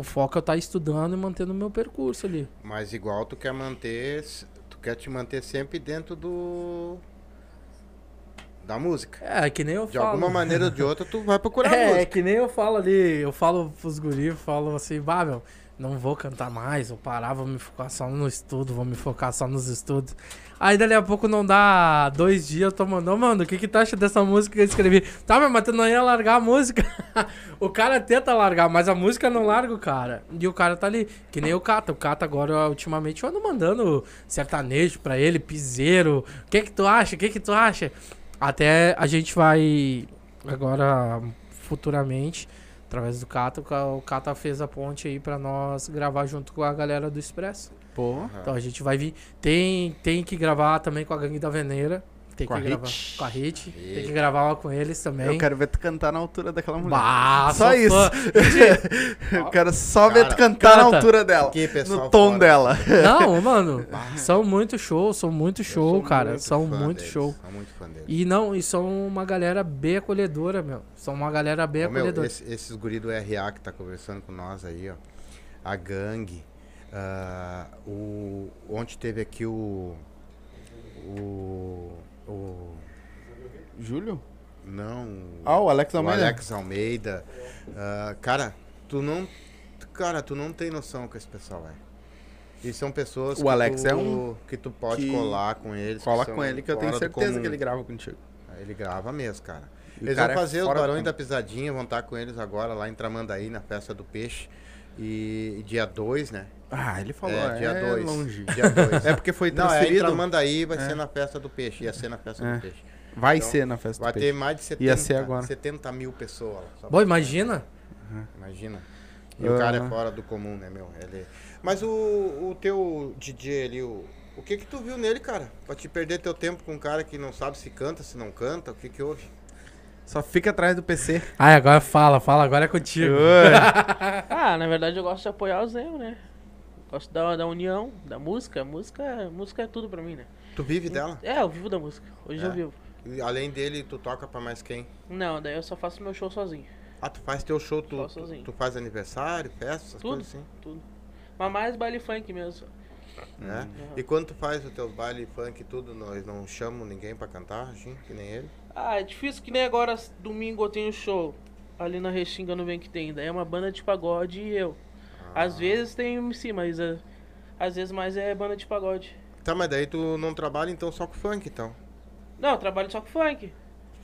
O foco é eu estar estudando e mantendo o meu percurso ali. Mas igual tu quer manter. Tu quer te manter sempre dentro do. Da música. É, que nem eu De falo. alguma maneira ou de outra, tu vai procurar É, é música. que nem eu falo ali, eu falo pros guris, falo assim, bah, meu, não vou cantar mais, vou parar, vou me focar só no estudo, vou me focar só nos estudos. Aí dali a pouco não dá dois dias, eu tô mandando, mano, o que que tu acha dessa música que eu escrevi? Tá, mas tu não ia largar a música. o cara tenta largar, mas a música não larga o cara. E o cara tá ali, que nem o Cata. O Cata agora, ultimamente, eu ando mandando sertanejo pra ele, piseiro. O que que tu acha? O que que tu acha? Até a gente vai agora futuramente, através do Cata, o Ca- o Cata fez a ponte aí pra nós gravar junto com a galera do Expresso. Pô. Então a gente vai vir. Tem, tem que gravar também com a Gangue da Veneira. Tem Com que a gravar Hit. com a Hit. Tem que gravar uma com eles também. Eu quero ver tu cantar na altura daquela mulher. Bah, Só isso. fã. Eu quero só ver Cara, tu cantar na canta. altura dela. Que pessoal No tom fora. dela. Não, mano, são muito show, são muito show, sou cara. muito São fã muito deles, show. Muito fã deles. E não, e são uma galera bem acolhedora, meu. São uma galera bem Ô, meu, acolhedora. esse- esses guri do RA que tá conversando com nós aí, ó. A gangue. ah, o, ontem teve aqui o. O. O. Júlio? Não. Ah, o Alex o Almeida. Alex Almeida. Ah, cara, tu não. Cara, tu não tem noção com esse pessoal, é. E são pessoas O que Alex tu, é um que tu pode que colar com eles. Cola com ele que eu tenho certeza que ele grava contigo. Ele grava mesmo, cara. E o Eles cara vão é fazer os fora do Barões da Pisadinha, vão estar com eles agora lá em Tramandaí, na festa do peixe. E dia 2, né? Ah, ele falou, é, é, dia 2. longe. Dia 2. É porque foi Não, é transferido. Tramandaí, vai É. ser na festa do peixe. Ia ser na festa É. do peixe. Vai Então, ser na festa Vai do ter peixe. mais de 70, Ia ser agora. 70 mil pessoas lá. Bom, imagina. Imagina. E o cara Ah. é fora do comum, né, meu? Ele... Mas o, o teu DJ ali, o, o que que tu viu nele, cara? Pra te perder teu tempo com um cara que não sabe se canta, se não canta, o que que houve? Só fica atrás do PC. Ai, agora fala, fala, agora é contigo. Ah, na verdade eu gosto de apoiar os erros, né? Gosto da, da união, da música. Música, música é tudo pra mim, né? Tu vive dela? É, eu vivo da música. Hoje É. eu vivo. E além dele, tu toca pra mais quem? Não, daí eu só faço meu show sozinho. Ah, tu faz teu show, tu, tu, sozinho. tu faz aniversário, festa, essas Tudo. coisas assim, Tudo. Mas mais baile funk mesmo. né? E quando tu faz os teus baile funk e tudo, nós não chamamos ninguém pra cantar, assim, que nem ele? Ah, é difícil que nem agora, domingo eu tenho show. Ali na Restinga no Vem Que Tem. Daí é uma banda de pagode e eu. Ah. Às vezes tem MC, mas é, às vezes mais é banda de pagode. Tá, mas daí tu não trabalha então só com funk, então? Não, eu trabalho só com funk.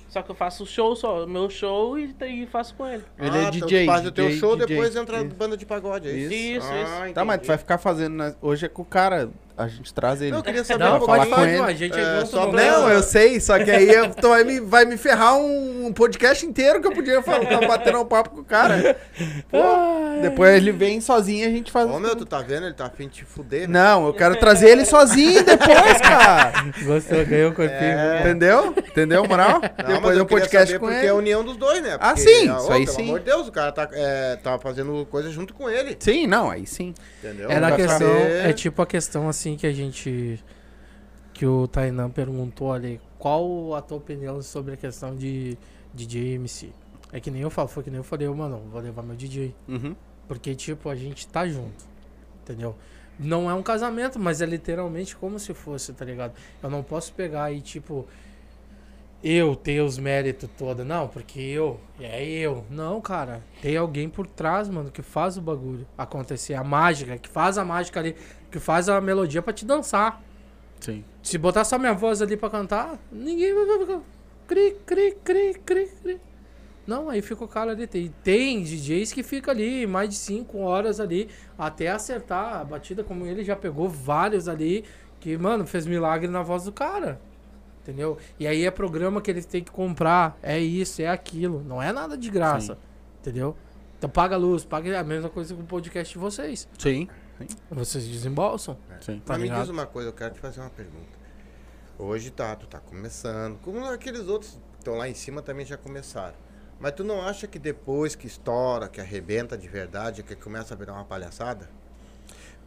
Só que eu faço o show só, meu show e, e faço com ele. Ele é então DJ, tu faz o teu DJ, show, DJ. depois entra Isso. banda de pagode, é isso? Isso, Ah, isso. Tá, mas tu vai ficar fazendo. na- Hoje é com o cara. A gente traz ele. Não, eu queria saber Não, um falar pouquinho. com ele. a gente é, É, só não Não, eu sei, só que aí eu- tu vai me, vai me ferrar um, um podcast inteiro que eu podia falar, tá batendo um papo com o cara. Pô, depois ele vem sozinho e a gente faz. Ô meu, tu tá vendo? Ele tá afim de te fuder, né? Não, eu quero trazer ele sozinho depois, cara. Gostou, ganhou o corpinho. É. Entendeu? Entendeu, moral? Não, mas depois eu podcast saber com porque ele. é a união dos dois, né? Ah, Porque, sim, ô, isso aí pelo sim. amor de Deus, o cara tá, é, tá fazendo coisa junto com ele, Sim, não, aí sim. entendeu? É na questão, é tipo a questão assim que a gente que o Tainan perguntou ali, qual a tua opinião sobre a questão de DJ MC? É que nem eu falo, foi que nem eu falei, mano, vou levar meu DJ, Uhum. porque tipo, a gente tá junto. Entendeu? Não é um casamento, mas é literalmente como se fosse, tá ligado? Eu não posso pegar e tipo eu ter os méritos todos, não, porque eu, é eu. Não, cara, tem alguém por trás, mano, que faz o bagulho acontecer, a mágica, que faz a mágica ali, que faz a melodia pra te dançar. Sim. Se botar só minha voz ali pra cantar, ninguém vai ficar cri, cri, cri, cri, cri. Não, aí fica o cara ali. Tem, tem DJs que fica ali mais de 5 horas ali até acertar a batida, como ele já pegou vários ali, que, mano, fez milagre na voz do cara. Entendeu? E aí é programa que eles têm que comprar. É isso, é aquilo. Não é nada de graça. Sim. Entendeu? Então paga a luz, paga a mesma coisa com o podcast de vocês. Sim. Vocês desembolsam. Sim. Tá Mas me ligado? diz uma coisa, eu quero te fazer uma pergunta. Hoje tá, tu tá começando. Como aqueles outros que estão lá em cima também já começaram. Mas tu não acha que depois que estoura, que arrebenta de verdade, que começa a virar uma palhaçada?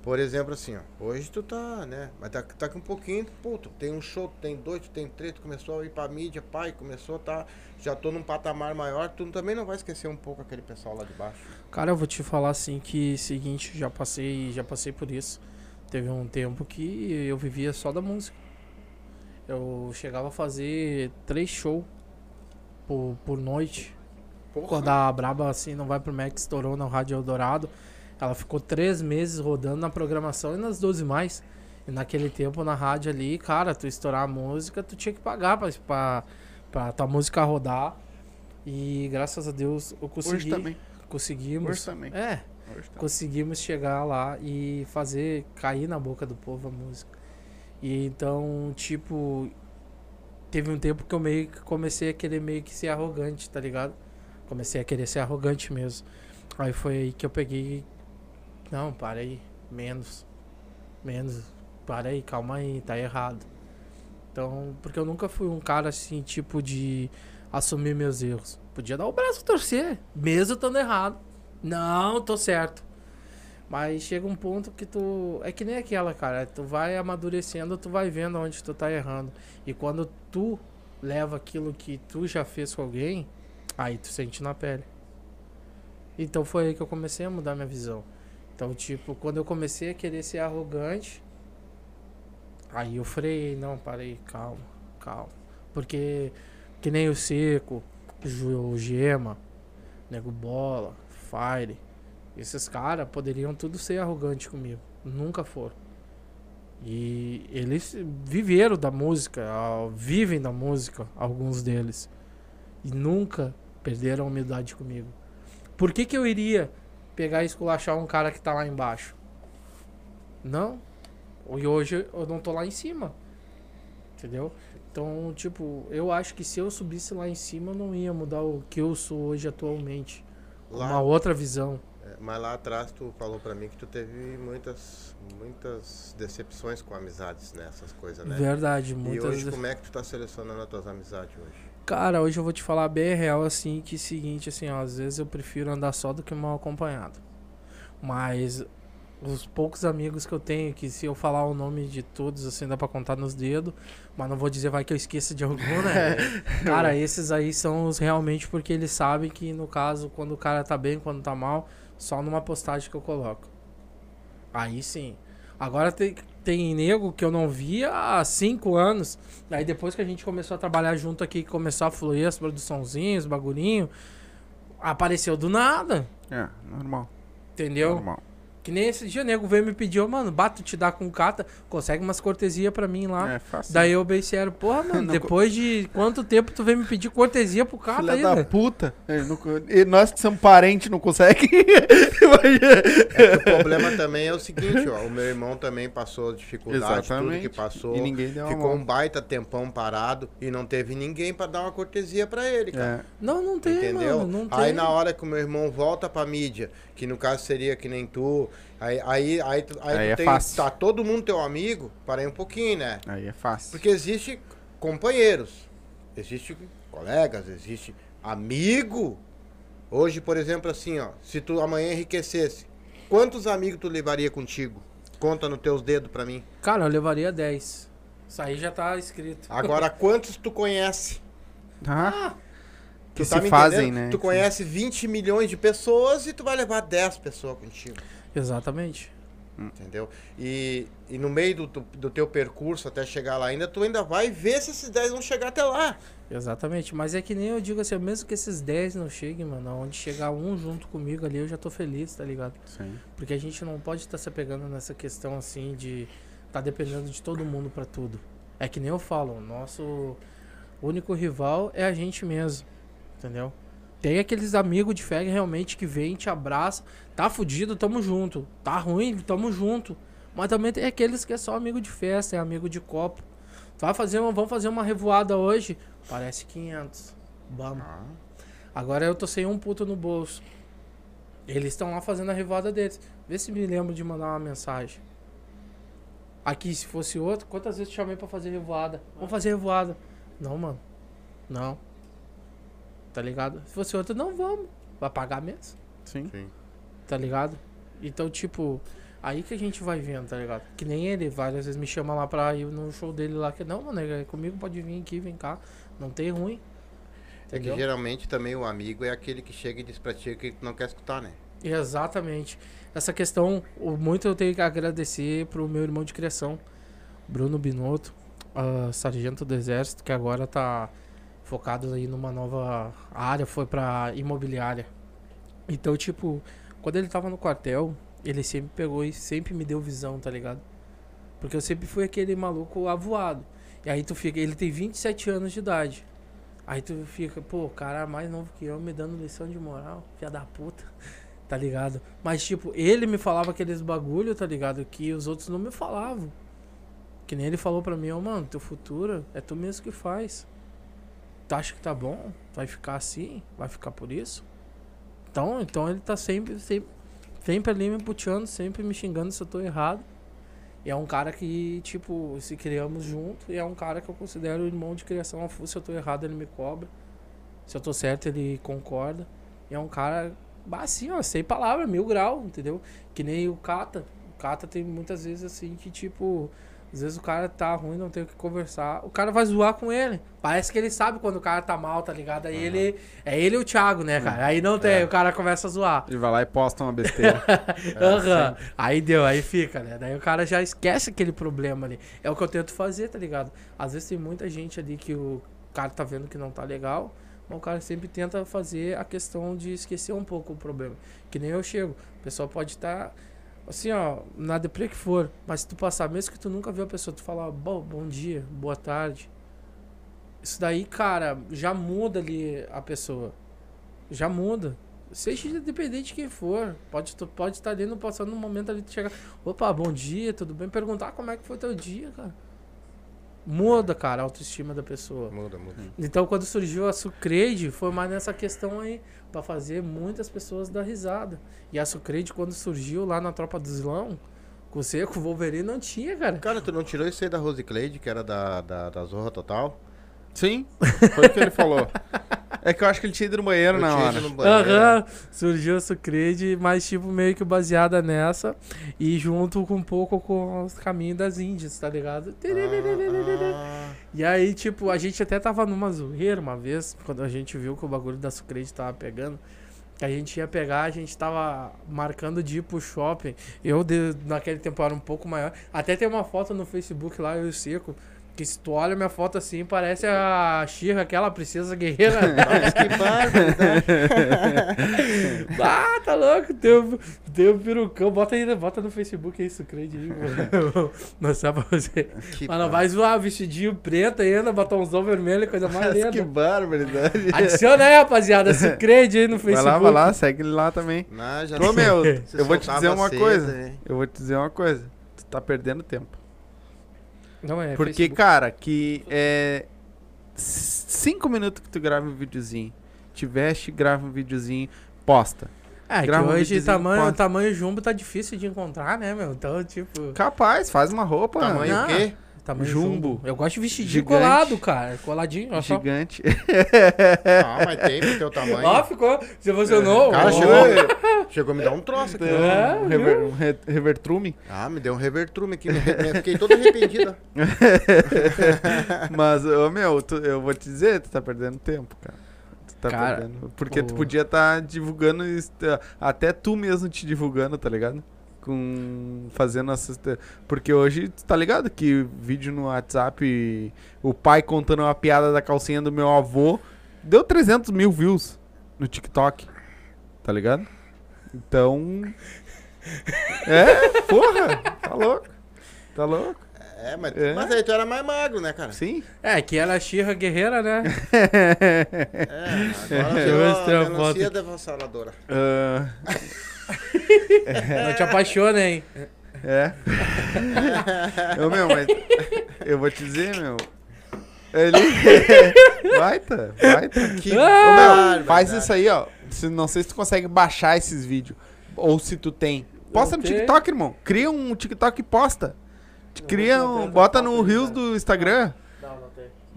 Por exemplo, assim, ó, hoje tu tá, né? Mas tá, tá com um pouquinho, pô, tu tem um show, tu tem dois, tu tem três, tu começou a ir pra mídia, pai, começou a tá, já tô num patamar maior, tu também não vai esquecer um pouco aquele pessoal lá de baixo. Cara, eu vou te falar assim que seguinte, já passei, já passei por isso. Teve um tempo que eu vivia só da música. Eu chegava a fazer três shows por, por noite. Quando a Braba assim não vai pro Max, estourou na Rádio Eldorado. Ela ficou três meses rodando na programação e nas 12 mais. E naquele tempo na rádio ali, cara, tu estourar a música, tu tinha que pagar pra, pra, pra tua música rodar. E graças a Deus eu consegui. Hoje também. Conseguimos. Hoje também. É, Hoje também. conseguimos chegar lá e fazer cair na boca do povo a música. E então, tipo, teve um tempo que eu meio que comecei a querer meio que ser arrogante, tá ligado? Comecei a querer ser arrogante mesmo. Aí foi aí que eu peguei. Não, para aí. Menos. Menos. Para aí, calma aí, tá errado. Então, porque eu nunca fui um cara assim, tipo, de assumir meus erros. Podia dar o braço a torcer, mesmo estando errado. Não, tô certo. Mas chega um ponto que tu. É que nem aquela, cara. Tu vai amadurecendo, tu vai vendo onde tu tá errando. E quando tu leva aquilo que tu já fez com alguém, aí tu sente na pele. Então foi aí que eu comecei a mudar minha visão. Então, tipo, quando eu comecei a querer ser arrogante, aí eu freiei, não, parei, calma, calma. Porque que nem o Seco, o Gema, Nego Bola, Fire, esses caras poderiam tudo ser arrogante comigo. Nunca foram. E eles viveram da música, ah, vivem da música, alguns deles. E nunca perderam a humildade comigo. Por que, que eu iria pegar e esculachar um cara que tá lá embaixo? Não. E hoje eu não tô lá em cima. Entendeu? Então, tipo, eu acho que se eu subisse lá em cima, eu não ia mudar o que eu sou hoje atualmente. Lá, Uma outra visão. É, Mas lá atrás tu falou pra mim que tu teve muitas, muitas decepções com amizades, né? Essas coisas, né? Verdade, E muitas hoje como é que tu tá selecionando as tuas amizades hoje? Cara, hoje eu vou te falar bem real, assim, que seguinte, assim, ó, às vezes eu prefiro andar só do que mal acompanhado. Mas os poucos amigos que eu tenho, que se eu falar o nome de todos, assim, dá pra contar nos dedos, mas não vou dizer vai que eu esqueça de algum, né? cara, esses aí são os realmente porque eles sabem que, no caso, quando o cara tá bem, quando tá mal, só numa postagem que eu coloco. Aí sim. Agora tem, tem nego que eu não via há cinco anos. Aí depois que a gente começou a trabalhar junto aqui, começou a fluir as produçãozinhas, bagulhinho, apareceu do nada, É, normal. entendeu? Normal. Que nem esse dia, nego veio me pediu, mano, bato te dar com cata, consegue umas cortesia pra mim lá. É fácil. Daí eu bem sério, porra, mano, Não depois de quanto tempo tu veio me pedir cortesia pro cata Filha aí, da velho? puta. É, não e nós que somos parentes não consegue. É o problema também é o seguinte, ó, o meu irmão também passou dificuldade, tudo Exatamente. que passou. E ninguém deu Ficou um baita tempão parado e não teve ninguém pra dar uma cortesia pra ele, cara. É. Não, não tem, Entendeu? mano, não tem. Aí na hora que o meu irmão volta pra mídia, que no caso seria que nem tu, aí, aí, aí, tu- aí Aí tu é tem, fácil. tá todo mundo teu amigo, parei um pouquinho, né? Aí é fácil. Porque existe companheiros, existe colegas, existe amigo. Hoje, por exemplo, assim, ó, se tu amanhã enriquecesse, quantos amigos tu levaria contigo? Conta nos teus dedos pra mim. Cara, eu levaria 10. Isso aí já tá escrito. Agora, quantos tu conhece? Ah, que Tu tá se fazem, entendendo? né? Tu conhece 20 milhões de pessoas e tu vai levar 10 pessoas contigo. Exatamente. Entendeu? E, e no meio do, tu- do teu percurso até chegar lá ainda, tu ainda vai ver se esses 10 vão chegar até lá. Exatamente. Mas é que nem eu digo assim, mesmo que esses 10 não cheguem, mano, onde chegar um junto comigo ali, eu já tô feliz, tá ligado? Sim. Porque a gente não pode estar se apegando nessa questão assim de tá dependendo de todo mundo pra tudo. É que nem eu falo, o nosso único rival é a gente mesmo. Entendeu? Tem aqueles amigos de fé realmente que vem, te abraça, tá fudido, tamo junto. Tá ruim, tamo junto. Mas também tem aqueles que é só amigo de festa, é amigo de copo. Vai fazer uma, vamos fazer uma revoada hoje? Parece 500. Vamos. Agora eu tô sem um puto no bolso. Eles estão lá fazendo a revoada deles. Vê se me lembro de mandar uma mensagem. Aqui, se fosse outro, quantas vezes te chamei pra fazer revoada? Vamos fazer revoada. Não, mano. Não. Tá ligado? Se fosse outro, não vamos. Vai pagar mesmo. Sim. Sim. Tá ligado? Então, tipo, aí que a gente vai vendo, tá ligado? Que nem ele, várias vezes me chama lá pra ir no show dele lá. Que não, mano, é comigo pode vir aqui, vem cá. Não tem ruim. É que Entendeu? geralmente também o amigo é aquele que chega e diz pra ti que não quer escutar, né? Exatamente. Essa questão, o muito eu tenho que agradecer pro meu irmão de criação, Bruno Binotto, ah, sargento do exército, que agora tá focado aí numa nova área, foi pra imobiliária. Então, tipo, quando ele tava no quartel, ele sempre pegou e sempre me deu visão, tá ligado? Porque eu sempre fui aquele maluco avoado. E aí tu fica, ele tem 27 anos de idade. Aí tu fica, pô, o cara mais novo que eu me dando lição de moral, filha da puta. Tá ligado? Mas, tipo, ele me falava aqueles bagulho, tá ligado? Que os outros não me falavam. Que nem ele falou pra mim, ó, mano, teu futuro é tu mesmo que faz. Tu acha que tá bom? Vai ficar assim? Vai ficar por isso? Então, então ele tá sempre, sempre, sempre ali me puteando, sempre me xingando se eu tô errado. E é um cara que, tipo, se criamos junto, e é um cara que eu considero irmão de criação. Se eu tô errado, ele me cobra. Se eu tô certo, ele concorda. E é um cara, assim, ó, sem palavra, mil grau, entendeu? Que nem o Kata. O Kata tem muitas vezes assim que, tipo, às vezes o cara tá ruim, não tem o que conversar. O cara vai zoar com ele. Parece que ele sabe quando o cara tá mal, tá ligado? Aí ele. É ele e o Thiago, né, cara? Aí não tem, o cara começa a zoar. Ele vai lá e posta uma besteira. Aham. Aí deu, aí fica, né? Daí o cara já esquece aquele problema ali. É o que eu tento fazer, tá ligado? Às vezes tem muita gente ali que o cara tá vendo que não tá legal, mas o cara sempre tenta fazer a questão de esquecer um pouco o problema. Que nem eu chego. O pessoal pode estar. Assim, ó, na deprê que for, mas se tu passar, mesmo que tu nunca viu a pessoa, tu falar, bom, bom dia, boa tarde. Isso daí, cara, já muda ali a pessoa. Já muda. Seja independente de quem for. Pode, tu pode estar ali no passando um momento ali, tu chegar. Opa, bom dia, tudo bem? Perguntar como é que foi teu dia, cara. Muda, cara, a autoestima da pessoa. Muda, muda. Então, quando surgiu a Sucrede, foi mais nessa questão aí, pra fazer muitas pessoas dar risada. E a Sucrede, quando surgiu lá na Tropa do Islão, com você, com o Wolverine, não tinha, cara. Cara, tu não tirou isso aí da Rose Cleide, que era da, da, da Zorra Total? Sim, foi o que ele falou. É que eu acho que ele tinha ido no banheiro Eu na tinha hora. ido no banheiro. Aham, surgiu a Sucrede, mas tipo, meio que baseada nessa. E junto com um pouco com os caminhos das Índias, tá ligado? Ah, E aí, tipo, a gente até tava numa zoeira uma vez, quando a gente viu que o bagulho da Sucrede tava pegando. Que a gente ia pegar, a gente tava marcando de ir pro shopping. Eu, de- naquele tempo, era um pouco maior. Até tem uma foto no Facebook lá, eu e o Seco. Que se tu olha minha foto assim, parece a Xirra, aquela princesa guerreira. Que bárbaro, ah, tá louco? Um, tem um perucão. Bota aí, bota no Facebook aí, Sucrede aí, mano. Mostrar pra você. Que Mas não vai zoar, vestidinho preto ainda, batomzão vermelho, coisa mais Mas que linda. barbaridade. Adiciona aí, rapaziada, Sucrede aí no Vai Facebook. lá, vai lá, segue ele lá também. Não, já Ô, meu, Você eu vou te dizer uma cedo, coisa. né? Eu vou te dizer uma coisa. Tu tá perdendo tempo. Não é, Porque, Facebook. cara, que é. Cinco minutos que tu grava um videozinho. Te veste, grava um videozinho, posta. É, que grava um hoje videozinho, tamanho, posta. tamanho jumbo tá difícil de encontrar, né, meu? Então, tipo, Capaz, faz uma roupa. Tamanho Não. o quê? Tamanho Jumbo. jumbo. Eu gosto de vestidinho Gigante. colado, cara. Coladinho, ó. Gigante. Ah, mas tem pro teu tamanho. Ó, ficou, se emocionou. Cara, Ó. chegou, chegou a me dar um troço aqui. É, um rever, um re- revertrume. Ah, me deu um revertrume aqui. me- me- Fiquei todo arrependido. Mas, ô, meu, tu- eu vou te dizer, tu tá perdendo tempo, cara. Tu tá Cara, perdendo. Porque tu o- podia estar divulgando, isso, tá- até tu mesmo te divulgando, tá ligado? Com. Fazendo essas. Porque hoje, tá ligado que vídeo no WhatsApp, o pai contando uma piada da calcinha do meu avô, deu 300 mil views no TikTok. Tá ligado? Então. É, porra, tá louco. Tá louco? É, mas, É. mas aí tu era mais magro, né, cara? Sim. É, que ela é Xirra guerreira, né? É, agora Eu mostrei a a foto melancia aqui. devassaladora. Ah, Não te apaixona, hein? É. eu, meu, mas eu vou te dizer, meu. Ele. Baita, baita. Que Ô, barbaridade. meu, faz isso aí, ó. Se, não sei se tu consegue baixar esses vídeos. Ou se tu tem. Posta no. TikTok, irmão. Cria um TikTok e posta. Cria um. Bota no Reels ainda. do Instagram.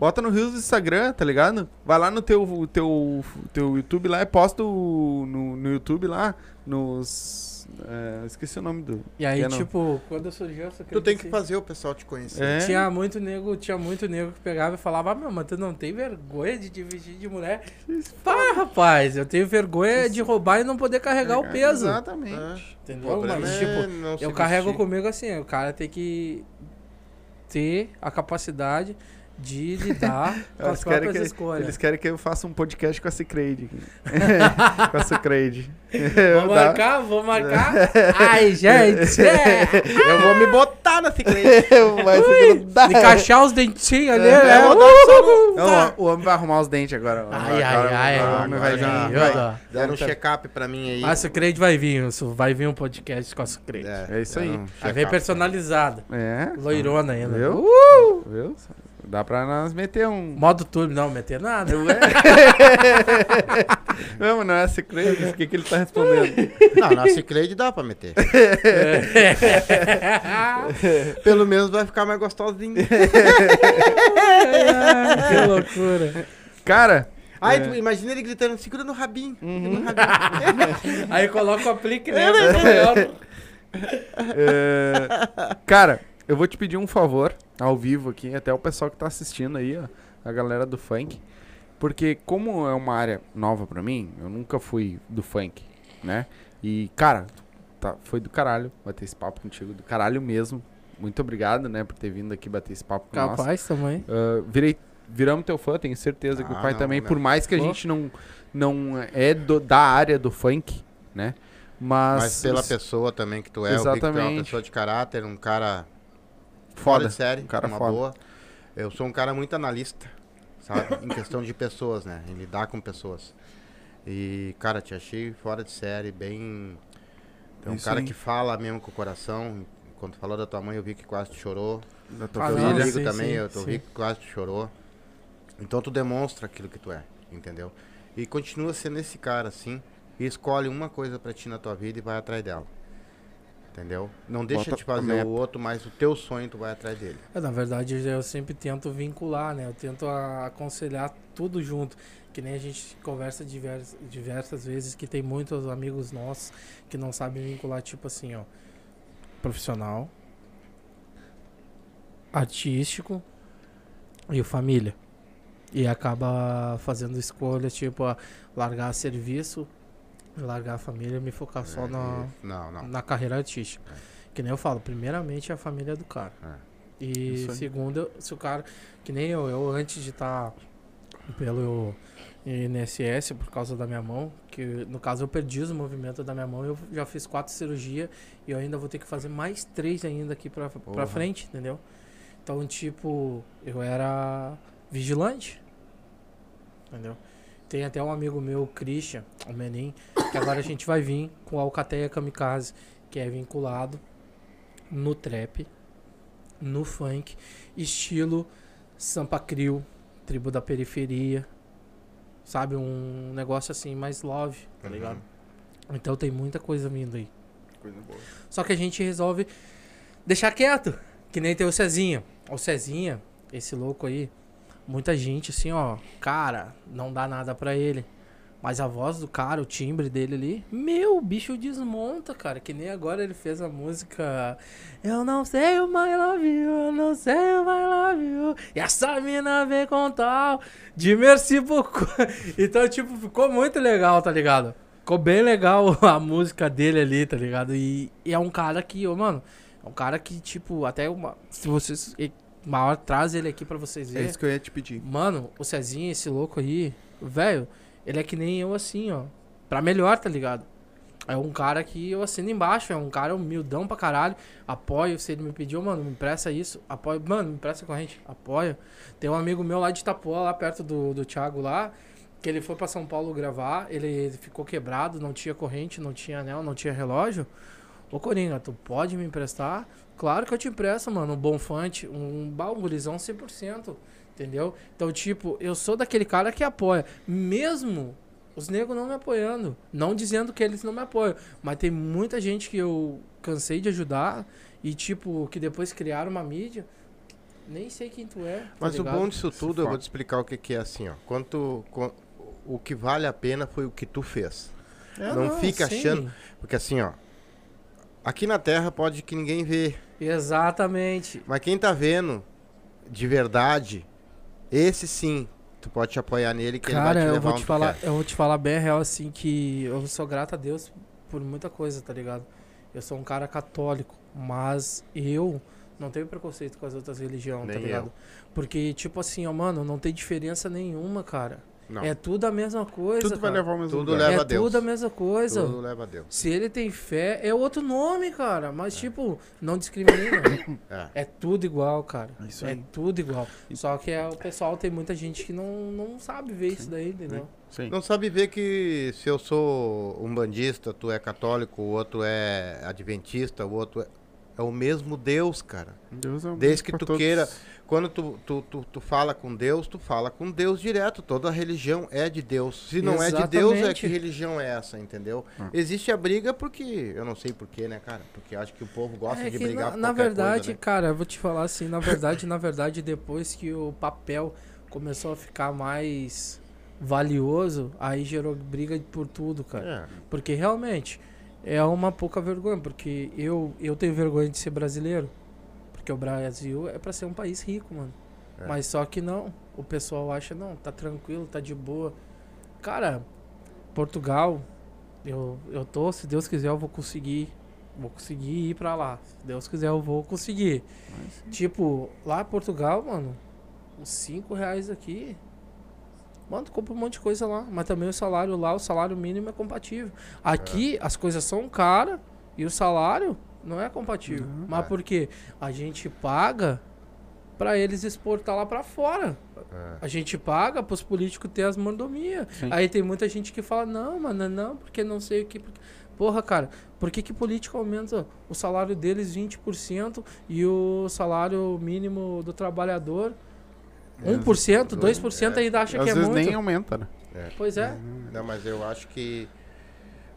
Bota no Reels do Instagram, tá ligado? Vai lá no teu, teu, teu YouTube lá e posta o- no, no YouTube lá, nos. é, esqueci o nome do. E aí, é tipo, quando surgiu essa Tu tem que fazer o pessoal te conhecer. É. Tinha muito nego, tinha muito nego que pegava e falava, ah, meu, mas tu não tem vergonha de vestir de mulher? Para, rapaz, eu tenho vergonha de roubar e não poder carregar o peso. Exatamente. É. Entendeu? Mas, é tipo, eu carrego vestir. comigo assim, o cara tem que ter a capacidade de lidar com as Eles querem, próprias que, escolhas. eles querem que eu faça um podcast com a Cicrade. com a Cicrade. Vou marcar, vou marcar. Ai, gente! é. Eu vou me botar na se grudar. Encaixar os dentinhos ali, É, né? eu vou Uhul! Não, o homem vai arrumar os dentes agora. Ai, ai, Agora ai. O homem vai já- vir. vai. um check-up pra mim aí. A Sucrede vai vir, isso vai vir um podcast com a Sucrede. É isso aí. um Vai vir personalizada. É. Loirona ainda. Viu? Uh! Viu? Dá pra nós meter um. Modo turbo, não, meter nada. Não, mas não é Cicrade. O que, que ele tá respondendo? Não, na ciclete dá pra meter. Pelo menos vai ficar mais gostosinho. que loucura. Cara. Aí É. imagina ele gritando, segura no rabinho. Uhum. no rabinho. Aí coloca o aplique, né? é, Cara, eu vou te pedir um favor ao vivo aqui, até o pessoal que tá assistindo aí, ó, a galera do funk. Porque como é uma área nova pra mim, eu nunca fui do funk, né? E, cara, tá, foi do caralho bater esse papo contigo, do caralho mesmo. Muito obrigado, né, por ter vindo aqui bater esse papo com nós. Capaz também. Ah, virei, viramos teu fã, tenho certeza que o Ah, pai não, também, né? por mais que a gente não, não é do- da área do funk, né? Mas, Mas pela pessoa também que tu é, eu vi que tu é uma Exatamente. pessoa de caráter, um cara fora foda. de série, um cara uma foda. boa. Eu sou um cara muito analista, sabe? em questão de pessoas, né? Em lidar com pessoas. E, cara, te achei fora de série, bem. É um Isso cara aí. que fala mesmo com o coração. Quando falou da tua mãe, eu vi que quase tu chorou. Da tua Ah, amigo sim, também, sim, eu tô- sim. vi que quase tu chorou. Então tu demonstra aquilo que tu é, entendeu? E continua sendo esse cara assim. E escolhe uma coisa pra ti na tua vida e vai atrás dela. Entendeu? Não deixa Bota de fazer o outro, mas o teu sonho tu vai atrás dele. É, na verdade, eu sempre tento vincular, né? Eu tento aconselhar tudo junto. Que nem a gente conversa divers, diversas vezes que tem muitos amigos nossos que não sabem vincular, tipo assim, ó. Profissional, artístico e o família. E acaba fazendo escolhas, tipo, largar serviço, largar a família e me focar só É, na, isso. Não, não. na carreira artística. Que nem eu falo, primeiramente é a família do cara. É. E aí. segundo, se o cara, que nem eu, eu antes de estar pelo INSS por causa da minha mão, que no caso eu perdi os movimentos da minha mão, eu já fiz quatro cirurgias e eu ainda vou ter que fazer mais três ainda aqui pra, pra frente, entendeu? Então, tipo, eu era vigilante, entendeu? Tem até um amigo meu, Christian, o Menin, que agora a gente vai vir com a Alcateia Kamikaze, que é vinculado no trap, no funk, estilo Sampa Crio, tribo da periferia, sabe? Um negócio assim mais love, tá Uhum. ligado? Então tem muita coisa vindo aí. Coisa boa. Só que a gente resolve deixar quieto, que nem tem o Cezinha. O Cezinha, esse louco aí, muita gente assim, ó, cara, não dá nada pra ele. Mas a voz do cara, o timbre dele ali, meu, o bicho desmonta, cara. Que nem agora ele fez a música Eu não sei o my love you, eu não sei o my love you. E essa mina vem com tal de merci beaucoup. Então, tipo, ficou muito legal, tá ligado? Ficou bem legal a música dele ali, tá ligado? E, e é um cara que, ô, mano, é um cara que, tipo, até uma. Se vocês. Uma hora traz ele aqui pra vocês É verem. isso que eu ia te pedir. Mano, o Cezinha, esse louco aí, velho, ele é que nem eu assim, ó. Pra melhor, tá ligado? É um cara que eu assino embaixo, é um cara humildão pra caralho. Apoio, se ele me pediu, mano, me empresta isso. Apoio, mano, me empresta corrente. Apoio. Tem um amigo meu lá de Itapuã, lá perto do, do Thiago lá, que ele foi pra São Paulo gravar, ele ficou quebrado, não tinha corrente, não tinha anel, não tinha relógio. Ô Coringa, tu pode me emprestar? Claro que eu te empresto, mano. Um bom fante, um baú, um gurizão 100%. Entendeu? Então, tipo, eu sou daquele cara que apoia. Mesmo os negros não me apoiando. Não dizendo que eles não me apoiam. Mas tem muita gente que eu cansei de ajudar. E, tipo, que depois criaram uma mídia. Nem sei quem tu é. tá Mas o ligado? bom disso tudo, eu vou te explicar o que, que é assim, ó. Quanto, quan- o que vale a pena foi o que tu fez. É, não fica sim. achando. Porque assim, ó. Aqui na Terra pode que ninguém vê. Exatamente. Mas quem tá vendo de verdade, esse sim, tu pode te apoiar nele que ele Cara, vai te eu levar vou onde te falar, eu vou te falar bem real assim que eu sou grato a Deus por muita coisa, tá ligado? Eu sou um cara católico, mas eu não tenho preconceito com as outras religiões, tá Nem ligado? eu. Porque tipo assim, ó, mano, não tem diferença nenhuma, cara. Não, É tudo a mesma coisa, Tudo vai cara. levar ao mesmo Tudo lugar. leva é a Deus. tudo a mesma coisa. tudo leva a Deus. Se ele tem fé, é outro nome, cara. Mas, tipo, não discrimina. É. é tudo igual, cara. É isso É tudo igual. Só que é, o pessoal tem muita gente que não, não sabe ver isso daí, entendeu? Sim. Não sabe ver que se eu sou um bandista, tu é católico, o outro é adventista, o outro é, é o mesmo Deus, cara. Deus é um Desde que tu todos. queira. Quando tu, tu, tu, tu fala com Deus, tu fala com Deus direto. Toda religião é de Deus. Se não é de Deus, é Exatamente. que religião é essa, entendeu? Hum. Existe a briga porque. Eu não sei porquê, né, cara? Porque acho que o povo gosta É de brigar na, por na verdade, coisa, né? cara, eu vou te falar assim, na verdade, na verdade, depois que o papel começou a ficar mais valioso, aí gerou briga por tudo, cara. É. Porque realmente é uma pouca vergonha, porque eu, eu tenho vergonha de ser brasileiro. Porque o Brasil é pra ser um país rico, mano. É. Mas só que não. O pessoal acha, não, tá tranquilo, tá de boa. Cara, Portugal, eu, eu tô, se Deus quiser, eu vou conseguir. Vou conseguir ir pra lá. Se Deus quiser, eu vou conseguir. Tipo, lá em Portugal, mano, os 5 reais aqui. Mano, tu compra um monte de coisa lá. Mas também o salário lá, o salário mínimo é compatível. Aqui, as coisas são caras e o salário não é compatível. Não. Mas É. por quê? A gente paga pra eles exportar lá pra fora. É. A gente paga pros políticos ter as mordomias. Aí tem muita gente que fala, não, mano, não, porque não sei o que. porque-" Porra, cara, por que, que político aumenta o salário deles 20% e o salário mínimo do trabalhador 1%, 2% ainda acha Às que é vezes muito? nem aumenta, né? Pois é. Não, mas eu acho que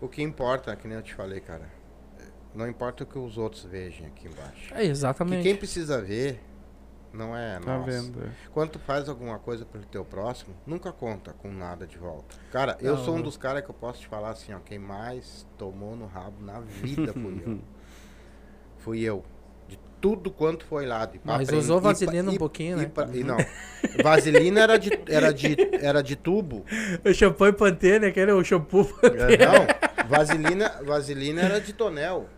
o que importa, que nem eu te falei, cara, não importa o que os outros vejam aqui embaixo. É, Que exatamente. quem precisa ver não é Tá nós. vendo? é. Quando tu faz alguma coisa pro teu próximo, nunca conta com nada de volta. Cara, eu Não, sou um dos caras que eu posso te falar assim, ó, quem mais tomou no rabo na vida fui eu. Fui eu. De tudo quanto foi lá. De Mas aprend- usou e vaselina um e- pouquinho, e né? pra- e não. Vaselina era de, era de, era de tubo. O shampoo e Pantene, aquele o shampoo. Não, vaselina, vaselina era de tonel.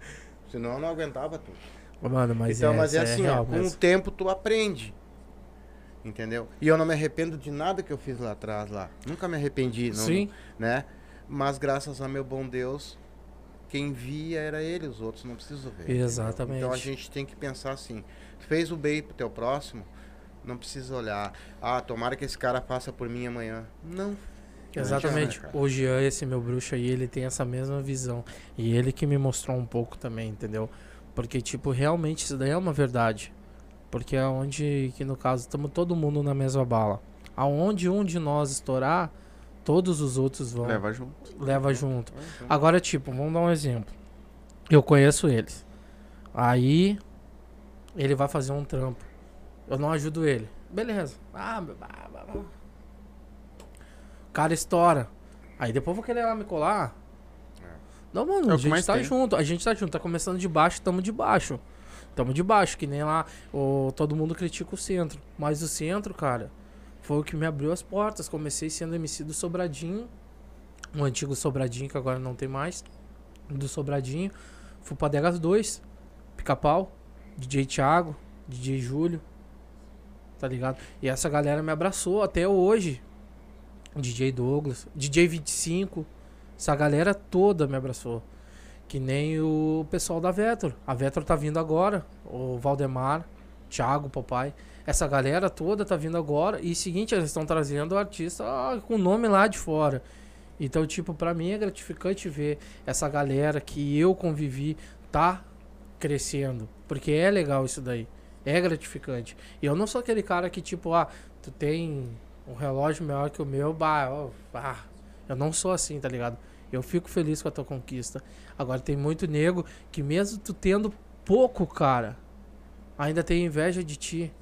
Senão eu não aguentava tudo. Mano, mas então, é, mas é assim, real ó, com o tempo tu aprende. Entendeu? E eu não me arrependo de nada que eu fiz lá atrás lá. Nunca me arrependi, não, Sim. né? Mas graças a meu bom Deus, quem via era ele, os outros não precisam ver. entendeu? Exatamente. Então a gente tem que pensar assim, fez o bem pro teu próximo, não precisa olhar, ah, tomara que esse cara faça por mim amanhã. Não. Exatamente. cara. O Jean, esse meu bruxo aí, ele tem essa mesma visão. E ele que me mostrou um pouco também, entendeu? Porque, tipo, realmente isso daí é uma verdade. Porque é onde, que no caso, estamos todo mundo na mesma bala. Aonde um de nós estourar, todos os outros vão. Leva junto. leva junto. Agora, tipo, vamos dar um exemplo. Eu conheço eles. Aí, ele vai fazer um trampo. Eu não ajudo ele. Beleza. Ah, blá, blá, blá, blá. O cara estoura. Aí depois vou querer lá me colar. Não, mano, É a gente tá tem. junto. A gente tá junto. Tá começando de baixo, tamo de baixo. Tamo de baixo, que nem lá. O, todo mundo critica o centro. Mas o centro, cara, foi o que me abriu as portas. Comecei sendo MC do Sobradinho. O antigo Sobradinho, que agora não tem mais. Do Sobradinho. Fui pra Degas 2. Pica-pau. DJ Thiago. DJ Júlio. Tá ligado? E essa galera me abraçou até hoje. DJ Douglas. DJ 25. Essa galera toda me abraçou. Que nem o pessoal da Vetor. A Vetor tá vindo agora. O Valdemar, Thiago, papai. Essa galera toda tá vindo agora. E seguinte, eles estão trazendo artista ah, com nome lá de fora. Então, tipo, pra mim é gratificante ver essa galera que eu convivi tá crescendo. Porque é legal isso daí. É gratificante. E eu não sou aquele cara que, tipo, ah, tu tem um relógio melhor que o meu, bah, ó, bah, eu não sou assim, tá ligado? Eu fico feliz com a tua conquista. Agora tem muito nego que mesmo tu tendo pouco, cara, ainda tem inveja de ti.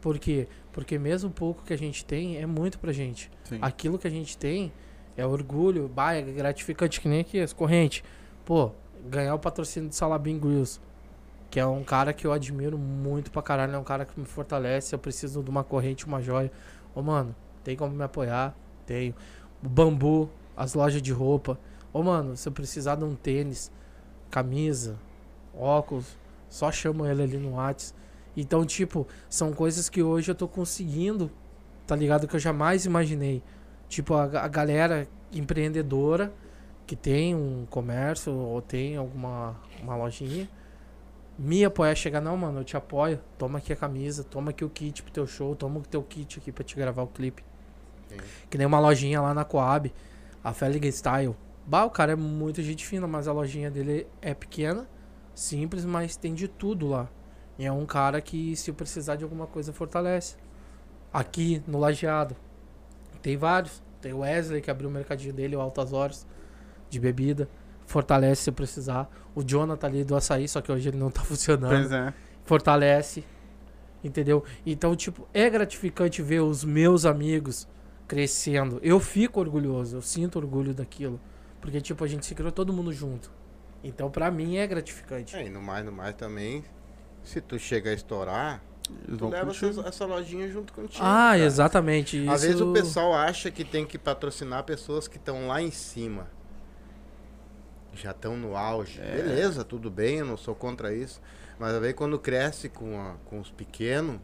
Por quê? Porque mesmo pouco que a gente tem é muito pra gente. Sim. Aquilo que a gente tem é orgulho, bah, é gratificante, que nem aqui, as correntes. Pô, ganhar o patrocínio do Salabim Grills, que é um cara que eu admiro muito pra caralho, é um cara que me fortalece, eu preciso de uma corrente, uma joia. Ô, mano, tem como me apoiar? Tenho. O Bambu, as lojas de roupa. Ô, mano, se eu precisar de um tênis, camisa, óculos, só chama ele ali no Whats. Então, tipo, são coisas que hoje eu tô conseguindo, tá ligado? Que eu jamais imaginei. Tipo, a, a galera empreendedora que tem um comércio ou tem alguma uma lojinha, me apoiar, chegar, não, mano, eu te apoio, toma aqui a camisa, toma aqui o kit pro teu show, toma o teu kit aqui pra te gravar o clipe. Sim. Que nem uma lojinha lá na Coab, a Felix Style. Bah, o cara é muito gente fina, mas a lojinha dele é pequena, simples, mas tem de tudo lá. E é um cara que, se eu precisar de alguma coisa, fortalece. Aqui, no Lajeado, tem vários. Tem o Wesley, que abriu o mercadinho dele, o Altas Horas, de bebida. Fortalece se eu precisar. O Jonathan ali do açaí, só que hoje ele não tá funcionando Pois é. fortalece. Entendeu? Então, tipo, é gratificante ver os meus amigos crescendo. Eu fico orgulhoso, eu sinto orgulho daquilo. Porque, tipo, a gente se criou todo mundo junto. Então, pra mim, é gratificante. É, e no mais, no mais também, se tu chega a estourar, Eles tu leva essas- essa lojinha junto contigo. Ah, cara. exatamente. Às vezes isso- o pessoal acha que tem que patrocinar pessoas que estão lá em cima. Já estão no auge. É. Beleza, tudo bem, eu não sou contra isso. Mas às vezes quando cresce com, a- com os pequenos,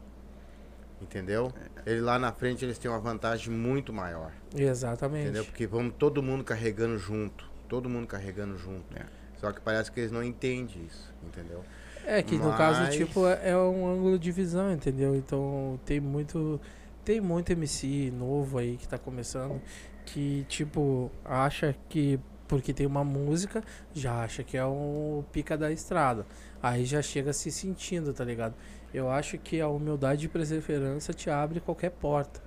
entendeu? Ele lá na frente eles têm uma vantagem muito maior. Exatamente. Entendeu? Porque vamos todo mundo carregando junto. Todo mundo carregando junto. É. Só que parece que eles não entendem isso, entendeu? É que no caso, Mas- tipo, é é um ângulo de visão, entendeu? Então tem muito. Tem muito MC novo aí que tá começando que, tipo, acha que porque tem uma música, já acha que é um pica da estrada. Aí já chega se sentindo, tá ligado? Eu acho que a humildade e perseverança te abre qualquer porta.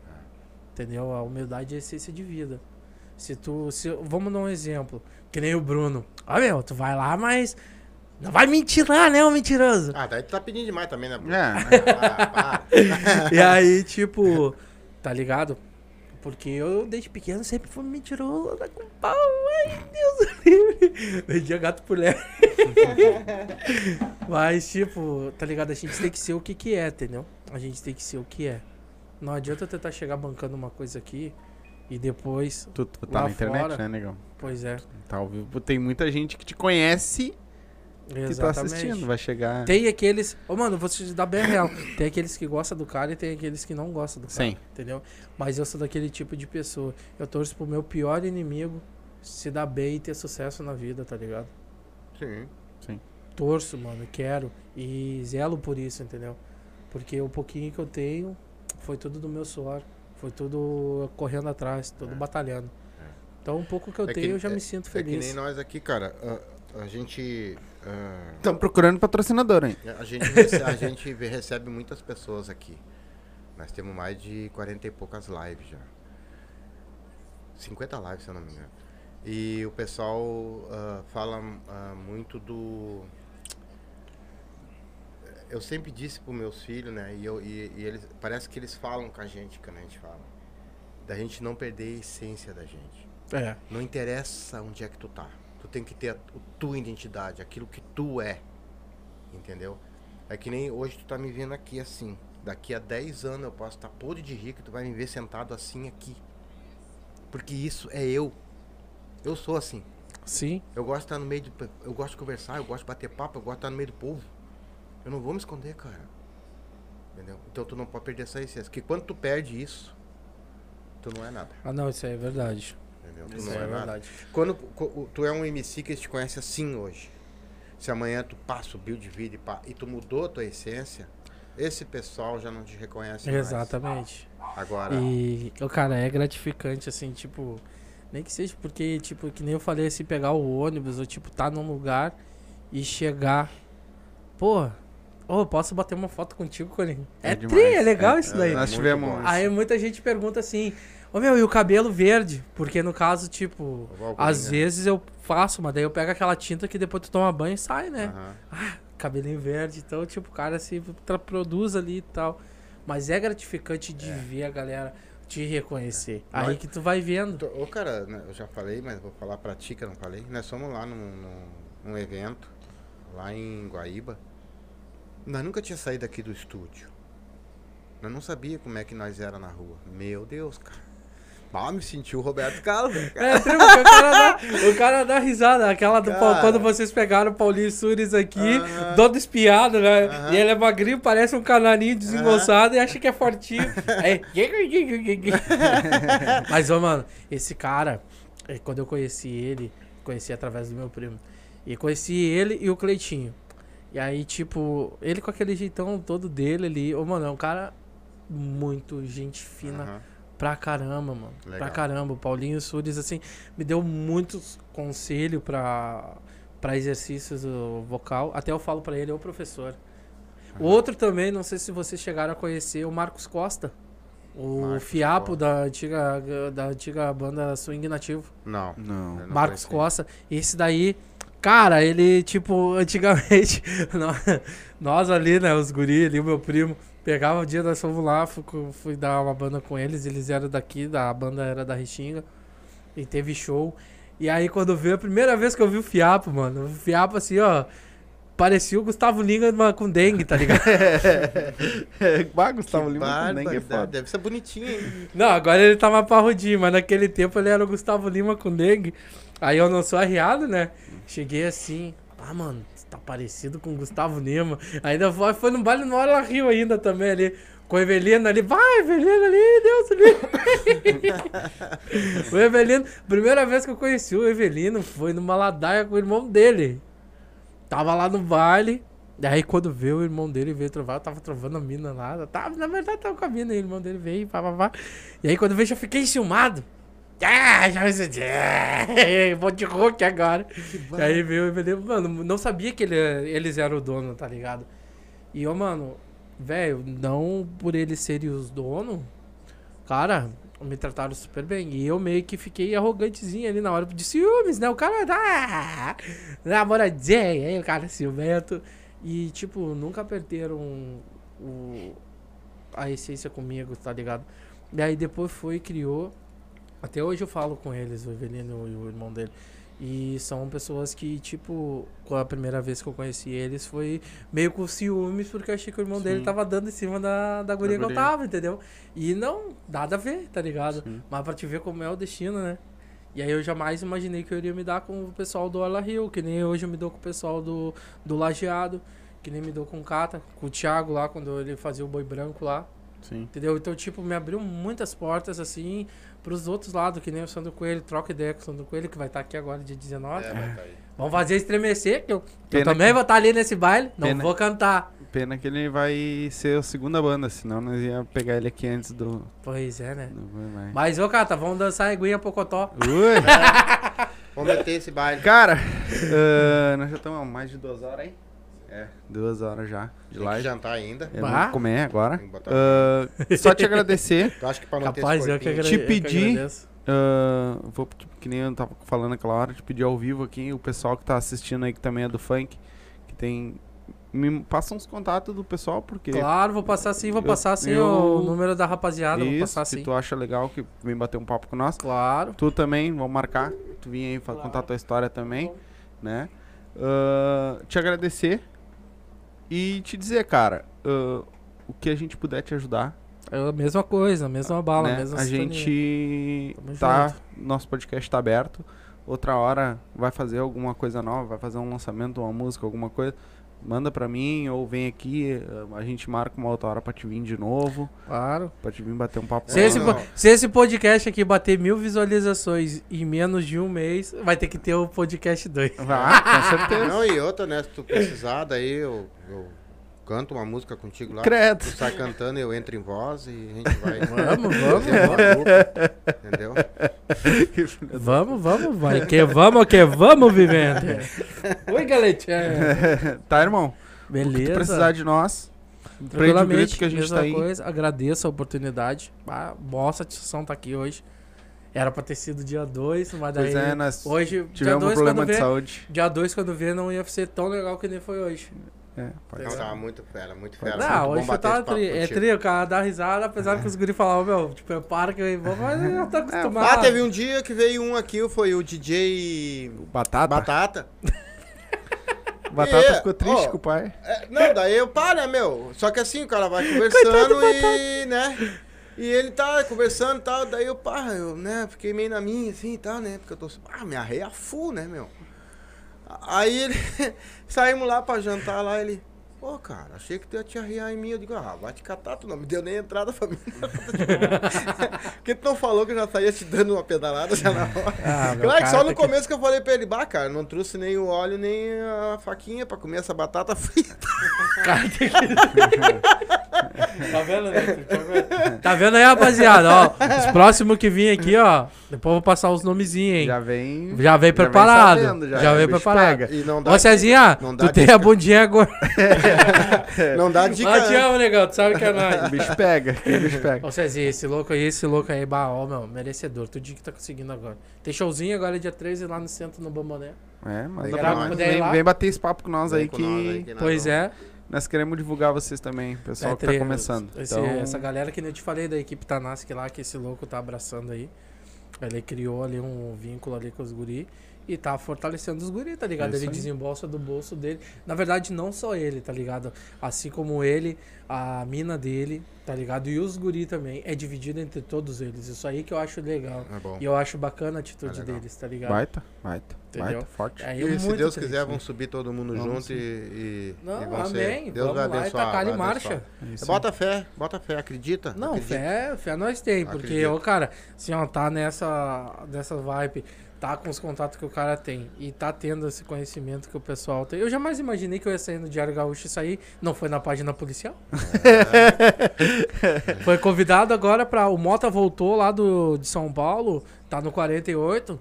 Entendeu? A humildade é essência de vida. Se tu. Se, vamos dar um exemplo. Que nem o Bruno. Ah, meu, tu vai lá, mas. Não vai mentir lá, né, ô mentiroso? Ah, daí tu tá pedindo demais também, né? Bruno? É. Ah. E aí, tipo, tá ligado? Porque eu, desde pequeno, sempre fui mentiroso, anda com pau, ai, Deus livre. Vendia gato por leve. Mas, tipo, tá ligado? A gente tem que ser o que que é, entendeu? A gente tem que ser o que é. Não adianta eu tentar chegar bancando uma coisa aqui e depois, Tu, tu tá na internet, fora. né, negão? pois é, Tá. Tem muita gente que te conhece que tá exatamente. assistindo. Vai chegar. Tem aqueles. Ô, mano, vou te dar bem a real. Tem aqueles que gostam do cara e tem aqueles que não gostam do cara. Sim. Entendeu? Mas eu sou daquele tipo de pessoa. Eu torço pro meu pior inimigo se dar bem e ter sucesso na vida, tá ligado? Sim. Torço, mano, quero. E zelo por isso, entendeu? Porque o pouquinho que eu tenho foi tudo do meu suor. Foi tudo correndo atrás, tudo É. batalhando. Então, um pouco que eu É que- tenho, eu já é- me sinto É que feliz. nem nós aqui, cara. A, a gente. Estão procurando patrocinador, hein? a, gente rece- a gente recebe muitas pessoas aqui. Nós temos mais de 40 e poucas lives já. 50 lives, se eu não me engano. E o pessoal ah, fala ah, muito do. Eu sempre disse para meus filhos, né? E, eu, e, e eles parece que eles falam com a gente quando a gente fala. Da gente não perder a essência da gente. É, Não interessa onde é que tu tá. Tu tem que ter a, a tua identidade, aquilo que tu é. Entendeu? É que nem hoje tu tá me vendo aqui assim. Daqui a 10 anos eu posso estar podre de rico e tu vai me ver sentado assim aqui. Porque isso é eu. Eu sou assim. sim, Eu gosto de estar no meio do. pe- Eu gosto de conversar, eu gosto de bater papo, eu gosto de estar no meio do povo. Eu não vou me esconder, cara. Entendeu? Então tu não pode perder essa essência. Porque quando tu perde isso, tu não é nada. Ah, não, isso aí é verdade. Entendeu? Tu Isso não é, é verdade. Quando tu é um MC que te conhece assim hoje, se amanhã tu pá, subiu de vida e, e tu mudou a tua essência, esse pessoal já não te reconhece mais. Exatamente. Agora, E, o cara, é gratificante, assim, tipo, nem que seja porque, tipo, que nem eu falei, assim, pegar o ônibus ou, tipo, tá num lugar e chegar. Pô, Ô, posso bater uma foto contigo, Colinho? É, É tri, demais. é legal É, isso daí. Nós tivemos. Aí muita gente pergunta assim, ô meu, e o cabelo verde? Porque no caso, tipo, às vezes eu faço, mas daí eu pego aquela tinta que depois tu toma banho e sai, né? Aham. Cabelinho verde, então, tipo, o cara se produz ali e tal. Mas é gratificante de ver a galera te reconhecer. Aí Nós- que tu vai vendo. Tô- Ô, cara, né, eu já falei, mas vou falar pra ti que eu não falei. Nós fomos lá num, num, num evento, lá em Guaíba. Nós nunca tinha saído aqui do estúdio. Nós não sabia como é que nós era na rua. Meu Deus, cara. Mal me sentiu o Roberto Carlos. né. É, o cara dá, o cara dá risada. Aquela do Cara. quando vocês pegaram o Paulinho Sures aqui, Aham. todo espiado, né? Aham. E ele é magrinho, parece um canarinho desengonçado e acha que é fortinho. Aí. Mas, ô, mano, esse cara, eh, quando eu conheci ele, conheci através do meu primo. E conheci ele e o Cleitinho. E aí, tipo, ele com aquele jeitão todo dele ali. Ô, mano, é um cara muito gente fina Aham. pra caramba, mano. Legal. Pra caramba. O Paulinho Sures, assim, me deu muitos conselhos pra, pra exercícios do vocal. Até eu falo pra ele, ô professor. O Outro também, não sei se vocês chegaram a conhecer, o Marcos Costa. O Marcos fiapo Costa. da antiga, da antiga banda Swing Nativo. Não. Não. não Marcos conheci. Costa. Esse daí, cara, ele, tipo, antigamente, nós, nós ali, né, os guri ali, o meu primo, pegava o dia, nós fomos lá, fui, fui dar uma banda com eles, eles eram daqui, da, a banda era da Restinga, e teve show. E aí, quando veio, a primeira vez que eu vi o Fiapo, mano, o Fiapo, assim, ó, parecia o Gustavo Lima com dengue, tá ligado? bah, Gustavo Lima também que é Barbaridade. foda. Deve ser bonitinho, hein? Não, agora ele tá mais parrudinho, mas naquele tempo ele era o Gustavo Lima com dengue. Aí eu não sou arriado, né? Cheguei assim, ah, mano, você tá parecido com o Gustavo Lima. Ainda foi, foi no baile no hora ela riu ainda também ali. Com o Evelino ali, vai, Evelino ali, Deus ali. o Evelino, primeira vez que eu conheci o Evelino foi numa ladaia com o irmão dele. Tava lá no baile. Daí quando veio o irmão dele veio trovar, eu tava trovando a mina lá. Tava, na verdade tava com a mina, e o irmão dele veio, pá, pá, pá. E aí quando veio já fiquei enciumado. Ah, já vou de rock agora. E aí veio Evelino, mano, não sabia que ele, eles eram o dono, tá ligado? E, ô, mano, velho, não por eles serem os donos, cara, me trataram super bem. E eu meio que fiquei arrogantezinho ali na hora de ciúmes, né? O cara tá namoradinho, aí o cara ciumento. E, tipo, nunca perderam o, a essência comigo, tá ligado? E aí depois foi e criou. Até hoje eu falo com eles, o Evelino e o irmão dele. E são pessoas que, tipo, a primeira vez que eu conheci eles foi meio com ciúmes, porque eu achei que o irmão dele Sim. tava dando em cima da, da guria que eu guria. tava, entendeu? E não, nada a ver, tá ligado? Sim. Mas pra te ver como é o destino, né? E aí eu jamais imaginei que eu iria me dar com o pessoal do Orla Rio, que nem hoje eu me dou com o pessoal do, do Lajeado, que nem me dou com o Cata, com o Thiago lá, quando ele fazia o boi branco lá. Sim. Entendeu? Então, tipo, me abriu muitas portas, assim, pros outros lados, que nem o Sandro Coelho, troca ideia com o Sandro Coelho, que vai estar aqui agora, dia 19. É, vai tá aí. Vamos fazer estremecer, que eu, que eu também que- vou estar ali nesse baile, não Pena- vou cantar. Pena que ele vai ser a segunda banda, senão nós ia pegar ele aqui antes do. Pois é, né? do. Mas, ô, Cata, vamos dançar Eguinha Pocotó. Ui! Vamos meter esse baile. Cara, ah, nós já estamos há mais de duas horas aí. É, duas horas já de Tem live. jantar ainda. Vou comer agora. Ah, só te agradecer. Eu acho que pra Capaz, eu que, corpinho- agra Te eu que pedi- agradeço. ah, vou, tipo, que nem eu tava falando aquela hora, te pedir ao vivo aqui, o pessoal que tá assistindo aí, que também é do funk, que tem. Me passa uns contatos do pessoal, porque. Claro, vou passar sim, vou Eu- passar sim eu- o número da rapaziada, vou Isso, passar se sim. tu acha legal que vem bater um papo com nós. Claro. Tu também, vamos marcar. Tu vinha aí Claro. contar tua história também, né? Ah, te agradecer e te dizer, cara, ah, o que a gente puder te ajudar. É a mesma coisa, a mesma bala, a né? mesma A sintonia. gente Tamo tá, junto. nosso podcast tá aberto. Outra hora vai fazer alguma coisa nova, vai fazer um lançamento, uma música, alguma coisa. Manda pra mim ou vem aqui, ah, a gente marca uma outra hora pra te vir de novo, Claro. pra te vir bater um papo. Se esse, po- se esse podcast aqui bater mil visualizações em menos de um mês, vai ter que ter o podcast 2. Vai, com certeza. Não, e outra, né? Se tu precisar, daí eu, eu canto uma música contigo lá. Credo. Tu sai cantando, eu entro em voz e a gente vai. Vamos, vamos, uma dupla, Entendeu? Vamos, vamos, vai. Que vamos, que vamos, vivendo. Oi, galete. É. tá, irmão? Beleza. Se precisar de nós, Tranquilamente, que a gente mesma tá aí. coisa. Agradeço a oportunidade. Ah, boa satisfação estar aqui hoje. Era pra ter sido dia 2, mas daí. Pois é, nós hoje, dia tivemos um 2, problema quando de vê. saúde. Dia 2, quando vê, não ia ser tão legal que nem foi hoje. É, pode Não, ser. tava muito fera, muito fera. não, muito hoje eu tava papo tri, é o cara dá risada, apesar que os guri falavam, meu, tipo, é para que eu vou, mas eu já tô acostumado. Ah, teve um dia que veio um aqui, foi o DJ Batata? Batata. Batata É, ficou triste ó. com o pai. É, não, daí eu paro, né, meu? Só que assim, o cara vai conversando e, né? E ele tá conversando e tal, daí eu, pá, eu, né, fiquei meio na minha, assim e tal, né? Porque eu tô, ah, minha rei a full, né, meu? Aí ele, saímos lá pra jantar lá, ele, pô, cara, achei que tu ia te arriar em mim. Eu digo, ah, vai te catar, tu não me deu nem entrada pra mim. Porque tu não falou que eu já saía te dando uma pedalada já na hora. Ah, Claro que só tá no aqui. começo que eu falei pra ele, bah, cara, não trouxe nem o óleo nem a faquinha pra comer essa batata frita. Cara, tem que- tá vendo, né? Tá vendo? Tá vendo aí, rapaziada? Ó, os próximos que vir aqui, ó. Depois eu vou passar os nomezinhos, hein? Já vem. Já veio preparado. sabendo, já veio o bicho preparado. pega. E não dá, Ô, Cezinha, não dá tu tem dica. a bundinha agora. não dá dica. Ó, te né? amo, negão. Tu sabe que é O nóis. bicho pega. O bicho pega. Ô, Cezinha, esse louco aí, esse louco aí, bah, ó, meu, merecedor. Tu que tá conseguindo agora. Tem showzinho agora dia 13 lá no centro, no Bamboné. É, ir Vem, vem bater esse papo com nós Vem aí com que nós aí que nós Pois vamos- é. Nós queremos divulgar vocês também. Pessoal É, que tá começando. esse- Então, Essa galera que nem eu te falei da equipe Tanask lá, que esse louco tá abraçando aí. Ele criou ali um vínculo ali com os guri e tá fortalecendo os guri, tá ligado? É ele aí. desembolsa do bolso dele. Na verdade, não só ele, tá ligado? Assim como ele, a mina dele, tá ligado? E os guri também. É dividido entre todos eles. Isso aí que eu acho legal. É bom. E eu acho bacana a atitude É legal. deles, tá ligado? baita, baita, Entendeu? baita, forte. Aí E eu se Deus triste, quiser, né? vamos subir todo mundo Vamos junto sim. e, e, Não, e vão ser- amém. Deus Vamos vai lá e abençoar. tacar em vai marcha. abençoar. É. Bota fé, bota fé, acredita. Não, acredita. fé, fé nós tem, porque, Acredito. ô, cara, assim, ó, tá nessa, nessa vibe, tá com os contatos que o cara tem e tá tendo esse conhecimento que o pessoal tem. Eu jamais imaginei que eu ia sair no Diário Gaúcho e sair, não foi na página policial. foi convidado agora pra. O Mota voltou lá do, de São Paulo, tá no 48.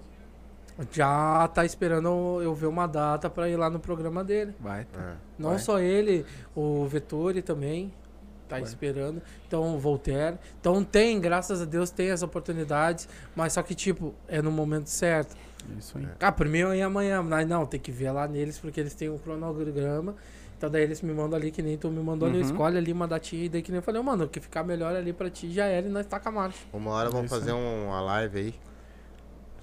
Já tá esperando eu ver uma data pra ir lá no programa dele. Baita. É. Não Vai. só ele, o Vettori também tá esperando. Então, Voltaire. Então tem, graças a Deus, tem as oportunidades. Mas só que, tipo, é no momento certo. Isso aí. Ah, por mim eu ia amanhã. Mas não, tem que ver lá neles, porque eles têm um cronograma. Então daí eles me mandam ali, que nem tu me mandou ali, Uhum. escolhe ali uma datinha. E daí que nem eu falei, mano, o que ficar melhor ali pra ti já era e nós taca a marcha. Uma hora vamos Isso fazer um- uma live aí.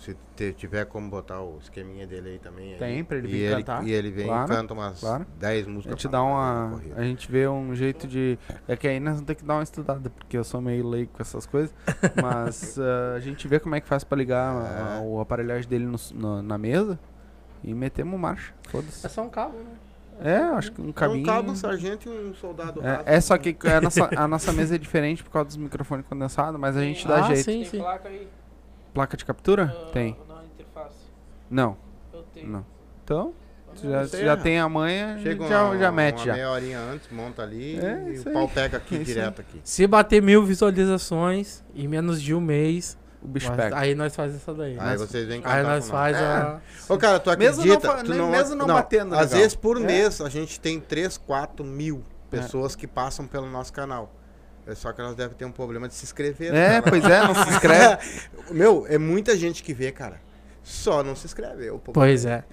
Se te- tiver como botar o esqueminha dele aí também. aí. Tem, pra ele e vir ele, cantar. E ele vem Claro, e canta umas claro. 10 A músicas. gente pra dá aí uma. A gente vê um jeito de. É que aí nós vamos ter que dar uma estudada, porque eu sou meio leigo com essas coisas. Mas ah, a gente vê como é que faz pra ligar É. a- o aparelhagem dele no- no- na mesa e metemos marcha. É Foda-se. só um cabo, né? É, acho que um cabinho. Um cabo, um sargento e um soldado. É, é só que a nossa, a nossa mesa é diferente por causa dos microfones condensados, mas a gente dá Ah, jeito. sim, Tem sim. placa aí? Placa de captura? Ah, Tem. Na interface. Não, Eu tenho. não. Então, já, já é. tem a manha, Chega já, uma, já mete uma já. meia horinha antes, monta ali É, e isso o aí. pau pega aqui É isso direto aqui. Se bater mil visualizações em menos de um mês, O bicho nós- pega. aí nós faz essa daí. Aí Nós- vocês vêm Aí nós com faz É. a. Ô, cara, tu Mesmo acredita? não fa- tu nem- mesmo não batendo Às legal. vezes por É. mês a gente tem 3, 4 mil pessoas que passam pelo nosso canal. É só que elas devem ter um problema de se inscrever. no É, canal. pois é, não se inscreve. Meu, é muita gente que vê, cara. Só não se inscreve. Eu, Pois é.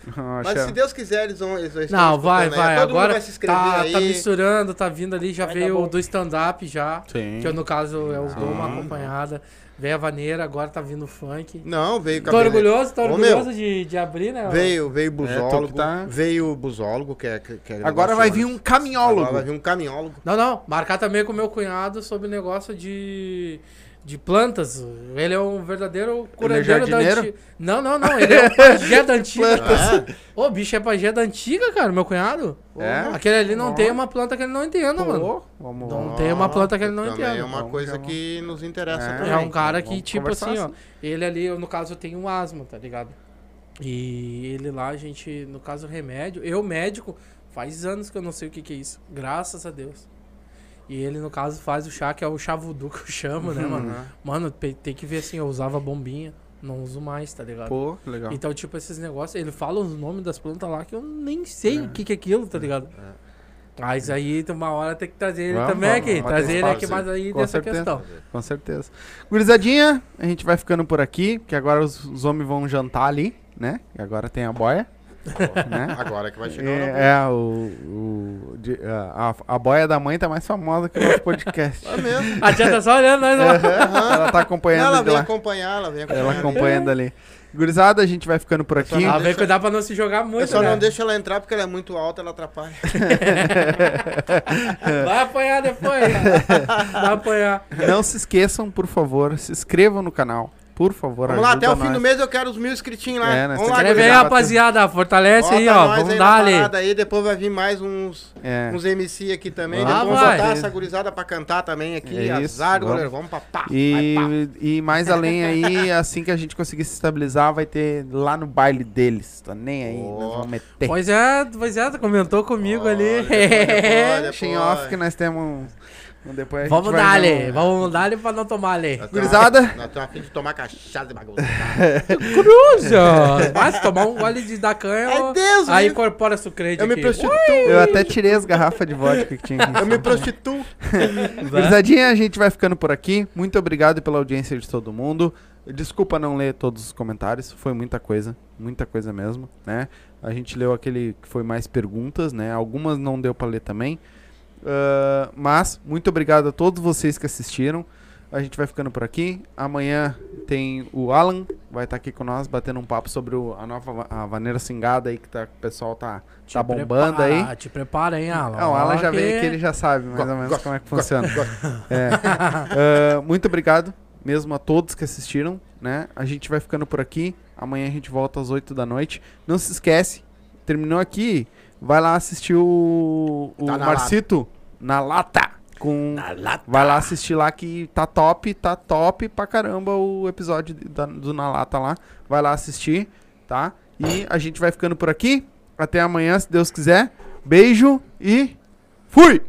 Mas se Deus quiser, eles vão. Eles vão Não, vai, vai. Todo mundo Agora vai se inscrever tá, aí. tá misturando, tá vindo ali, já Vai veio do stand-up já. Sim. Que eu, no caso, eu dou uma Sim. acompanhada. Veio a vaneira, agora tá vindo o funk. Não, veio Tô orgulhoso, tô Ô, orgulhoso meu, de, de abrir, né? Veio, veio É, que tá- Veio o busólogo, que é. Que, que é Agora negócio vai vir um caminhólogo. Agora vai vir um caminhólogo. Não, não. Marcar também com o meu cunhado sobre o negócio de, de plantas. Ele é um verdadeiro curandeiro da jardineiro? antiga. Não, não, não. Ele é um pajé da antiga. cara. É. Ô, o bicho é pajé da antiga, cara, meu cunhado. É? Aquele ali não Ó. tem uma planta que ele não entenda, mano. Pô, vamos Não tem uma planta que ele não também entenda. é uma Vamos, coisa que nos interessa É. também. É um cara que, Vamos tipo conversar assim, ó. assim. Ele ali, no caso, eu tenho asma, tá ligado? E ele lá, a gente, no caso, remédio. Eu, médico, faz anos que eu não sei o que, que é isso. Graças a Deus. E ele, no caso, faz o chá, que é o chá voodoo que eu chamo, né, mano? Uhum. Mano, pe- tem que ver assim, eu usava bombinha, não uso mais, tá ligado? Pô, legal. Então, tipo, esses negócios, ele fala os nomes das plantas lá que eu nem sei o que, que é aquilo, tá ligado? Mas aí, uma hora tem que trazer ele Vamos, também vamos, aqui. vamos Trazer ele aqui mais aí Com dessa certeza. questão. Com certeza. Gurizadinha, a gente vai ficando por aqui, porque agora os, os homens vão jantar ali, né? E agora tem a boia. Né? Agora que vai chegar. É, é, o, o- de- a, a boia da mãe tá mais famosa que o nosso podcast. É mesmo. A tia tá só olhando nós lá. ela tá acompanhando Ela vem lá. acompanhar, ela vem acompanhar. Ela acompanhando ali. Gurizada, a gente vai ficando por aqui. não Ela vem deixa- cuidar pra não se jogar Eu muito, só né? não deixo ela entrar porque ela é muito alta, ela atrapalha. Vai apanhar depois. Vai apanhar. Não se esqueçam, por favor, se inscrevam no canal. Por favor, Vamos lá, até o fim nós. do mês eu quero os mil inscritinhos lá. É, nós Vamos lá, Escreve aí, rapaziada. Fortalece Bota aí, ó. Vamos aí dar ali. aí, depois vai vir mais uns, É. uns MC aqui também. Ah, depois vai. botar essa gurizada pra cantar também aqui. É isso, Azar, vamos. goleiro. Vamos pra pá. vai pá. E, e mais além aí, assim que a gente conseguir se estabilizar, vai ter lá no baile deles. Tô nem aí, Ó. nós vamos meter. Pois é, pois é, comentou comigo Olha, ali. em depois. off que nós temos. Depois Vamos dar ali, vamos dar ali pra não tomar ali. Gurizada. Nós estamos afim de tomar cachaça e bagunça. Cruza! Mas tomar um gole de da canha, Ai, Deus, aí eu- incorpora sucrete Eu me aqui. prostituo. Eu até tirei as garrafas de vodka que tinha aqui. Eu me prostituo. Gurizadinha, a gente vai ficando por aqui. Muito obrigado pela audiência de todo mundo. Desculpa não ler todos os comentários, foi muita coisa, muita coisa mesmo, né? A gente leu aquele que foi mais perguntas, né? Algumas não deu pra ler também. Ah, mas, muito obrigado a todos vocês que assistiram. A gente vai ficando por aqui. Amanhã tem o Alan, vai estar aqui com nós, batendo um papo sobre o- a nova va- a vaneira cingada aí que tá, o pessoal tá, Te tá bombando aí. prepara, Te prepara, hein, Alan. Não, o Alan já Ó, veio que- aqui, ele já sabe mais ou menos Gosto, como é que gosto, funciona. É. Ah, muito obrigado mesmo a todos que assistiram, né? A gente vai ficando por aqui. Amanhã a gente volta às 8 da noite. Não se esquece, terminou aqui, vai lá assistir o, o Tá na Marcito na lata. Com, Vai lá assistir lá que tá top, tá top pra caramba o episódio da- do Na Lata lá. Vai lá assistir, tá? E a gente vai ficando por aqui. Até amanhã, se Deus quiser. Beijo e fui!